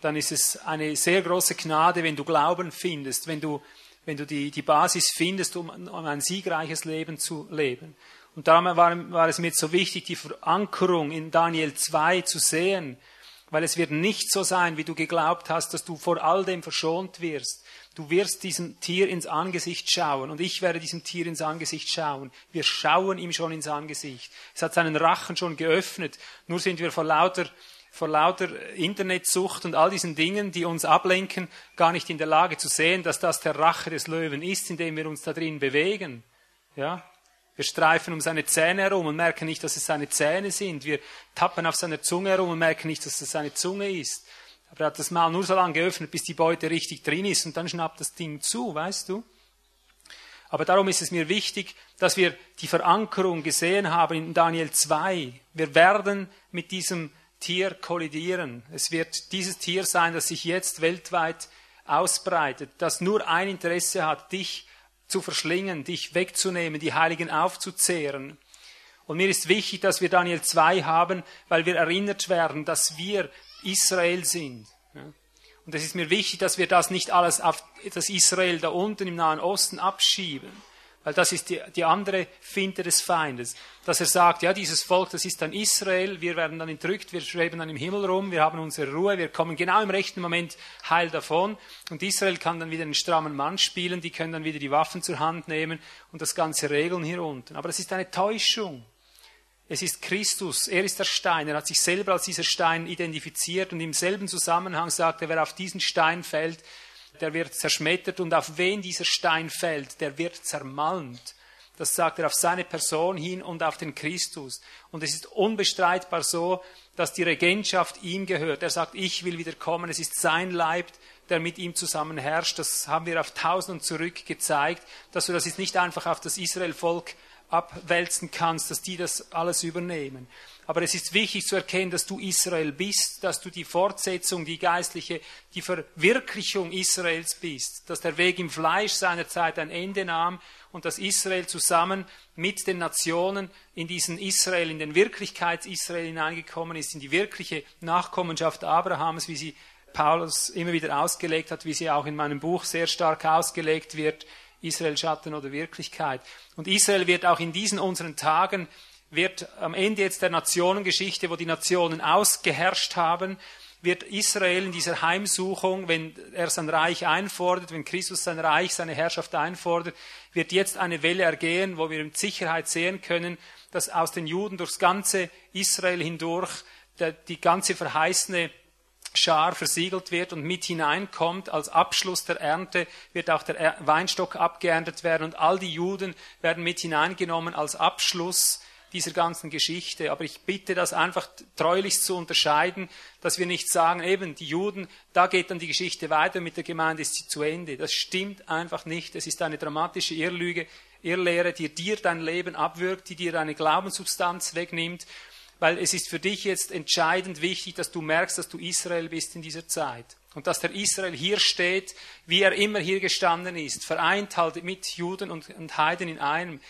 dann ist es eine sehr große Gnade, wenn du Glauben findest, wenn du, wenn du die, die Basis findest, um, um ein siegreiches Leben zu leben. Und darum war, war es mir so wichtig, die Verankerung in Daniel 2 zu sehen, weil es wird nicht so sein, wie du geglaubt hast, dass du vor all dem verschont wirst. Du wirst diesem Tier ins Angesicht schauen und ich werde diesem Tier ins Angesicht schauen. Wir schauen ihm schon ins Angesicht. Es hat seinen Rachen schon geöffnet. Nur sind wir vor lauter vor lauter Internetsucht und all diesen Dingen, die uns ablenken, gar nicht in der Lage zu sehen, dass das der Rache des Löwen ist, in dem wir uns da drin bewegen. Ja? Wir streifen um seine Zähne herum und merken nicht, dass es seine Zähne sind. Wir tappen auf seiner Zunge herum und merken nicht, dass es seine Zunge ist. Aber er hat das Maul nur so lange geöffnet, bis die Beute richtig drin ist und dann schnappt das Ding zu, weißt du? Aber darum ist es mir wichtig, dass wir die Verankerung gesehen haben in Daniel 2. Wir werden mit diesem Tier kollidieren. Es wird dieses Tier sein, das sich jetzt weltweit ausbreitet, das nur ein Interesse hat, dich zu verschlingen, dich wegzunehmen, die Heiligen aufzuzehren. Und mir ist wichtig, dass wir Daniel 2 haben, weil wir erinnert werden, dass wir Israel sind. Und es ist mir wichtig, dass wir das nicht alles auf das Israel da unten im Nahen Osten abschieben, weil das ist die, die andere Finte des Feindes. Dass er sagt, ja, dieses Volk, das ist dann Israel, wir werden dann entrückt, wir schweben dann im Himmel rum, wir haben unsere Ruhe, wir kommen genau im rechten Moment heil davon. Und Israel kann dann wieder einen strammen Mann spielen, die können dann wieder die Waffen zur Hand nehmen und das Ganze regeln hier unten. Aber das ist eine Täuschung. Es ist Christus, er ist der Stein, er hat sich selber als dieser Stein identifiziert und im selben Zusammenhang sagt er, wer auf diesen Stein fällt, der wird zerschmettert und auf wen dieser Stein fällt, der wird zermalmt. Das sagt er auf seine Person hin und auf den Christus. Und es ist unbestreitbar so, dass die Regentschaft ihm gehört. Er sagt, ich will wieder kommen. Es ist sein Leib, der mit ihm zusammen herrscht. Das haben wir auf Tausenden zurück gezeigt, dass du das jetzt nicht einfach auf das Israel-Volk abwälzen kannst, dass die das alles übernehmen. Aber es ist wichtig zu erkennen, dass du Israel bist, dass du die Fortsetzung, die geistliche, die Verwirklichung Israels bist, dass der Weg im Fleisch seiner Zeit ein Ende nahm und dass Israel zusammen mit den Nationen in diesen Israel, in den Wirklichkeits-Israel hineingekommen ist, in die wirkliche Nachkommenschaft Abrahams, wie sie Paulus immer wieder ausgelegt hat, wie sie auch in meinem Buch sehr stark ausgelegt wird, Israel Schatten oder Wirklichkeit. Und Israel wird auch in diesen unseren Tagen wird am Ende jetzt der Nationengeschichte, wo die Nationen ausgeherrscht haben, wird Israel in dieser Heimsuchung, wenn er sein Reich einfordert, wenn Christus sein Reich, seine Herrschaft einfordert, wird jetzt eine Welle ergehen, wo wir mit Sicherheit sehen können, dass aus den Juden durchs ganze Israel hindurch die ganze verheißene Schar versiegelt wird und mit hineinkommt. Als Abschluss der Ernte wird auch der Weinstock abgeerntet werden und all die Juden werden mit hineingenommen als Abschluss dieser ganzen Geschichte. Aber ich bitte das einfach treulichst zu unterscheiden, dass wir nicht sagen, eben die Juden, da geht dann die Geschichte weiter, mit der Gemeinde ist sie zu Ende. Das stimmt einfach nicht. Es ist eine dramatische Irrlüge, Irrlehre, die dir dein Leben abwirkt, die dir deine Glaubenssubstanz wegnimmt, weil es ist für dich jetzt entscheidend wichtig, dass du merkst, dass du Israel bist in dieser Zeit. Und dass der Israel hier steht, wie er immer hier gestanden ist, vereint halt mit Juden und, und Heiden in einem.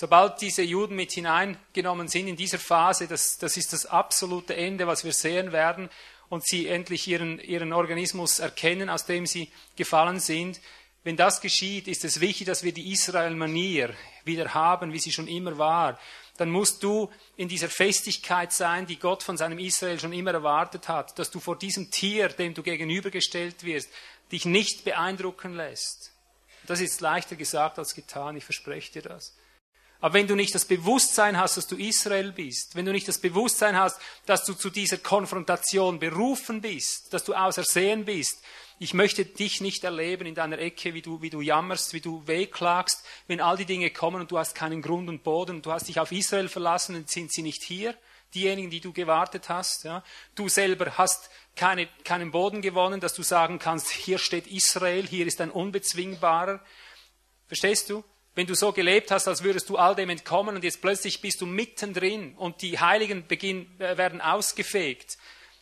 Sobald diese Juden mit hineingenommen sind in dieser Phase, das, das ist das absolute Ende, was wir sehen werden. und sie endlich ihren, ihren Organismus erkennen, aus dem sie gefallen sind. Wenn das geschieht, ist es wichtig, dass wir die Israel-Manier wieder haben, wie sie schon immer war. Dann musst du in dieser Festigkeit sein, die Gott von seinem Israel schon immer erwartet hat, dass du vor diesem Tier, dem du gegenübergestellt wirst, dich nicht beeindrucken lässt. Das ist leichter gesagt als getan, ich verspreche dir das. Aber wenn du nicht das Bewusstsein hast, dass du Israel bist, wenn du nicht das Bewusstsein hast, dass du zu dieser Konfrontation berufen bist, dass du ausersehen bist, ich möchte dich nicht erleben in deiner Ecke, wie du, wie du jammerst, wie du wehklagst, wenn all die Dinge kommen und du hast keinen Grund und Boden du hast dich auf Israel verlassen und sind sie nicht hier, diejenigen, die du gewartet hast. Ja. Du selber hast keine, keinen Boden gewonnen, dass du sagen kannst, hier steht Israel, hier ist ein unbezwingbarer. Verstehst du? Wenn du so gelebt hast, als würdest du all dem entkommen und jetzt plötzlich bist du mittendrin und die Heiligen beginnen, äh, werden ausgefegt.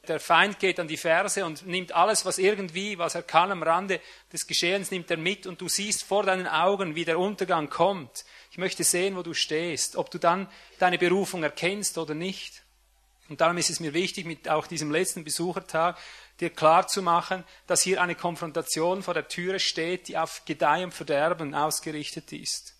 Der Feind geht an die Ferse und nimmt alles, was irgendwie, was er kann am Rande des Geschehens, nimmt er mit und du siehst vor deinen Augen, wie der Untergang kommt. Ich möchte sehen, wo du stehst, ob du dann deine Berufung erkennst oder nicht. Und darum ist es mir wichtig, mit auch diesem letzten Besuchertag dir klar zu machen, dass hier eine Konfrontation vor der Türe steht, die auf Gedeih und Verderben ausgerichtet ist.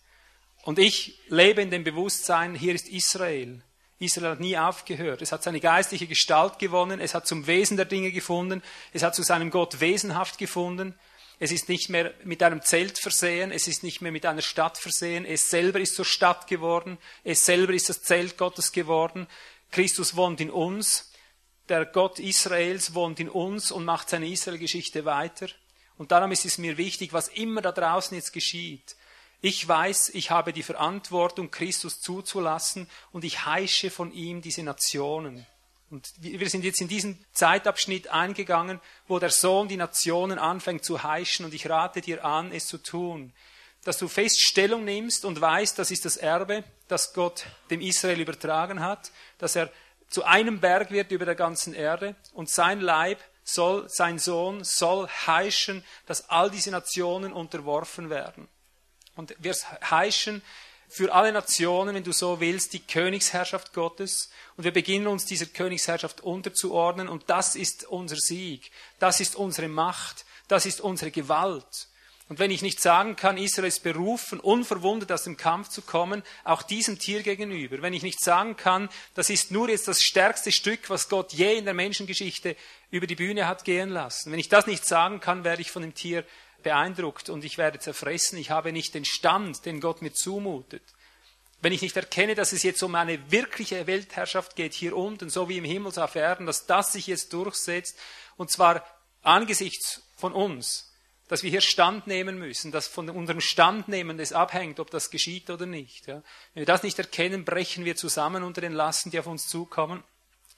Und ich lebe in dem Bewusstsein, hier ist Israel. Israel hat nie aufgehört. Es hat seine geistliche Gestalt gewonnen, es hat zum Wesen der Dinge gefunden, es hat zu seinem Gott wesenhaft gefunden. Es ist nicht mehr mit einem Zelt versehen, es ist nicht mehr mit einer Stadt versehen, es selber ist zur Stadt geworden, es selber ist das Zelt Gottes geworden. Christus wohnt in uns der Gott Israels wohnt in uns und macht seine Israel-Geschichte weiter. Und darum ist es mir wichtig, was immer da draußen jetzt geschieht. Ich weiß, ich habe die Verantwortung, Christus zuzulassen und ich heische von ihm diese Nationen. Und wir sind jetzt in diesen Zeitabschnitt eingegangen, wo der Sohn die Nationen anfängt zu heischen und ich rate dir an, es zu tun. Dass du fest Stellung nimmst und weißt, das ist das Erbe, das Gott dem Israel übertragen hat, dass er zu einem Berg wird über der ganzen Erde und sein Leib soll, sein Sohn soll heischen, dass all diese Nationen unterworfen werden. Und wir heischen für alle Nationen, wenn du so willst, die Königsherrschaft Gottes. Und wir beginnen uns dieser Königsherrschaft unterzuordnen. Und das ist unser Sieg. Das ist unsere Macht. Das ist unsere Gewalt. Und wenn ich nicht sagen kann, Israel ist berufen, unverwundet aus dem Kampf zu kommen, auch diesem Tier gegenüber, wenn ich nicht sagen kann, das ist nur jetzt das stärkste Stück, was Gott je in der Menschengeschichte über die Bühne hat gehen lassen, wenn ich das nicht sagen kann, werde ich von dem Tier beeindruckt und ich werde zerfressen, ich habe nicht den Stand, den Gott mir zumutet. Wenn ich nicht erkenne, dass es jetzt um eine wirkliche Weltherrschaft geht, hier unten, so wie im Himmel auf Erden, dass das sich jetzt durchsetzt, und zwar angesichts von uns, dass wir hier Stand nehmen müssen, dass von unserem Standnehmen es abhängt, ob das geschieht oder nicht. Ja. Wenn wir das nicht erkennen, brechen wir zusammen unter den Lasten, die auf uns zukommen.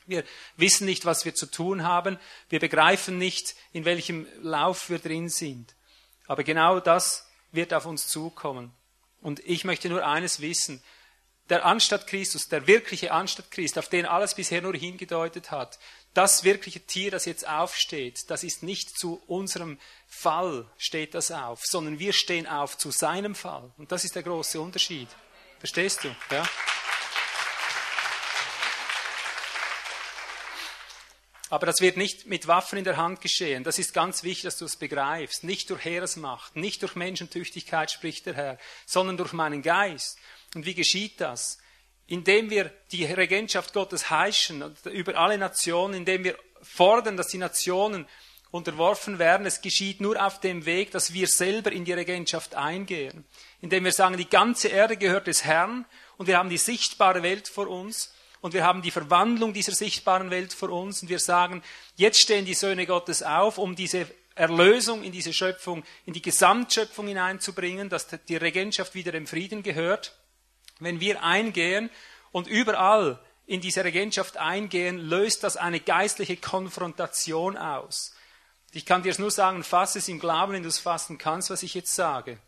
Wir wissen nicht, was wir zu tun haben. Wir begreifen nicht, in welchem Lauf wir drin sind. Aber genau das wird auf uns zukommen. Und ich möchte nur eines wissen. Der Anstatt Christus, der wirkliche Anstatt Christ, auf den alles bisher nur hingedeutet hat, das wirkliche Tier, das jetzt aufsteht, das ist nicht zu unserem Fall steht das auf, sondern wir stehen auf zu seinem Fall. Und das ist der große Unterschied. Verstehst du? Ja? Aber das wird nicht mit Waffen in der Hand geschehen. Das ist ganz wichtig, dass du es begreifst. Nicht durch Heeresmacht, nicht durch Menschentüchtigkeit spricht der Herr, sondern durch meinen Geist. Und wie geschieht das? indem wir die Regentschaft Gottes heischen über alle Nationen, indem wir fordern, dass die Nationen unterworfen werden. Es geschieht nur auf dem Weg, dass wir selber in die Regentschaft eingehen. Indem wir sagen, die ganze Erde gehört des Herrn und wir haben die sichtbare Welt vor uns und wir haben die Verwandlung dieser sichtbaren Welt vor uns und wir sagen, jetzt stehen die Söhne Gottes auf, um diese Erlösung in diese Schöpfung, in die Gesamtschöpfung hineinzubringen, dass die Regentschaft wieder dem Frieden gehört. Wenn wir eingehen und überall in diese Regentschaft eingehen, löst das eine geistliche Konfrontation aus. Ich kann dir nur sagen, fass es im Glauben, wenn du es fassen kannst, was ich jetzt sage.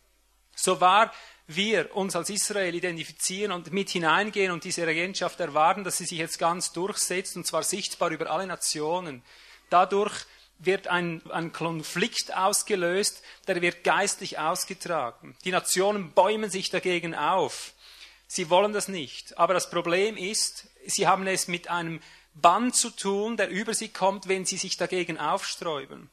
So wahr wir uns als Israel identifizieren und mit hineingehen und diese Regentschaft erwarten, dass sie sich jetzt ganz durchsetzt, und zwar sichtbar über alle Nationen. Dadurch wird ein, ein Konflikt ausgelöst, der wird geistlich ausgetragen. Die Nationen bäumen sich dagegen auf. Sie wollen das nicht. Aber das Problem ist, sie haben es mit einem Bann zu tun, der über sie kommt, wenn sie sich dagegen aufsträuben.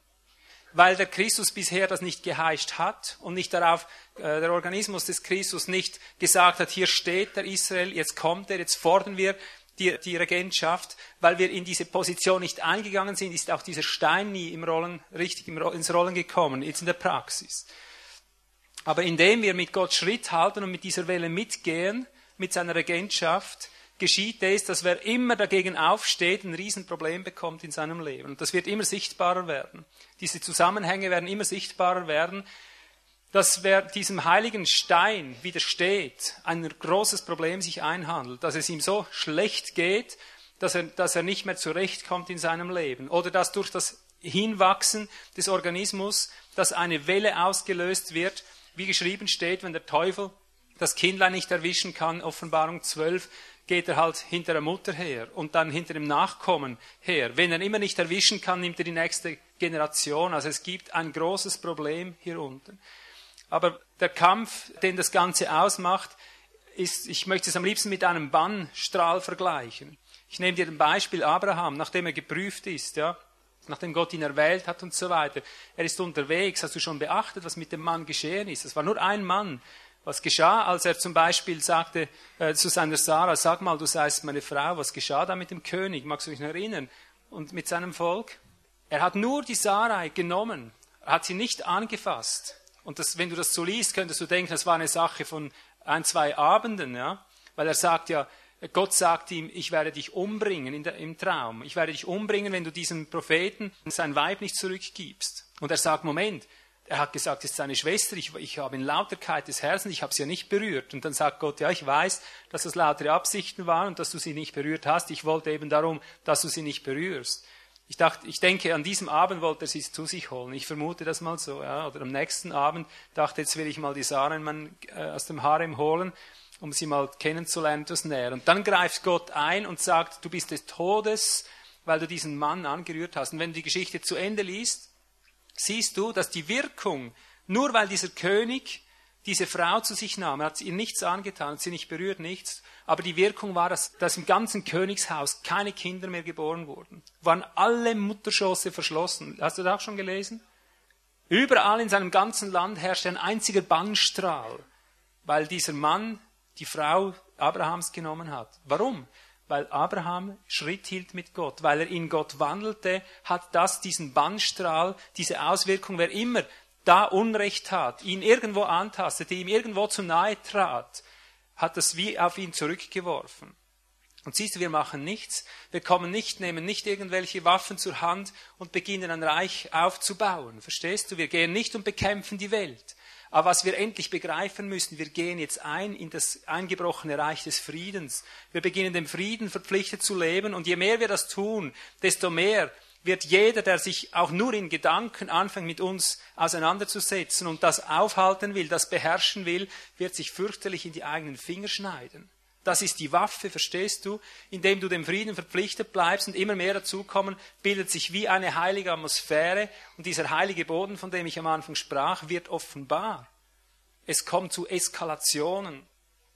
Weil der Christus bisher das nicht geheischt hat und nicht darauf, äh, der Organismus des Christus nicht gesagt hat, hier steht der Israel, jetzt kommt er, jetzt fordern wir die, die Regentschaft, weil wir in diese Position nicht eingegangen sind, ist auch dieser Stein nie im Rollen, richtig ins Rollen gekommen, jetzt in der Praxis. Aber indem wir mit Gott Schritt halten und mit dieser Welle mitgehen, mit seiner Regentschaft, geschieht es, dass wer immer dagegen aufsteht, ein Riesenproblem bekommt in seinem Leben. Und das wird immer sichtbarer werden. Diese Zusammenhänge werden immer sichtbarer werden, dass wer diesem heiligen Stein widersteht, ein großes Problem sich einhandelt, dass es ihm so schlecht geht, dass er, dass er nicht mehr zurechtkommt in seinem Leben. Oder dass durch das Hinwachsen des Organismus, dass eine Welle ausgelöst wird, wie geschrieben steht, wenn der Teufel das Kindlein nicht erwischen kann, Offenbarung 12, geht er halt hinter der Mutter her und dann hinter dem Nachkommen her. Wenn er immer nicht erwischen kann, nimmt er die nächste Generation. Also es gibt ein großes Problem hier unten. Aber der Kampf, den das Ganze ausmacht, ist, ich möchte es am liebsten mit einem Bannstrahl vergleichen. Ich nehme dir ein Beispiel Abraham, nachdem er geprüft ist, ja, nachdem Gott ihn erwählt hat und so weiter. Er ist unterwegs. Hast du schon beachtet, was mit dem Mann geschehen ist? Es war nur ein Mann. Was geschah, als er zum Beispiel sagte äh, zu seiner Sarah, sag mal, du seist meine Frau, was geschah da mit dem König? Magst du dich erinnern? Und mit seinem Volk? Er hat nur die Sarai genommen, hat sie nicht angefasst. Und das, wenn du das so liest, könntest du denken, das war eine Sache von ein, zwei Abenden, ja? Weil er sagt ja, Gott sagt ihm, ich werde dich umbringen der, im Traum. Ich werde dich umbringen, wenn du diesem Propheten sein Weib nicht zurückgibst. Und er sagt, Moment, er hat gesagt, es ist seine Schwester, ich, ich habe in Lauterkeit des Herzens, ich habe sie ja nicht berührt. Und dann sagt Gott, ja, ich weiß, dass das lautere Absichten waren und dass du sie nicht berührt hast. Ich wollte eben darum, dass du sie nicht berührst. Ich dachte, ich denke, an diesem Abend wollte er sie zu sich holen. Ich vermute das mal so, ja. Oder am nächsten Abend dachte, jetzt will ich mal die Sarah äh, aus dem Harem holen, um sie mal kennenzulernen, etwas näher. Und dann greift Gott ein und sagt, du bist des Todes, weil du diesen Mann angerührt hast. Und wenn du die Geschichte zu Ende liest, siehst du, dass die Wirkung, nur weil dieser König diese Frau zu sich nahm, er hat ihr nichts angetan, sie nicht berührt, nichts, aber die Wirkung war, dass, dass im ganzen Königshaus keine Kinder mehr geboren wurden. Waren alle Mutterschoße verschlossen. Hast du das auch schon gelesen? Überall in seinem ganzen Land herrschte ein einziger Bannstrahl, weil dieser Mann die Frau Abrahams genommen hat. Warum? Weil Abraham Schritt hielt mit Gott, weil er in Gott wandelte, hat das diesen Bannstrahl, diese Auswirkung, wer immer da Unrecht tat, ihn irgendwo antastete, ihm irgendwo zu nahe trat, hat das wie auf ihn zurückgeworfen. Und siehst du, wir machen nichts, wir kommen nicht, nehmen nicht irgendwelche Waffen zur Hand und beginnen ein Reich aufzubauen. Verstehst du? Wir gehen nicht und bekämpfen die Welt. Aber was wir endlich begreifen müssen, wir gehen jetzt ein in das eingebrochene Reich des Friedens. Wir beginnen dem Frieden verpflichtet zu leben und je mehr wir das tun, desto mehr wird jeder, der sich auch nur in Gedanken anfängt, mit uns auseinanderzusetzen und das aufhalten will, das beherrschen will, wird sich fürchterlich in die eigenen Finger schneiden. Das ist die Waffe, verstehst du? Indem du dem Frieden verpflichtet bleibst und immer mehr dazukommen, bildet sich wie eine heilige Atmosphäre und dieser heilige Boden, von dem ich am Anfang sprach, wird offenbar. Es kommt zu Eskalationen.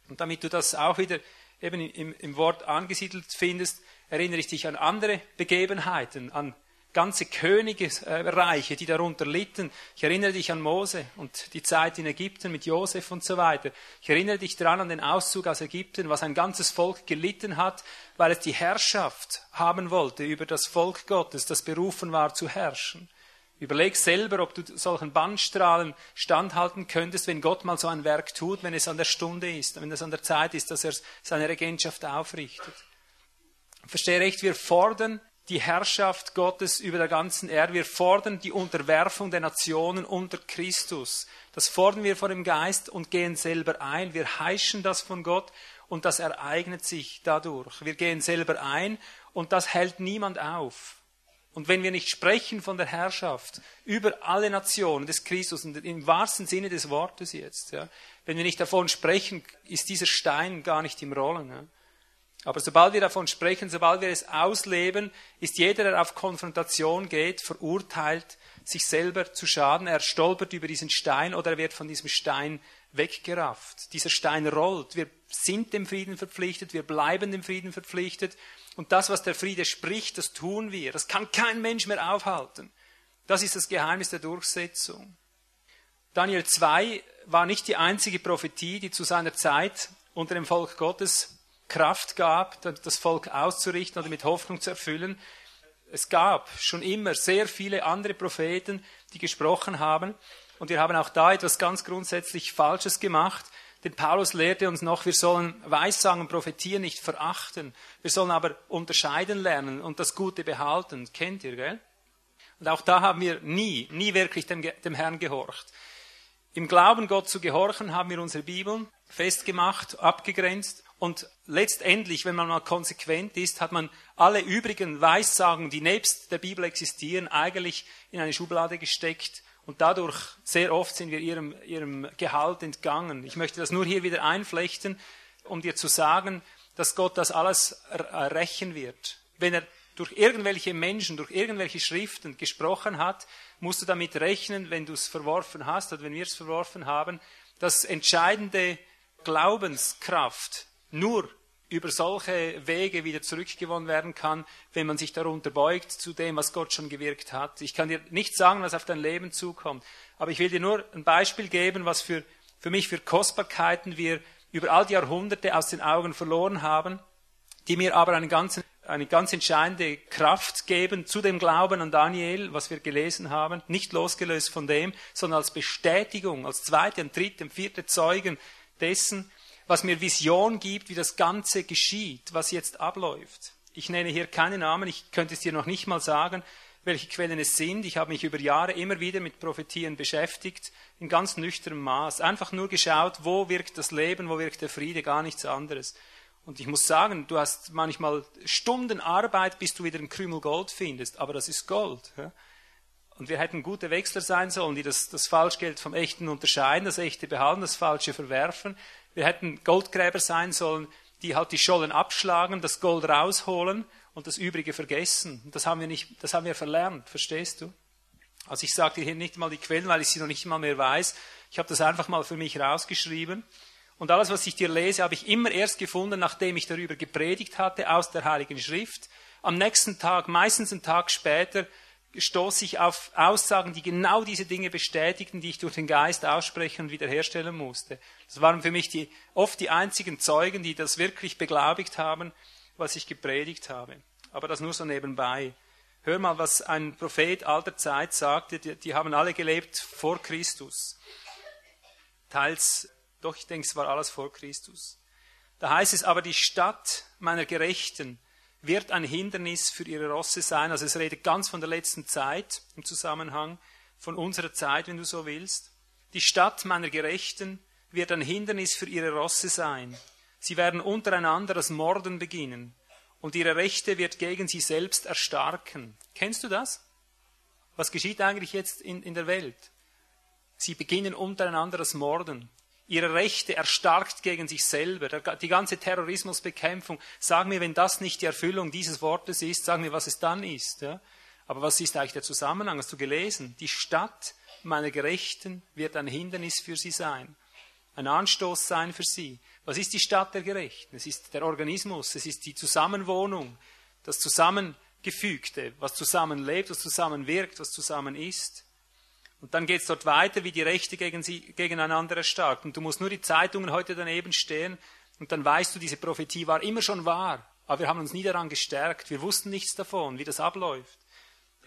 Und damit du das auch wieder eben im, im Wort angesiedelt findest, erinnere ich dich an andere Begebenheiten, an ganze Königreiche, die darunter litten. Ich erinnere dich an Mose und die Zeit in Ägypten mit Josef und so weiter. Ich erinnere dich daran an den Auszug aus Ägypten, was ein ganzes Volk gelitten hat, weil es die Herrschaft haben wollte über das Volk Gottes, das berufen war zu herrschen. Überleg selber, ob du solchen Bandstrahlen standhalten könntest, wenn Gott mal so ein Werk tut, wenn es an der Stunde ist, wenn es an der Zeit ist, dass er seine Regentschaft aufrichtet. Verstehe recht, wir fordern die Herrschaft Gottes über der ganzen Erde. Wir fordern die Unterwerfung der Nationen unter Christus. Das fordern wir vor dem Geist und gehen selber ein. Wir heischen das von Gott und das ereignet sich dadurch. Wir gehen selber ein und das hält niemand auf. Und wenn wir nicht sprechen von der Herrschaft über alle Nationen des Christus, im wahrsten Sinne des Wortes jetzt, ja, wenn wir nicht davon sprechen, ist dieser Stein gar nicht im Rollen. Ja. Aber sobald wir davon sprechen, sobald wir es ausleben, ist jeder, der auf Konfrontation geht, verurteilt, sich selber zu schaden. Er stolpert über diesen Stein oder er wird von diesem Stein weggerafft. Dieser Stein rollt. Wir sind dem Frieden verpflichtet, wir bleiben dem Frieden verpflichtet. Und das, was der Friede spricht, das tun wir. Das kann kein Mensch mehr aufhalten. Das ist das Geheimnis der Durchsetzung. Daniel 2 war nicht die einzige Prophetie, die zu seiner Zeit unter dem Volk Gottes Kraft gab, das Volk auszurichten oder mit Hoffnung zu erfüllen. Es gab schon immer sehr viele andere Propheten, die gesprochen haben. Und wir haben auch da etwas ganz grundsätzlich Falsches gemacht. Denn Paulus lehrte uns noch, wir sollen Weissagen und Prophetien nicht verachten. Wir sollen aber unterscheiden lernen und das Gute behalten. Kennt ihr, gell? Und auch da haben wir nie, nie wirklich dem, dem Herrn gehorcht. Im Glauben, Gott zu gehorchen, haben wir unsere Bibeln festgemacht, abgegrenzt. Und letztendlich, wenn man mal konsequent ist, hat man alle übrigen Weissagen, die nebst der Bibel existieren, eigentlich in eine Schublade gesteckt. Und dadurch, sehr oft sind wir ihrem, ihrem Gehalt entgangen. Ich möchte das nur hier wieder einflechten, um dir zu sagen, dass Gott das alles rächen wird. Wenn er durch irgendwelche Menschen, durch irgendwelche Schriften gesprochen hat, musst du damit rechnen, wenn du es verworfen hast oder wenn wir es verworfen haben, dass entscheidende Glaubenskraft nur über solche Wege wieder zurückgewonnen werden kann, wenn man sich darunter beugt zu dem, was Gott schon gewirkt hat. Ich kann dir nicht sagen, was auf dein Leben zukommt, aber ich will dir nur ein Beispiel geben, was für, für mich für Kostbarkeiten wir über all die Jahrhunderte aus den Augen verloren haben, die mir aber einen ganzen eine ganz entscheidende Kraft geben zu dem Glauben an Daniel, was wir gelesen haben, nicht losgelöst von dem, sondern als Bestätigung, als zweite und dritte und vierte Zeugen dessen, was mir Vision gibt, wie das Ganze geschieht, was jetzt abläuft. Ich nenne hier keine Namen, ich könnte es dir noch nicht mal sagen, welche Quellen es sind. Ich habe mich über Jahre immer wieder mit Prophetien beschäftigt, in ganz nüchternem Maß. Einfach nur geschaut, wo wirkt das Leben, wo wirkt der Friede, gar nichts anderes. Und ich muss sagen, du hast manchmal Stunden Arbeit, bis du wieder ein Krümel Gold findest, aber das ist Gold. Ja? Und wir hätten gute Wechsler sein sollen, die das, das Falschgeld vom Echten unterscheiden, das Echte behalten, das Falsche verwerfen. Wir hätten Goldgräber sein sollen, die halt die Schollen abschlagen, das Gold rausholen und das Übrige vergessen. Das haben wir nicht, das haben wir verlernt, verstehst du? Also ich sage dir hier nicht mal die Quellen, weil ich sie noch nicht mal mehr weiß. Ich habe das einfach mal für mich rausgeschrieben. Und alles, was ich dir lese, habe ich immer erst gefunden, nachdem ich darüber gepredigt hatte aus der Heiligen Schrift. Am nächsten Tag, meistens einen Tag später, stoße ich auf Aussagen, die genau diese Dinge bestätigten, die ich durch den Geist aussprechen und wiederherstellen musste. Das waren für mich die, oft die einzigen Zeugen, die das wirklich beglaubigt haben, was ich gepredigt habe. Aber das nur so nebenbei. Hör mal, was ein Prophet alter Zeit sagte, die, die haben alle gelebt vor Christus. Teils doch, ich denke, es war alles vor Christus. Da heißt es aber, die Stadt meiner Gerechten wird ein Hindernis für ihre Rosse sein. Also es redet ganz von der letzten Zeit im Zusammenhang, von unserer Zeit, wenn du so willst. Die Stadt meiner Gerechten wird ein Hindernis für ihre Rosse sein. Sie werden untereinander das Morden beginnen und ihre Rechte wird gegen sie selbst erstarken. Kennst du das? Was geschieht eigentlich jetzt in, in der Welt? Sie beginnen untereinander das Morden ihre Rechte erstarkt gegen sich selber, die ganze Terrorismusbekämpfung. Sag mir, wenn das nicht die Erfüllung dieses Wortes ist, sag mir, was es dann ist. Ja? Aber was ist eigentlich der Zusammenhang? Hast du gelesen? Die Stadt meiner Gerechten wird ein Hindernis für sie sein, ein Anstoß sein für sie. Was ist die Stadt der Gerechten? Es ist der Organismus, es ist die Zusammenwohnung, das Zusammengefügte, was zusammenlebt, was zusammenwirkt, was zusammen ist. Und dann geht es dort weiter, wie die Rechte gegen sie, gegeneinander erstarkt. Und du musst nur die Zeitungen heute daneben stehen und dann weißt du, diese Prophetie war immer schon wahr. Aber wir haben uns nie daran gestärkt. Wir wussten nichts davon, wie das abläuft.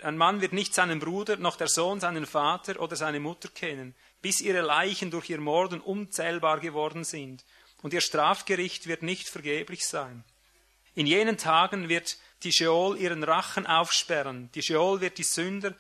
Ein Mann wird nicht seinen Bruder, noch der Sohn seinen Vater oder seine Mutter kennen, bis ihre Leichen durch ihr Morden unzählbar geworden sind. Und ihr Strafgericht wird nicht vergeblich sein. In jenen Tagen wird die Scheol ihren Rachen aufsperren. Die Scheol wird die Sünder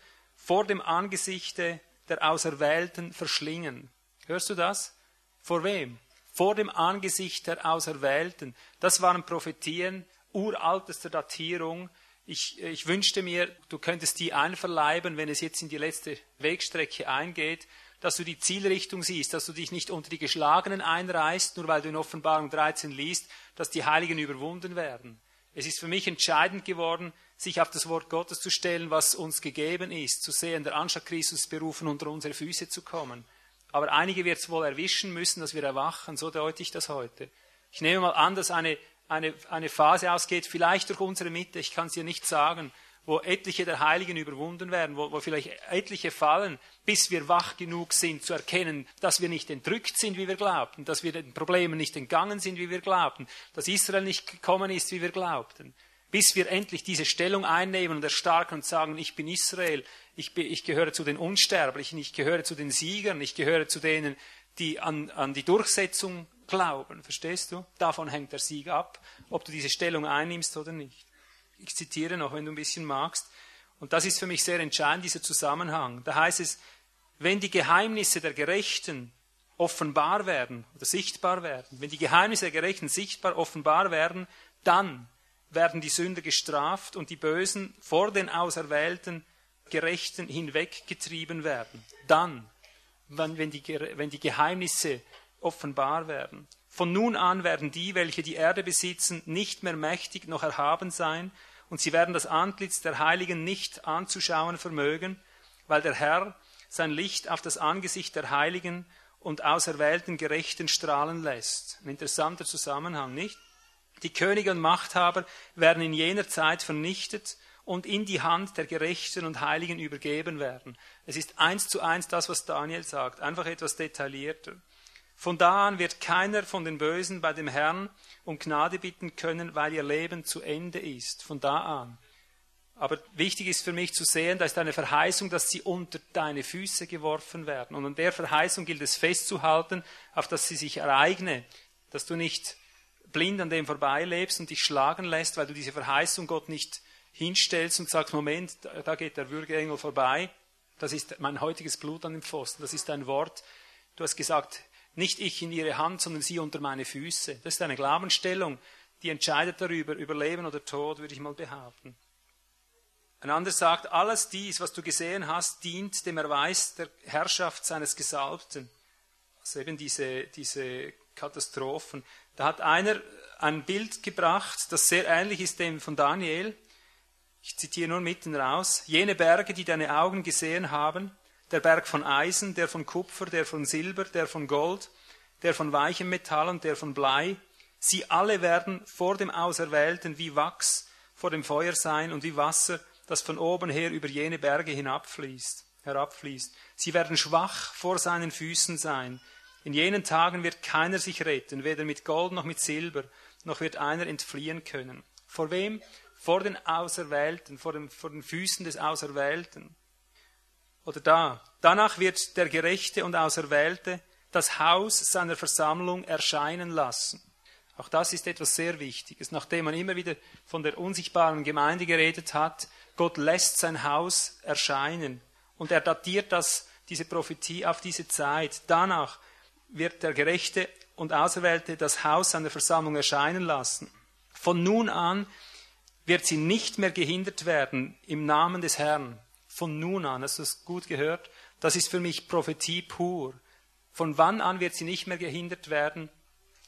vor dem Angesichte der Auserwählten verschlingen. Hörst du das? Vor wem? Vor dem Angesicht der Auserwählten. Das waren Prophetien uraltester Datierung. Ich, ich wünschte mir, du könntest die einverleiben, wenn es jetzt in die letzte Wegstrecke eingeht, dass du die Zielrichtung siehst, dass du dich nicht unter die Geschlagenen einreißt, nur weil du in Offenbarung 13 liest, dass die Heiligen überwunden werden. Es ist für mich entscheidend geworden, sich auf das Wort Gottes zu stellen, was uns gegeben ist, zu sehen, der Anschlag Christus berufen, unter unsere Füße zu kommen. aber einige wird es wohl erwischen müssen, dass wir erwachen. So deute ich das heute. Ich nehme mal an, dass eine, eine, eine Phase ausgeht, vielleicht durch unsere Mitte, ich kann es dir nicht sagen, wo etliche der Heiligen überwunden werden, wo, wo vielleicht etliche fallen, bis wir wach genug sind zu erkennen, dass wir nicht entrückt sind, wie wir glaubten, dass wir den Problemen nicht entgangen sind, wie wir glaubten, dass Israel nicht gekommen ist, wie wir glaubten. Bis wir endlich diese Stellung einnehmen und erstarken und sagen, ich bin Israel, ich, bin, ich gehöre zu den Unsterblichen, ich gehöre zu den Siegern, ich gehöre zu denen, die an, an die Durchsetzung glauben. Verstehst du? Davon hängt der Sieg ab, ob du diese Stellung einnimmst oder nicht. Ich zitiere noch, wenn du ein bisschen magst. Und das ist für mich sehr entscheidend, dieser Zusammenhang. Da heißt es, wenn die Geheimnisse der Gerechten offenbar werden oder sichtbar werden, wenn die Geheimnisse der Gerechten sichtbar offenbar werden, dann werden die Sünder gestraft und die Bösen vor den auserwählten Gerechten hinweggetrieben werden. Dann, wenn die, wenn die Geheimnisse offenbar werden. Von nun an werden die, welche die Erde besitzen, nicht mehr mächtig noch erhaben sein, und sie werden das Antlitz der Heiligen nicht anzuschauen vermögen, weil der Herr sein Licht auf das Angesicht der Heiligen und auserwählten Gerechten strahlen lässt. Ein interessanter Zusammenhang, nicht? Die Könige und Machthaber werden in jener Zeit vernichtet und in die Hand der Gerechten und Heiligen übergeben werden. Es ist eins zu eins das, was Daniel sagt, einfach etwas detaillierter. Von da an wird keiner von den Bösen bei dem Herrn um Gnade bitten können, weil ihr Leben zu Ende ist. Von da an. Aber wichtig ist für mich zu sehen, da ist eine Verheißung, dass sie unter deine Füße geworfen werden. Und an der Verheißung gilt es festzuhalten, auf dass sie sich ereigne, dass du nicht blind an dem vorbeilebst und dich schlagen lässt, weil du diese Verheißung Gott nicht hinstellst und sagst, Moment, da geht der Würgeengel vorbei. Das ist mein heutiges Blut an dem Pfosten. Das ist ein Wort. Du hast gesagt, nicht ich in ihre Hand, sondern sie unter meine Füße. Das ist eine Glaubensstellung, die entscheidet darüber, über Leben oder Tod, würde ich mal behaupten. Ein anderer sagt, alles dies, was du gesehen hast, dient dem Erweis der Herrschaft seines Gesalbten. Also eben diese, diese Katastrophen. Da hat einer ein Bild gebracht, das sehr ähnlich ist dem von Daniel. Ich zitiere nur mitten raus. Jene Berge, die deine Augen gesehen haben, der Berg von Eisen, der von Kupfer, der von Silber, der von Gold, der von weichem Metall und der von Blei, sie alle werden vor dem Auserwählten wie Wachs vor dem Feuer sein und wie Wasser, das von oben her über jene Berge hinabfließt, herabfließt. Sie werden schwach vor seinen Füßen sein. In jenen Tagen wird keiner sich retten, weder mit Gold noch mit Silber, noch wird einer entfliehen können. Vor wem? Vor den Auserwählten, vor, dem, vor den Füßen des Auserwählten. Oder da. Danach wird der Gerechte und Auserwählte das Haus seiner Versammlung erscheinen lassen. Auch das ist etwas sehr Wichtiges. Nachdem man immer wieder von der unsichtbaren Gemeinde geredet hat, Gott lässt sein Haus erscheinen. Und er datiert das, diese Prophetie auf diese Zeit. Danach wird der Gerechte und Auserwählte das Haus seiner Versammlung erscheinen lassen. Von nun an wird sie nicht mehr gehindert werden im Namen des Herrn. Von nun an, hast du es gut gehört? Das ist für mich Prophetie pur. Von wann an wird sie nicht mehr gehindert werden?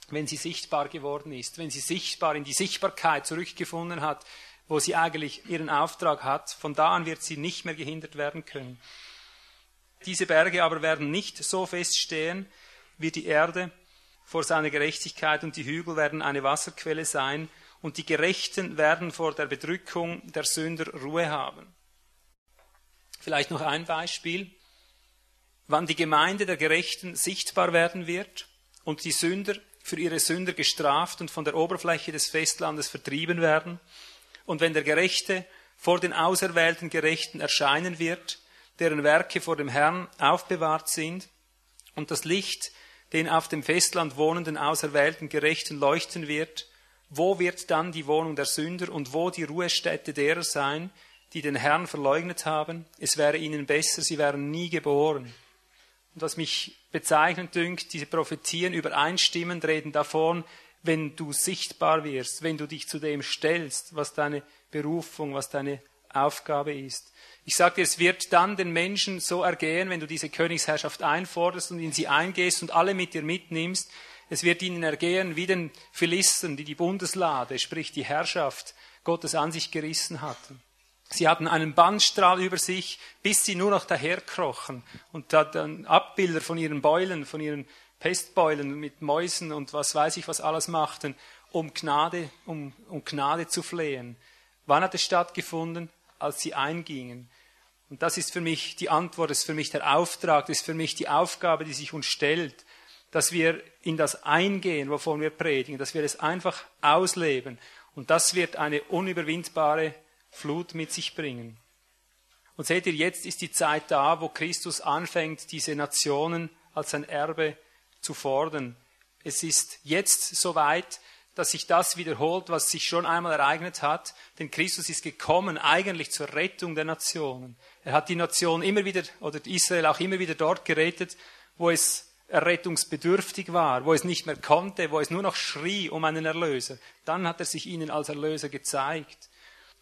Wenn sie sichtbar geworden ist, wenn sie sichtbar in die Sichtbarkeit zurückgefunden hat, wo sie eigentlich ihren Auftrag hat. Von da an wird sie nicht mehr gehindert werden können. Diese Berge aber werden nicht so feststehen, wie die Erde vor seiner Gerechtigkeit und die Hügel werden eine Wasserquelle sein und die Gerechten werden vor der Bedrückung der Sünder Ruhe haben. Vielleicht noch ein Beispiel, wann die Gemeinde der Gerechten sichtbar werden wird und die Sünder für ihre Sünder gestraft und von der Oberfläche des Festlandes vertrieben werden und wenn der Gerechte vor den auserwählten Gerechten erscheinen wird, deren Werke vor dem Herrn aufbewahrt sind und das Licht den auf dem Festland wohnenden auserwählten Gerechten leuchten wird, wo wird dann die Wohnung der Sünder und wo die Ruhestätte derer sein, die den Herrn verleugnet haben? Es wäre ihnen besser, sie wären nie geboren. Und was mich bezeichnend dünkt, diese Prophetien übereinstimmend reden davon, wenn du sichtbar wirst, wenn du dich zu dem stellst, was deine Berufung, was deine Aufgabe ist. Ich sagte, es wird dann den Menschen so ergehen, wenn du diese Königsherrschaft einforderst und in sie eingehst und alle mit dir mitnimmst. Es wird ihnen ergehen wie den Philisten, die die Bundeslade, sprich die Herrschaft Gottes an sich gerissen hatten. Sie hatten einen Bandstrahl über sich, bis sie nur noch daherkrochen und dann Abbilder von ihren Beulen, von ihren Pestbeulen mit Mäusen und was weiß ich was alles machten, um Gnade, um, um Gnade zu flehen. Wann hat es stattgefunden? Als sie eingingen. Und das ist für mich die Antwort, das ist für mich der Auftrag, das ist für mich die Aufgabe, die sich uns stellt, dass wir in das eingehen, wovon wir predigen, dass wir es einfach ausleben. Und das wird eine unüberwindbare Flut mit sich bringen. Und seht ihr, jetzt ist die Zeit da, wo Christus anfängt, diese Nationen als sein Erbe zu fordern. Es ist jetzt soweit, dass sich das wiederholt, was sich schon einmal ereignet hat, denn Christus ist gekommen eigentlich zur Rettung der Nationen. Er hat die Nation immer wieder, oder Israel auch immer wieder dort gerettet, wo es errettungsbedürftig war, wo es nicht mehr konnte, wo es nur noch schrie um einen Erlöser. Dann hat er sich ihnen als Erlöser gezeigt.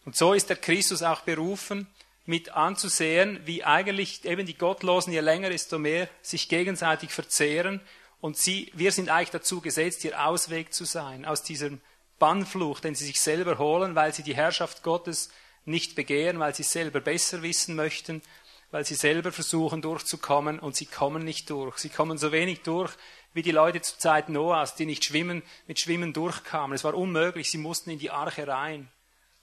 Und so ist der Christus auch berufen, mit anzusehen, wie eigentlich eben die Gottlosen, je länger, desto mehr sich gegenseitig verzehren. Und sie, wir sind eigentlich dazu gesetzt, ihr Ausweg zu sein aus diesem Bannfluch, den sie sich selber holen, weil sie die Herrschaft Gottes nicht begehren, weil sie selber besser wissen möchten, weil sie selber versuchen durchzukommen und sie kommen nicht durch. Sie kommen so wenig durch wie die Leute zur Zeit Noahs, die nicht schwimmen, mit Schwimmen durchkamen. Es war unmöglich, sie mussten in die Arche rein.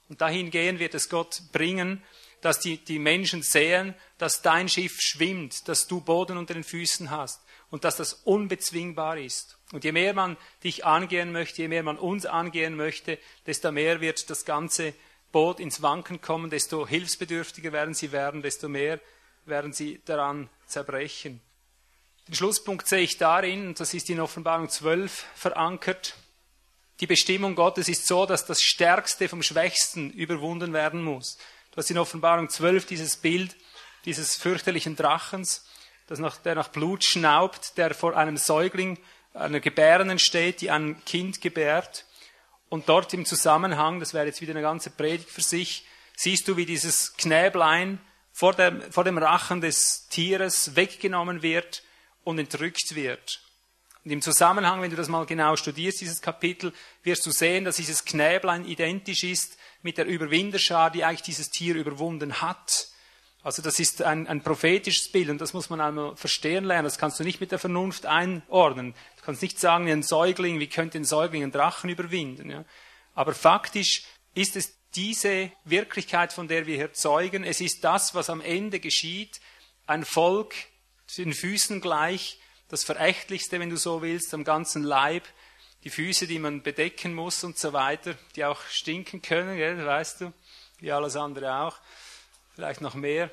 Und dahingehend wird es Gott bringen, dass die, die Menschen sehen, dass dein Schiff schwimmt, dass du Boden unter den Füßen hast und dass das unbezwingbar ist. Und je mehr man dich angehen möchte, je mehr man uns angehen möchte, desto mehr wird das ganze Boot ins Wanken kommen, desto hilfsbedürftiger werden sie werden, desto mehr werden sie daran zerbrechen. Den Schlusspunkt sehe ich darin, und das ist in Offenbarung 12 verankert, die Bestimmung Gottes ist so, dass das Stärkste vom Schwächsten überwunden werden muss. Du hast in Offenbarung 12 dieses Bild dieses fürchterlichen Drachens, nach, der nach Blut schnaubt, der vor einem Säugling, einer Gebärenden steht, die ein Kind gebärt. Und dort im Zusammenhang, das wäre jetzt wieder eine ganze Predigt für sich, siehst du, wie dieses Knäblein vor dem, vor dem Rachen des Tieres weggenommen wird und entrückt wird. Und im Zusammenhang, wenn du das mal genau studierst, dieses Kapitel, wirst du sehen, dass dieses Knäblein identisch ist mit der Überwinderschar, die eigentlich dieses Tier überwunden hat. Also das ist ein, ein prophetisches Bild und das muss man einmal verstehen lernen. Das kannst du nicht mit der Vernunft einordnen. Du kannst nicht sagen, ein Säugling, wie könnte ein Säugling einen Drachen überwinden. Ja? Aber faktisch ist es diese Wirklichkeit, von der wir hier zeugen. Es ist das, was am Ende geschieht. Ein Volk den Füßen gleich, das Verächtlichste, wenn du so willst, am ganzen Leib, die Füße, die man bedecken muss und so weiter, die auch stinken können, gell, weißt du, wie alles andere auch, vielleicht noch mehr.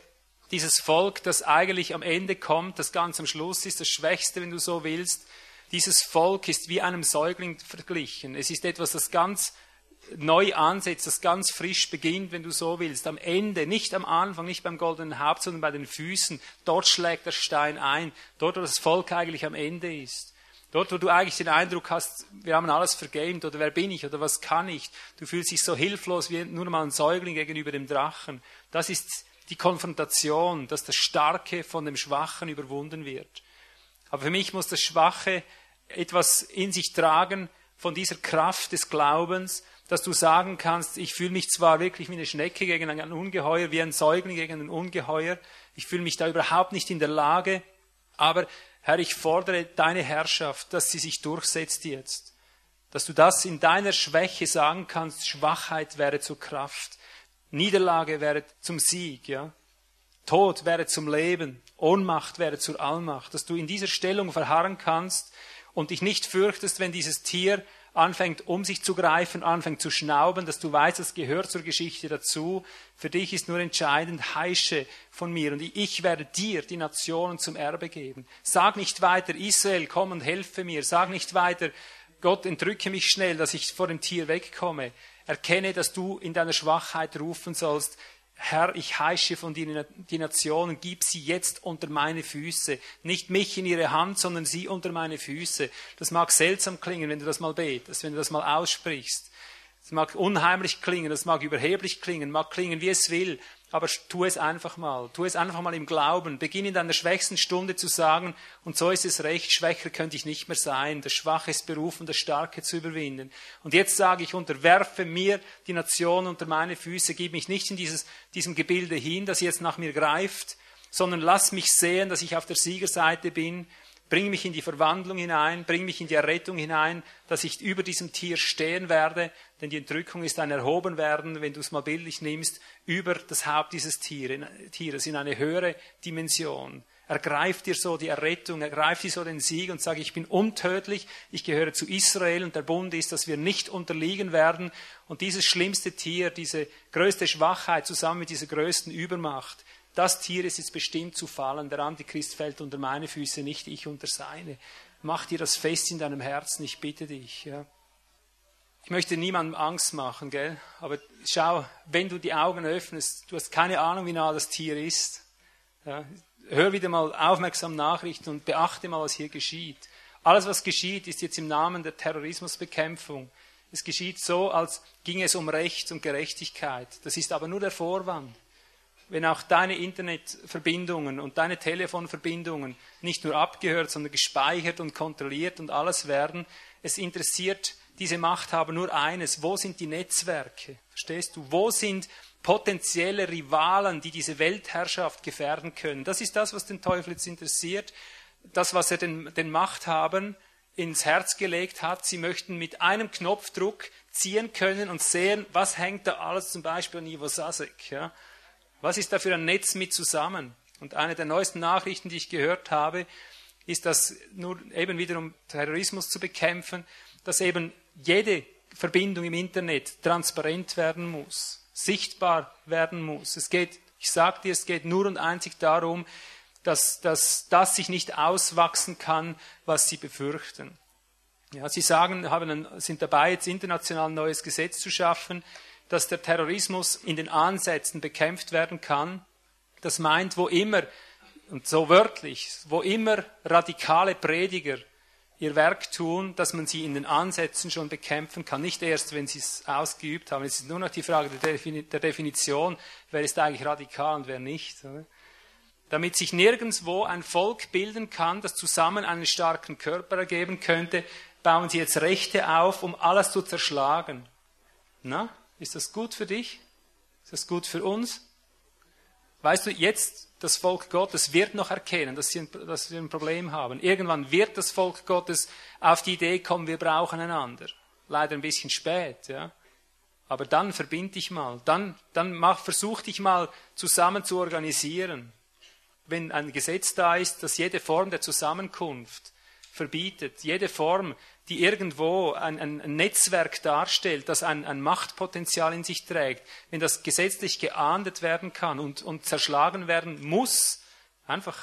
Dieses Volk, das eigentlich am Ende kommt, das ganz am Schluss ist, das Schwächste, wenn du so willst, dieses Volk ist wie einem Säugling verglichen. Es ist etwas, das ganz neu ansetzt, das ganz frisch beginnt, wenn du so willst. Am Ende, nicht am Anfang, nicht beim goldenen Haupt, sondern bei den Füßen. Dort schlägt der Stein ein. Dort, wo das Volk eigentlich am Ende ist. Dort, wo du eigentlich den Eindruck hast, wir haben alles vergamed oder wer bin ich oder was kann ich. Du fühlst dich so hilflos wie nur mal ein Säugling gegenüber dem Drachen. Das ist die Konfrontation, dass das Starke von dem Schwachen überwunden wird. Aber für mich muss das Schwache etwas in sich tragen von dieser Kraft des Glaubens, dass du sagen kannst, ich fühle mich zwar wirklich wie eine Schnecke gegen ein Ungeheuer, wie ein Säugling gegen ein Ungeheuer, ich fühle mich da überhaupt nicht in der Lage, aber Herr, ich fordere deine Herrschaft, dass sie sich durchsetzt jetzt. Dass du das in deiner Schwäche sagen kannst, Schwachheit wäre zur Kraft, Niederlage wäre zum Sieg, ja. Tod wäre zum Leben, Ohnmacht wäre zur Allmacht, dass du in dieser Stellung verharren kannst und dich nicht fürchtest, wenn dieses Tier anfängt um sich zu greifen, anfängt zu schnauben, dass du weißt, das gehört zur Geschichte dazu. Für dich ist nur entscheidend, heische von mir und ich werde dir die Nationen zum Erbe geben. Sag nicht weiter, Israel, komm und helfe mir. Sag nicht weiter, Gott, entrücke mich schnell, dass ich vor dem Tier wegkomme. Erkenne, dass du in deiner Schwachheit rufen sollst, Herr, ich heische von dir die Nationen, gib sie jetzt unter meine Füße. Nicht mich in ihre Hand, sondern sie unter meine Füße. Das mag seltsam klingen, wenn du das mal betest, wenn du das mal aussprichst. Es mag unheimlich klingen, das mag überheblich klingen, mag klingen, wie es will. Aber tu es einfach mal. Tu es einfach mal im Glauben. Beginn in deiner schwächsten Stunde zu sagen, und so ist es recht, schwächer könnte ich nicht mehr sein. Der Schwache ist berufen, das Starke zu überwinden. Und jetzt sage ich, unterwerfe mir die Nation unter meine Füße, gib mich nicht in dieses, diesem Gebilde hin, das jetzt nach mir greift, sondern lass mich sehen, dass ich auf der Siegerseite bin Bring mich in die Verwandlung hinein, bring mich in die Errettung hinein, dass ich über diesem Tier stehen werde, denn die Entrückung ist ein Erhobenwerden, wenn du es mal bildlich nimmst, über das Haupt dieses Tieres in eine höhere Dimension. Ergreift dir so die Errettung, ergreift dir so den Sieg und sage, ich bin untödlich, ich gehöre zu Israel und der Bund ist, dass wir nicht unterliegen werden. Und dieses schlimmste Tier, diese größte Schwachheit zusammen mit dieser größten Übermacht, das Tier ist jetzt bestimmt zu fallen. Der Antichrist fällt unter meine Füße, nicht ich unter seine. Mach dir das fest in deinem Herzen, ich bitte dich. Ja. Ich möchte niemandem Angst machen, gell? Aber schau, wenn du die Augen öffnest, du hast keine Ahnung, wie nah das Tier ist. Ja. Hör wieder mal aufmerksam Nachrichten und beachte mal, was hier geschieht. Alles, was geschieht, ist jetzt im Namen der Terrorismusbekämpfung. Es geschieht so, als ging es um Recht und Gerechtigkeit. Das ist aber nur der Vorwand wenn auch deine Internetverbindungen und deine Telefonverbindungen nicht nur abgehört, sondern gespeichert und kontrolliert und alles werden, es interessiert diese Machthaber nur eines, wo sind die Netzwerke? Verstehst du? Wo sind potenzielle Rivalen, die diese Weltherrschaft gefährden können? Das ist das, was den Teufel jetzt interessiert. Das, was er den, den Machthabern ins Herz gelegt hat. Sie möchten mit einem Knopfdruck ziehen können und sehen, was hängt da alles zum Beispiel an Ivo Sasek. Ja? Was ist da für ein Netz mit zusammen? Und eine der neuesten Nachrichten, die ich gehört habe, ist, dass nur eben wieder um Terrorismus zu bekämpfen, dass eben jede Verbindung im Internet transparent werden muss, sichtbar werden muss. Es geht, ich sage dir, es geht nur und einzig darum, dass, dass das sich nicht auswachsen kann, was sie befürchten. Ja, sie sagen, haben, sind dabei, jetzt international ein neues Gesetz zu schaffen, dass der Terrorismus in den Ansätzen bekämpft werden kann. Das meint, wo immer, und so wörtlich, wo immer radikale Prediger ihr Werk tun, dass man sie in den Ansätzen schon bekämpfen kann. Nicht erst, wenn sie es ausgeübt haben. Es ist nur noch die Frage der Definition, wer ist eigentlich radikal und wer nicht. Damit sich nirgendwo ein Volk bilden kann, das zusammen einen starken Körper ergeben könnte, bauen sie jetzt Rechte auf, um alles zu zerschlagen. Na? Ist das gut für dich? Ist das gut für uns? Weißt du, jetzt das Volk Gottes wird noch erkennen, dass sie, ein, dass sie ein Problem haben. Irgendwann wird das Volk Gottes auf die Idee kommen, wir brauchen einander. Leider ein bisschen spät, ja. Aber dann verbind dich mal, dann, dann mach, versuch dich mal zusammen zu organisieren. Wenn ein Gesetz da ist, das jede Form der Zusammenkunft verbietet, jede Form die irgendwo ein, ein Netzwerk darstellt, das ein, ein, Machtpotenzial in sich trägt, wenn das gesetzlich geahndet werden kann und, und zerschlagen werden muss, einfach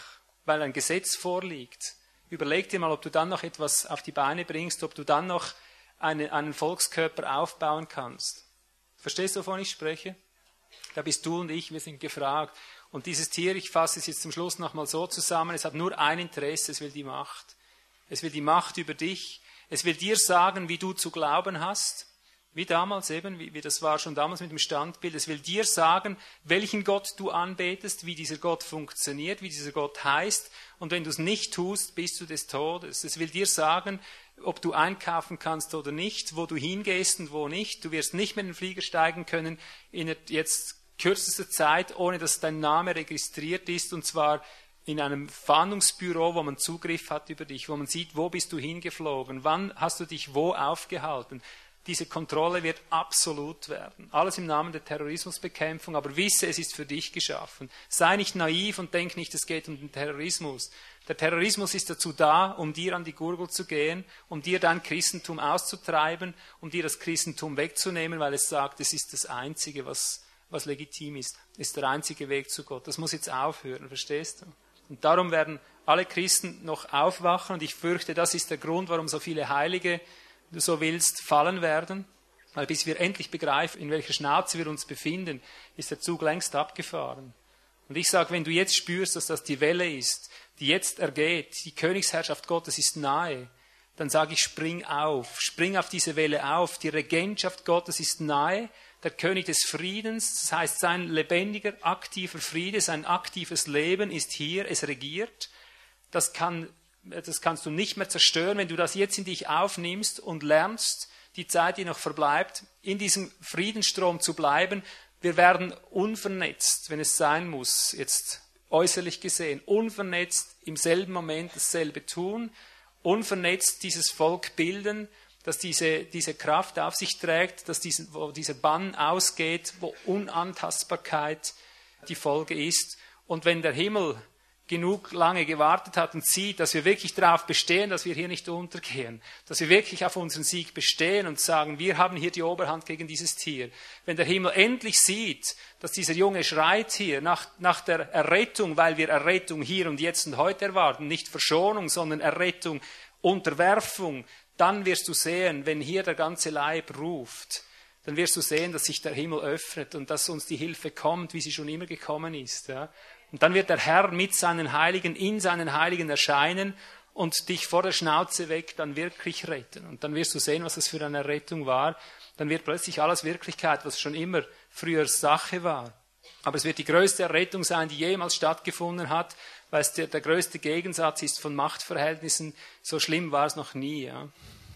weil ein Gesetz vorliegt, überleg dir mal, ob du dann noch etwas auf die Beine bringst, ob du dann noch eine, einen Volkskörper aufbauen kannst. Verstehst du, wovon ich spreche? Da bist du und ich, wir sind gefragt. Und dieses Tier, ich fasse es jetzt zum Schluss nochmal so zusammen, es hat nur ein Interesse, es will die Macht. Es will die Macht über dich, es will dir sagen, wie du zu glauben hast, wie damals eben, wie, wie, das war schon damals mit dem Standbild. Es will dir sagen, welchen Gott du anbetest, wie dieser Gott funktioniert, wie dieser Gott heißt. Und wenn du es nicht tust, bist du des Todes. Es will dir sagen, ob du einkaufen kannst oder nicht, wo du hingehst und wo nicht. Du wirst nicht mehr in den Flieger steigen können in jetzt kürzester Zeit, ohne dass dein Name registriert ist, und zwar in einem Fahndungsbüro, wo man Zugriff hat über dich, wo man sieht, wo bist du hingeflogen, wann hast du dich wo aufgehalten. Diese Kontrolle wird absolut werden. Alles im Namen der Terrorismusbekämpfung, aber wisse, es ist für dich geschaffen. Sei nicht naiv und denk nicht, es geht um den Terrorismus. Der Terrorismus ist dazu da, um dir an die Gurgel zu gehen, um dir dein Christentum auszutreiben, um dir das Christentum wegzunehmen, weil es sagt, es ist das Einzige, was, was legitim ist. Ist der einzige Weg zu Gott. Das muss jetzt aufhören, verstehst du? Und darum werden alle Christen noch aufwachen und ich fürchte, das ist der Grund, warum so viele Heilige, du so willst, fallen werden. Weil bis wir endlich begreifen, in welcher Schnauze wir uns befinden, ist der Zug längst abgefahren. Und ich sage, wenn du jetzt spürst, dass das die Welle ist, die jetzt ergeht, die Königsherrschaft Gottes ist nahe, dann sage ich, spring auf, spring auf diese Welle auf. Die Regentschaft Gottes ist nahe, der König des Friedens, das heißt sein lebendiger, aktiver Friede, sein aktives Leben ist hier, es regiert. Das, kann, das kannst du nicht mehr zerstören, wenn du das jetzt in dich aufnimmst und lernst, die Zeit, die noch verbleibt, in diesem Friedensstrom zu bleiben. Wir werden unvernetzt, wenn es sein muss, jetzt äußerlich gesehen, unvernetzt im selben Moment dasselbe tun, unvernetzt dieses Volk bilden, dass diese, diese Kraft auf sich trägt, dass diesen, wo dieser Bann ausgeht, wo Unantastbarkeit die Folge ist. Und wenn der Himmel genug lange gewartet hat und sieht, dass wir wirklich darauf bestehen, dass wir hier nicht untergehen, dass wir wirklich auf unseren Sieg bestehen und sagen, wir haben hier die Oberhand gegen dieses Tier. Wenn der Himmel endlich sieht, dass dieser Junge schreit hier nach, nach der Errettung, weil wir Errettung hier und jetzt und heute erwarten, nicht Verschonung, sondern Errettung, Unterwerfung, dann wirst du sehen, wenn hier der ganze Leib ruft, dann wirst du sehen, dass sich der Himmel öffnet und dass uns die Hilfe kommt, wie sie schon immer gekommen ist. Ja. Und dann wird der Herr mit seinen Heiligen in seinen Heiligen erscheinen und dich vor der Schnauze weg dann wirklich retten. Und dann wirst du sehen, was das für eine Rettung war. Dann wird plötzlich alles Wirklichkeit, was schon immer früher Sache war. Aber es wird die größte Errettung sein, die jemals stattgefunden hat, weil es der, der größte Gegensatz ist von Machtverhältnissen. So schlimm war es noch nie. Ja.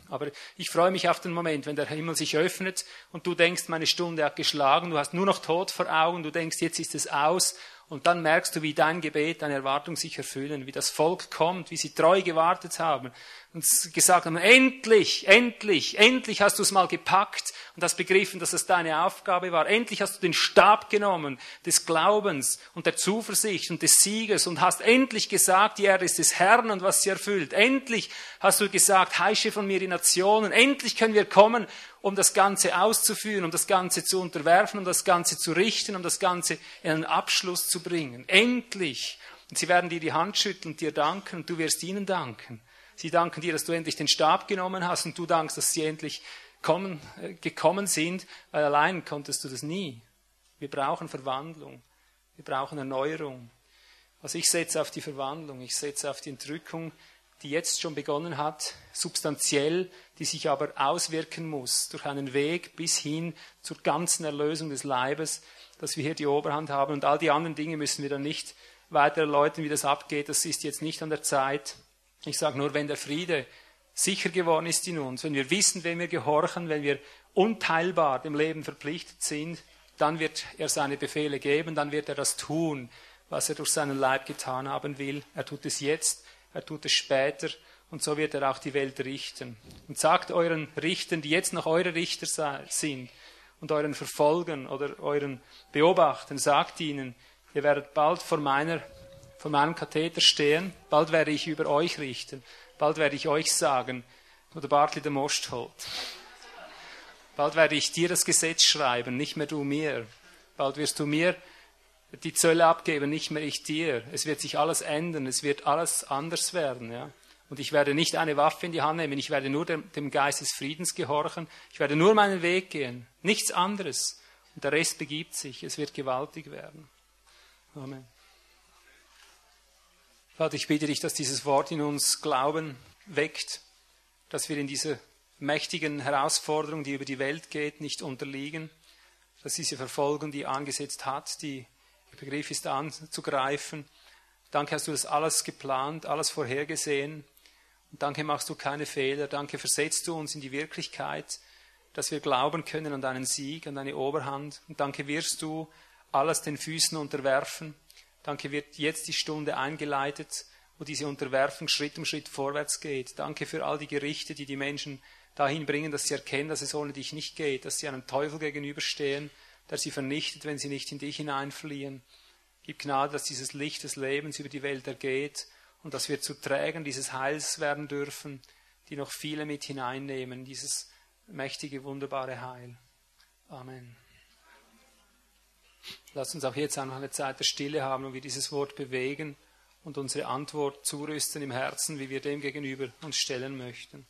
Aber ich freue mich auf den Moment, wenn der Himmel sich öffnet und du denkst, meine Stunde hat geschlagen, du hast nur noch Tod vor Augen, du denkst, jetzt ist es aus und dann merkst du, wie dein Gebet, deine Erwartung sich erfüllen, wie das Volk kommt, wie sie treu gewartet haben und gesagt haben, endlich, endlich, endlich hast du es mal gepackt und hast begriffen, dass es deine Aufgabe war. Endlich hast du den Stab genommen des Glaubens und der Zuversicht und des Sieges und hast endlich gesagt, die Erde ist des Herrn und was sie erfüllt. Endlich hast du gesagt, heische von mir die Nationen. Endlich können wir kommen um das Ganze auszuführen, um das Ganze zu unterwerfen, um das Ganze zu richten, um das Ganze in einen Abschluss zu bringen. Endlich. Und sie werden dir die Hand schütteln und dir danken und du wirst ihnen danken. Sie danken dir, dass du endlich den Stab genommen hast und du dankst, dass sie endlich kommen, äh, gekommen sind, weil allein konntest du das nie. Wir brauchen Verwandlung. Wir brauchen Erneuerung. Also ich setze auf die Verwandlung, ich setze auf die Entrückung die jetzt schon begonnen hat, substanziell, die sich aber auswirken muss durch einen Weg bis hin zur ganzen Erlösung des Leibes, dass wir hier die Oberhand haben. Und all die anderen Dinge müssen wir dann nicht weiter erläutern, wie das abgeht. Das ist jetzt nicht an der Zeit. Ich sage nur, wenn der Friede sicher geworden ist in uns, wenn wir wissen, wem wir gehorchen, wenn wir unteilbar dem Leben verpflichtet sind, dann wird er seine Befehle geben, dann wird er das tun, was er durch seinen Leib getan haben will. Er tut es jetzt er tut es später und so wird er auch die Welt richten. Und sagt euren Richtern, die jetzt noch eure Richter sind, und euren Verfolgern oder euren Beobachtern, sagt ihnen, ihr werdet bald vor, meiner, vor meinem Katheter stehen, bald werde ich über euch richten, bald werde ich euch sagen, oder Bartli der Mostholt. Bald werde ich dir das Gesetz schreiben, nicht mehr du mir. Bald wirst du mir die Zölle abgeben, nicht mehr ich dir. Es wird sich alles ändern, es wird alles anders werden. Ja? Und ich werde nicht eine Waffe in die Hand nehmen, ich werde nur dem, dem Geist des Friedens gehorchen, ich werde nur meinen Weg gehen, nichts anderes. Und der Rest begibt sich, es wird gewaltig werden. Amen. Vater, ich bitte dich, dass dieses Wort in uns Glauben weckt, dass wir in dieser mächtigen Herausforderung, die über die Welt geht, nicht unterliegen, dass diese Verfolgung, die angesetzt hat, die Begriff ist anzugreifen. Danke hast du das alles geplant, alles vorhergesehen. Und danke machst du keine Fehler. Danke versetzt du uns in die Wirklichkeit, dass wir glauben können an deinen Sieg, an deine Oberhand. Und danke wirst du alles den Füßen unterwerfen. Danke wird jetzt die Stunde eingeleitet, wo diese Unterwerfung Schritt um Schritt vorwärts geht. Danke für all die Gerichte, die die Menschen dahin bringen, dass sie erkennen, dass es ohne dich nicht geht, dass sie einem Teufel gegenüberstehen der sie vernichtet, wenn sie nicht in dich hineinfliehen. Gib Gnade, dass dieses Licht des Lebens über die Welt ergeht und dass wir zu Trägern dieses Heils werden dürfen, die noch viele mit hineinnehmen, dieses mächtige, wunderbare Heil. Amen. Lass uns auch jetzt noch eine Zeit der Stille haben, wo wir dieses Wort bewegen und unsere Antwort zurüsten im Herzen, wie wir dem gegenüber uns stellen möchten.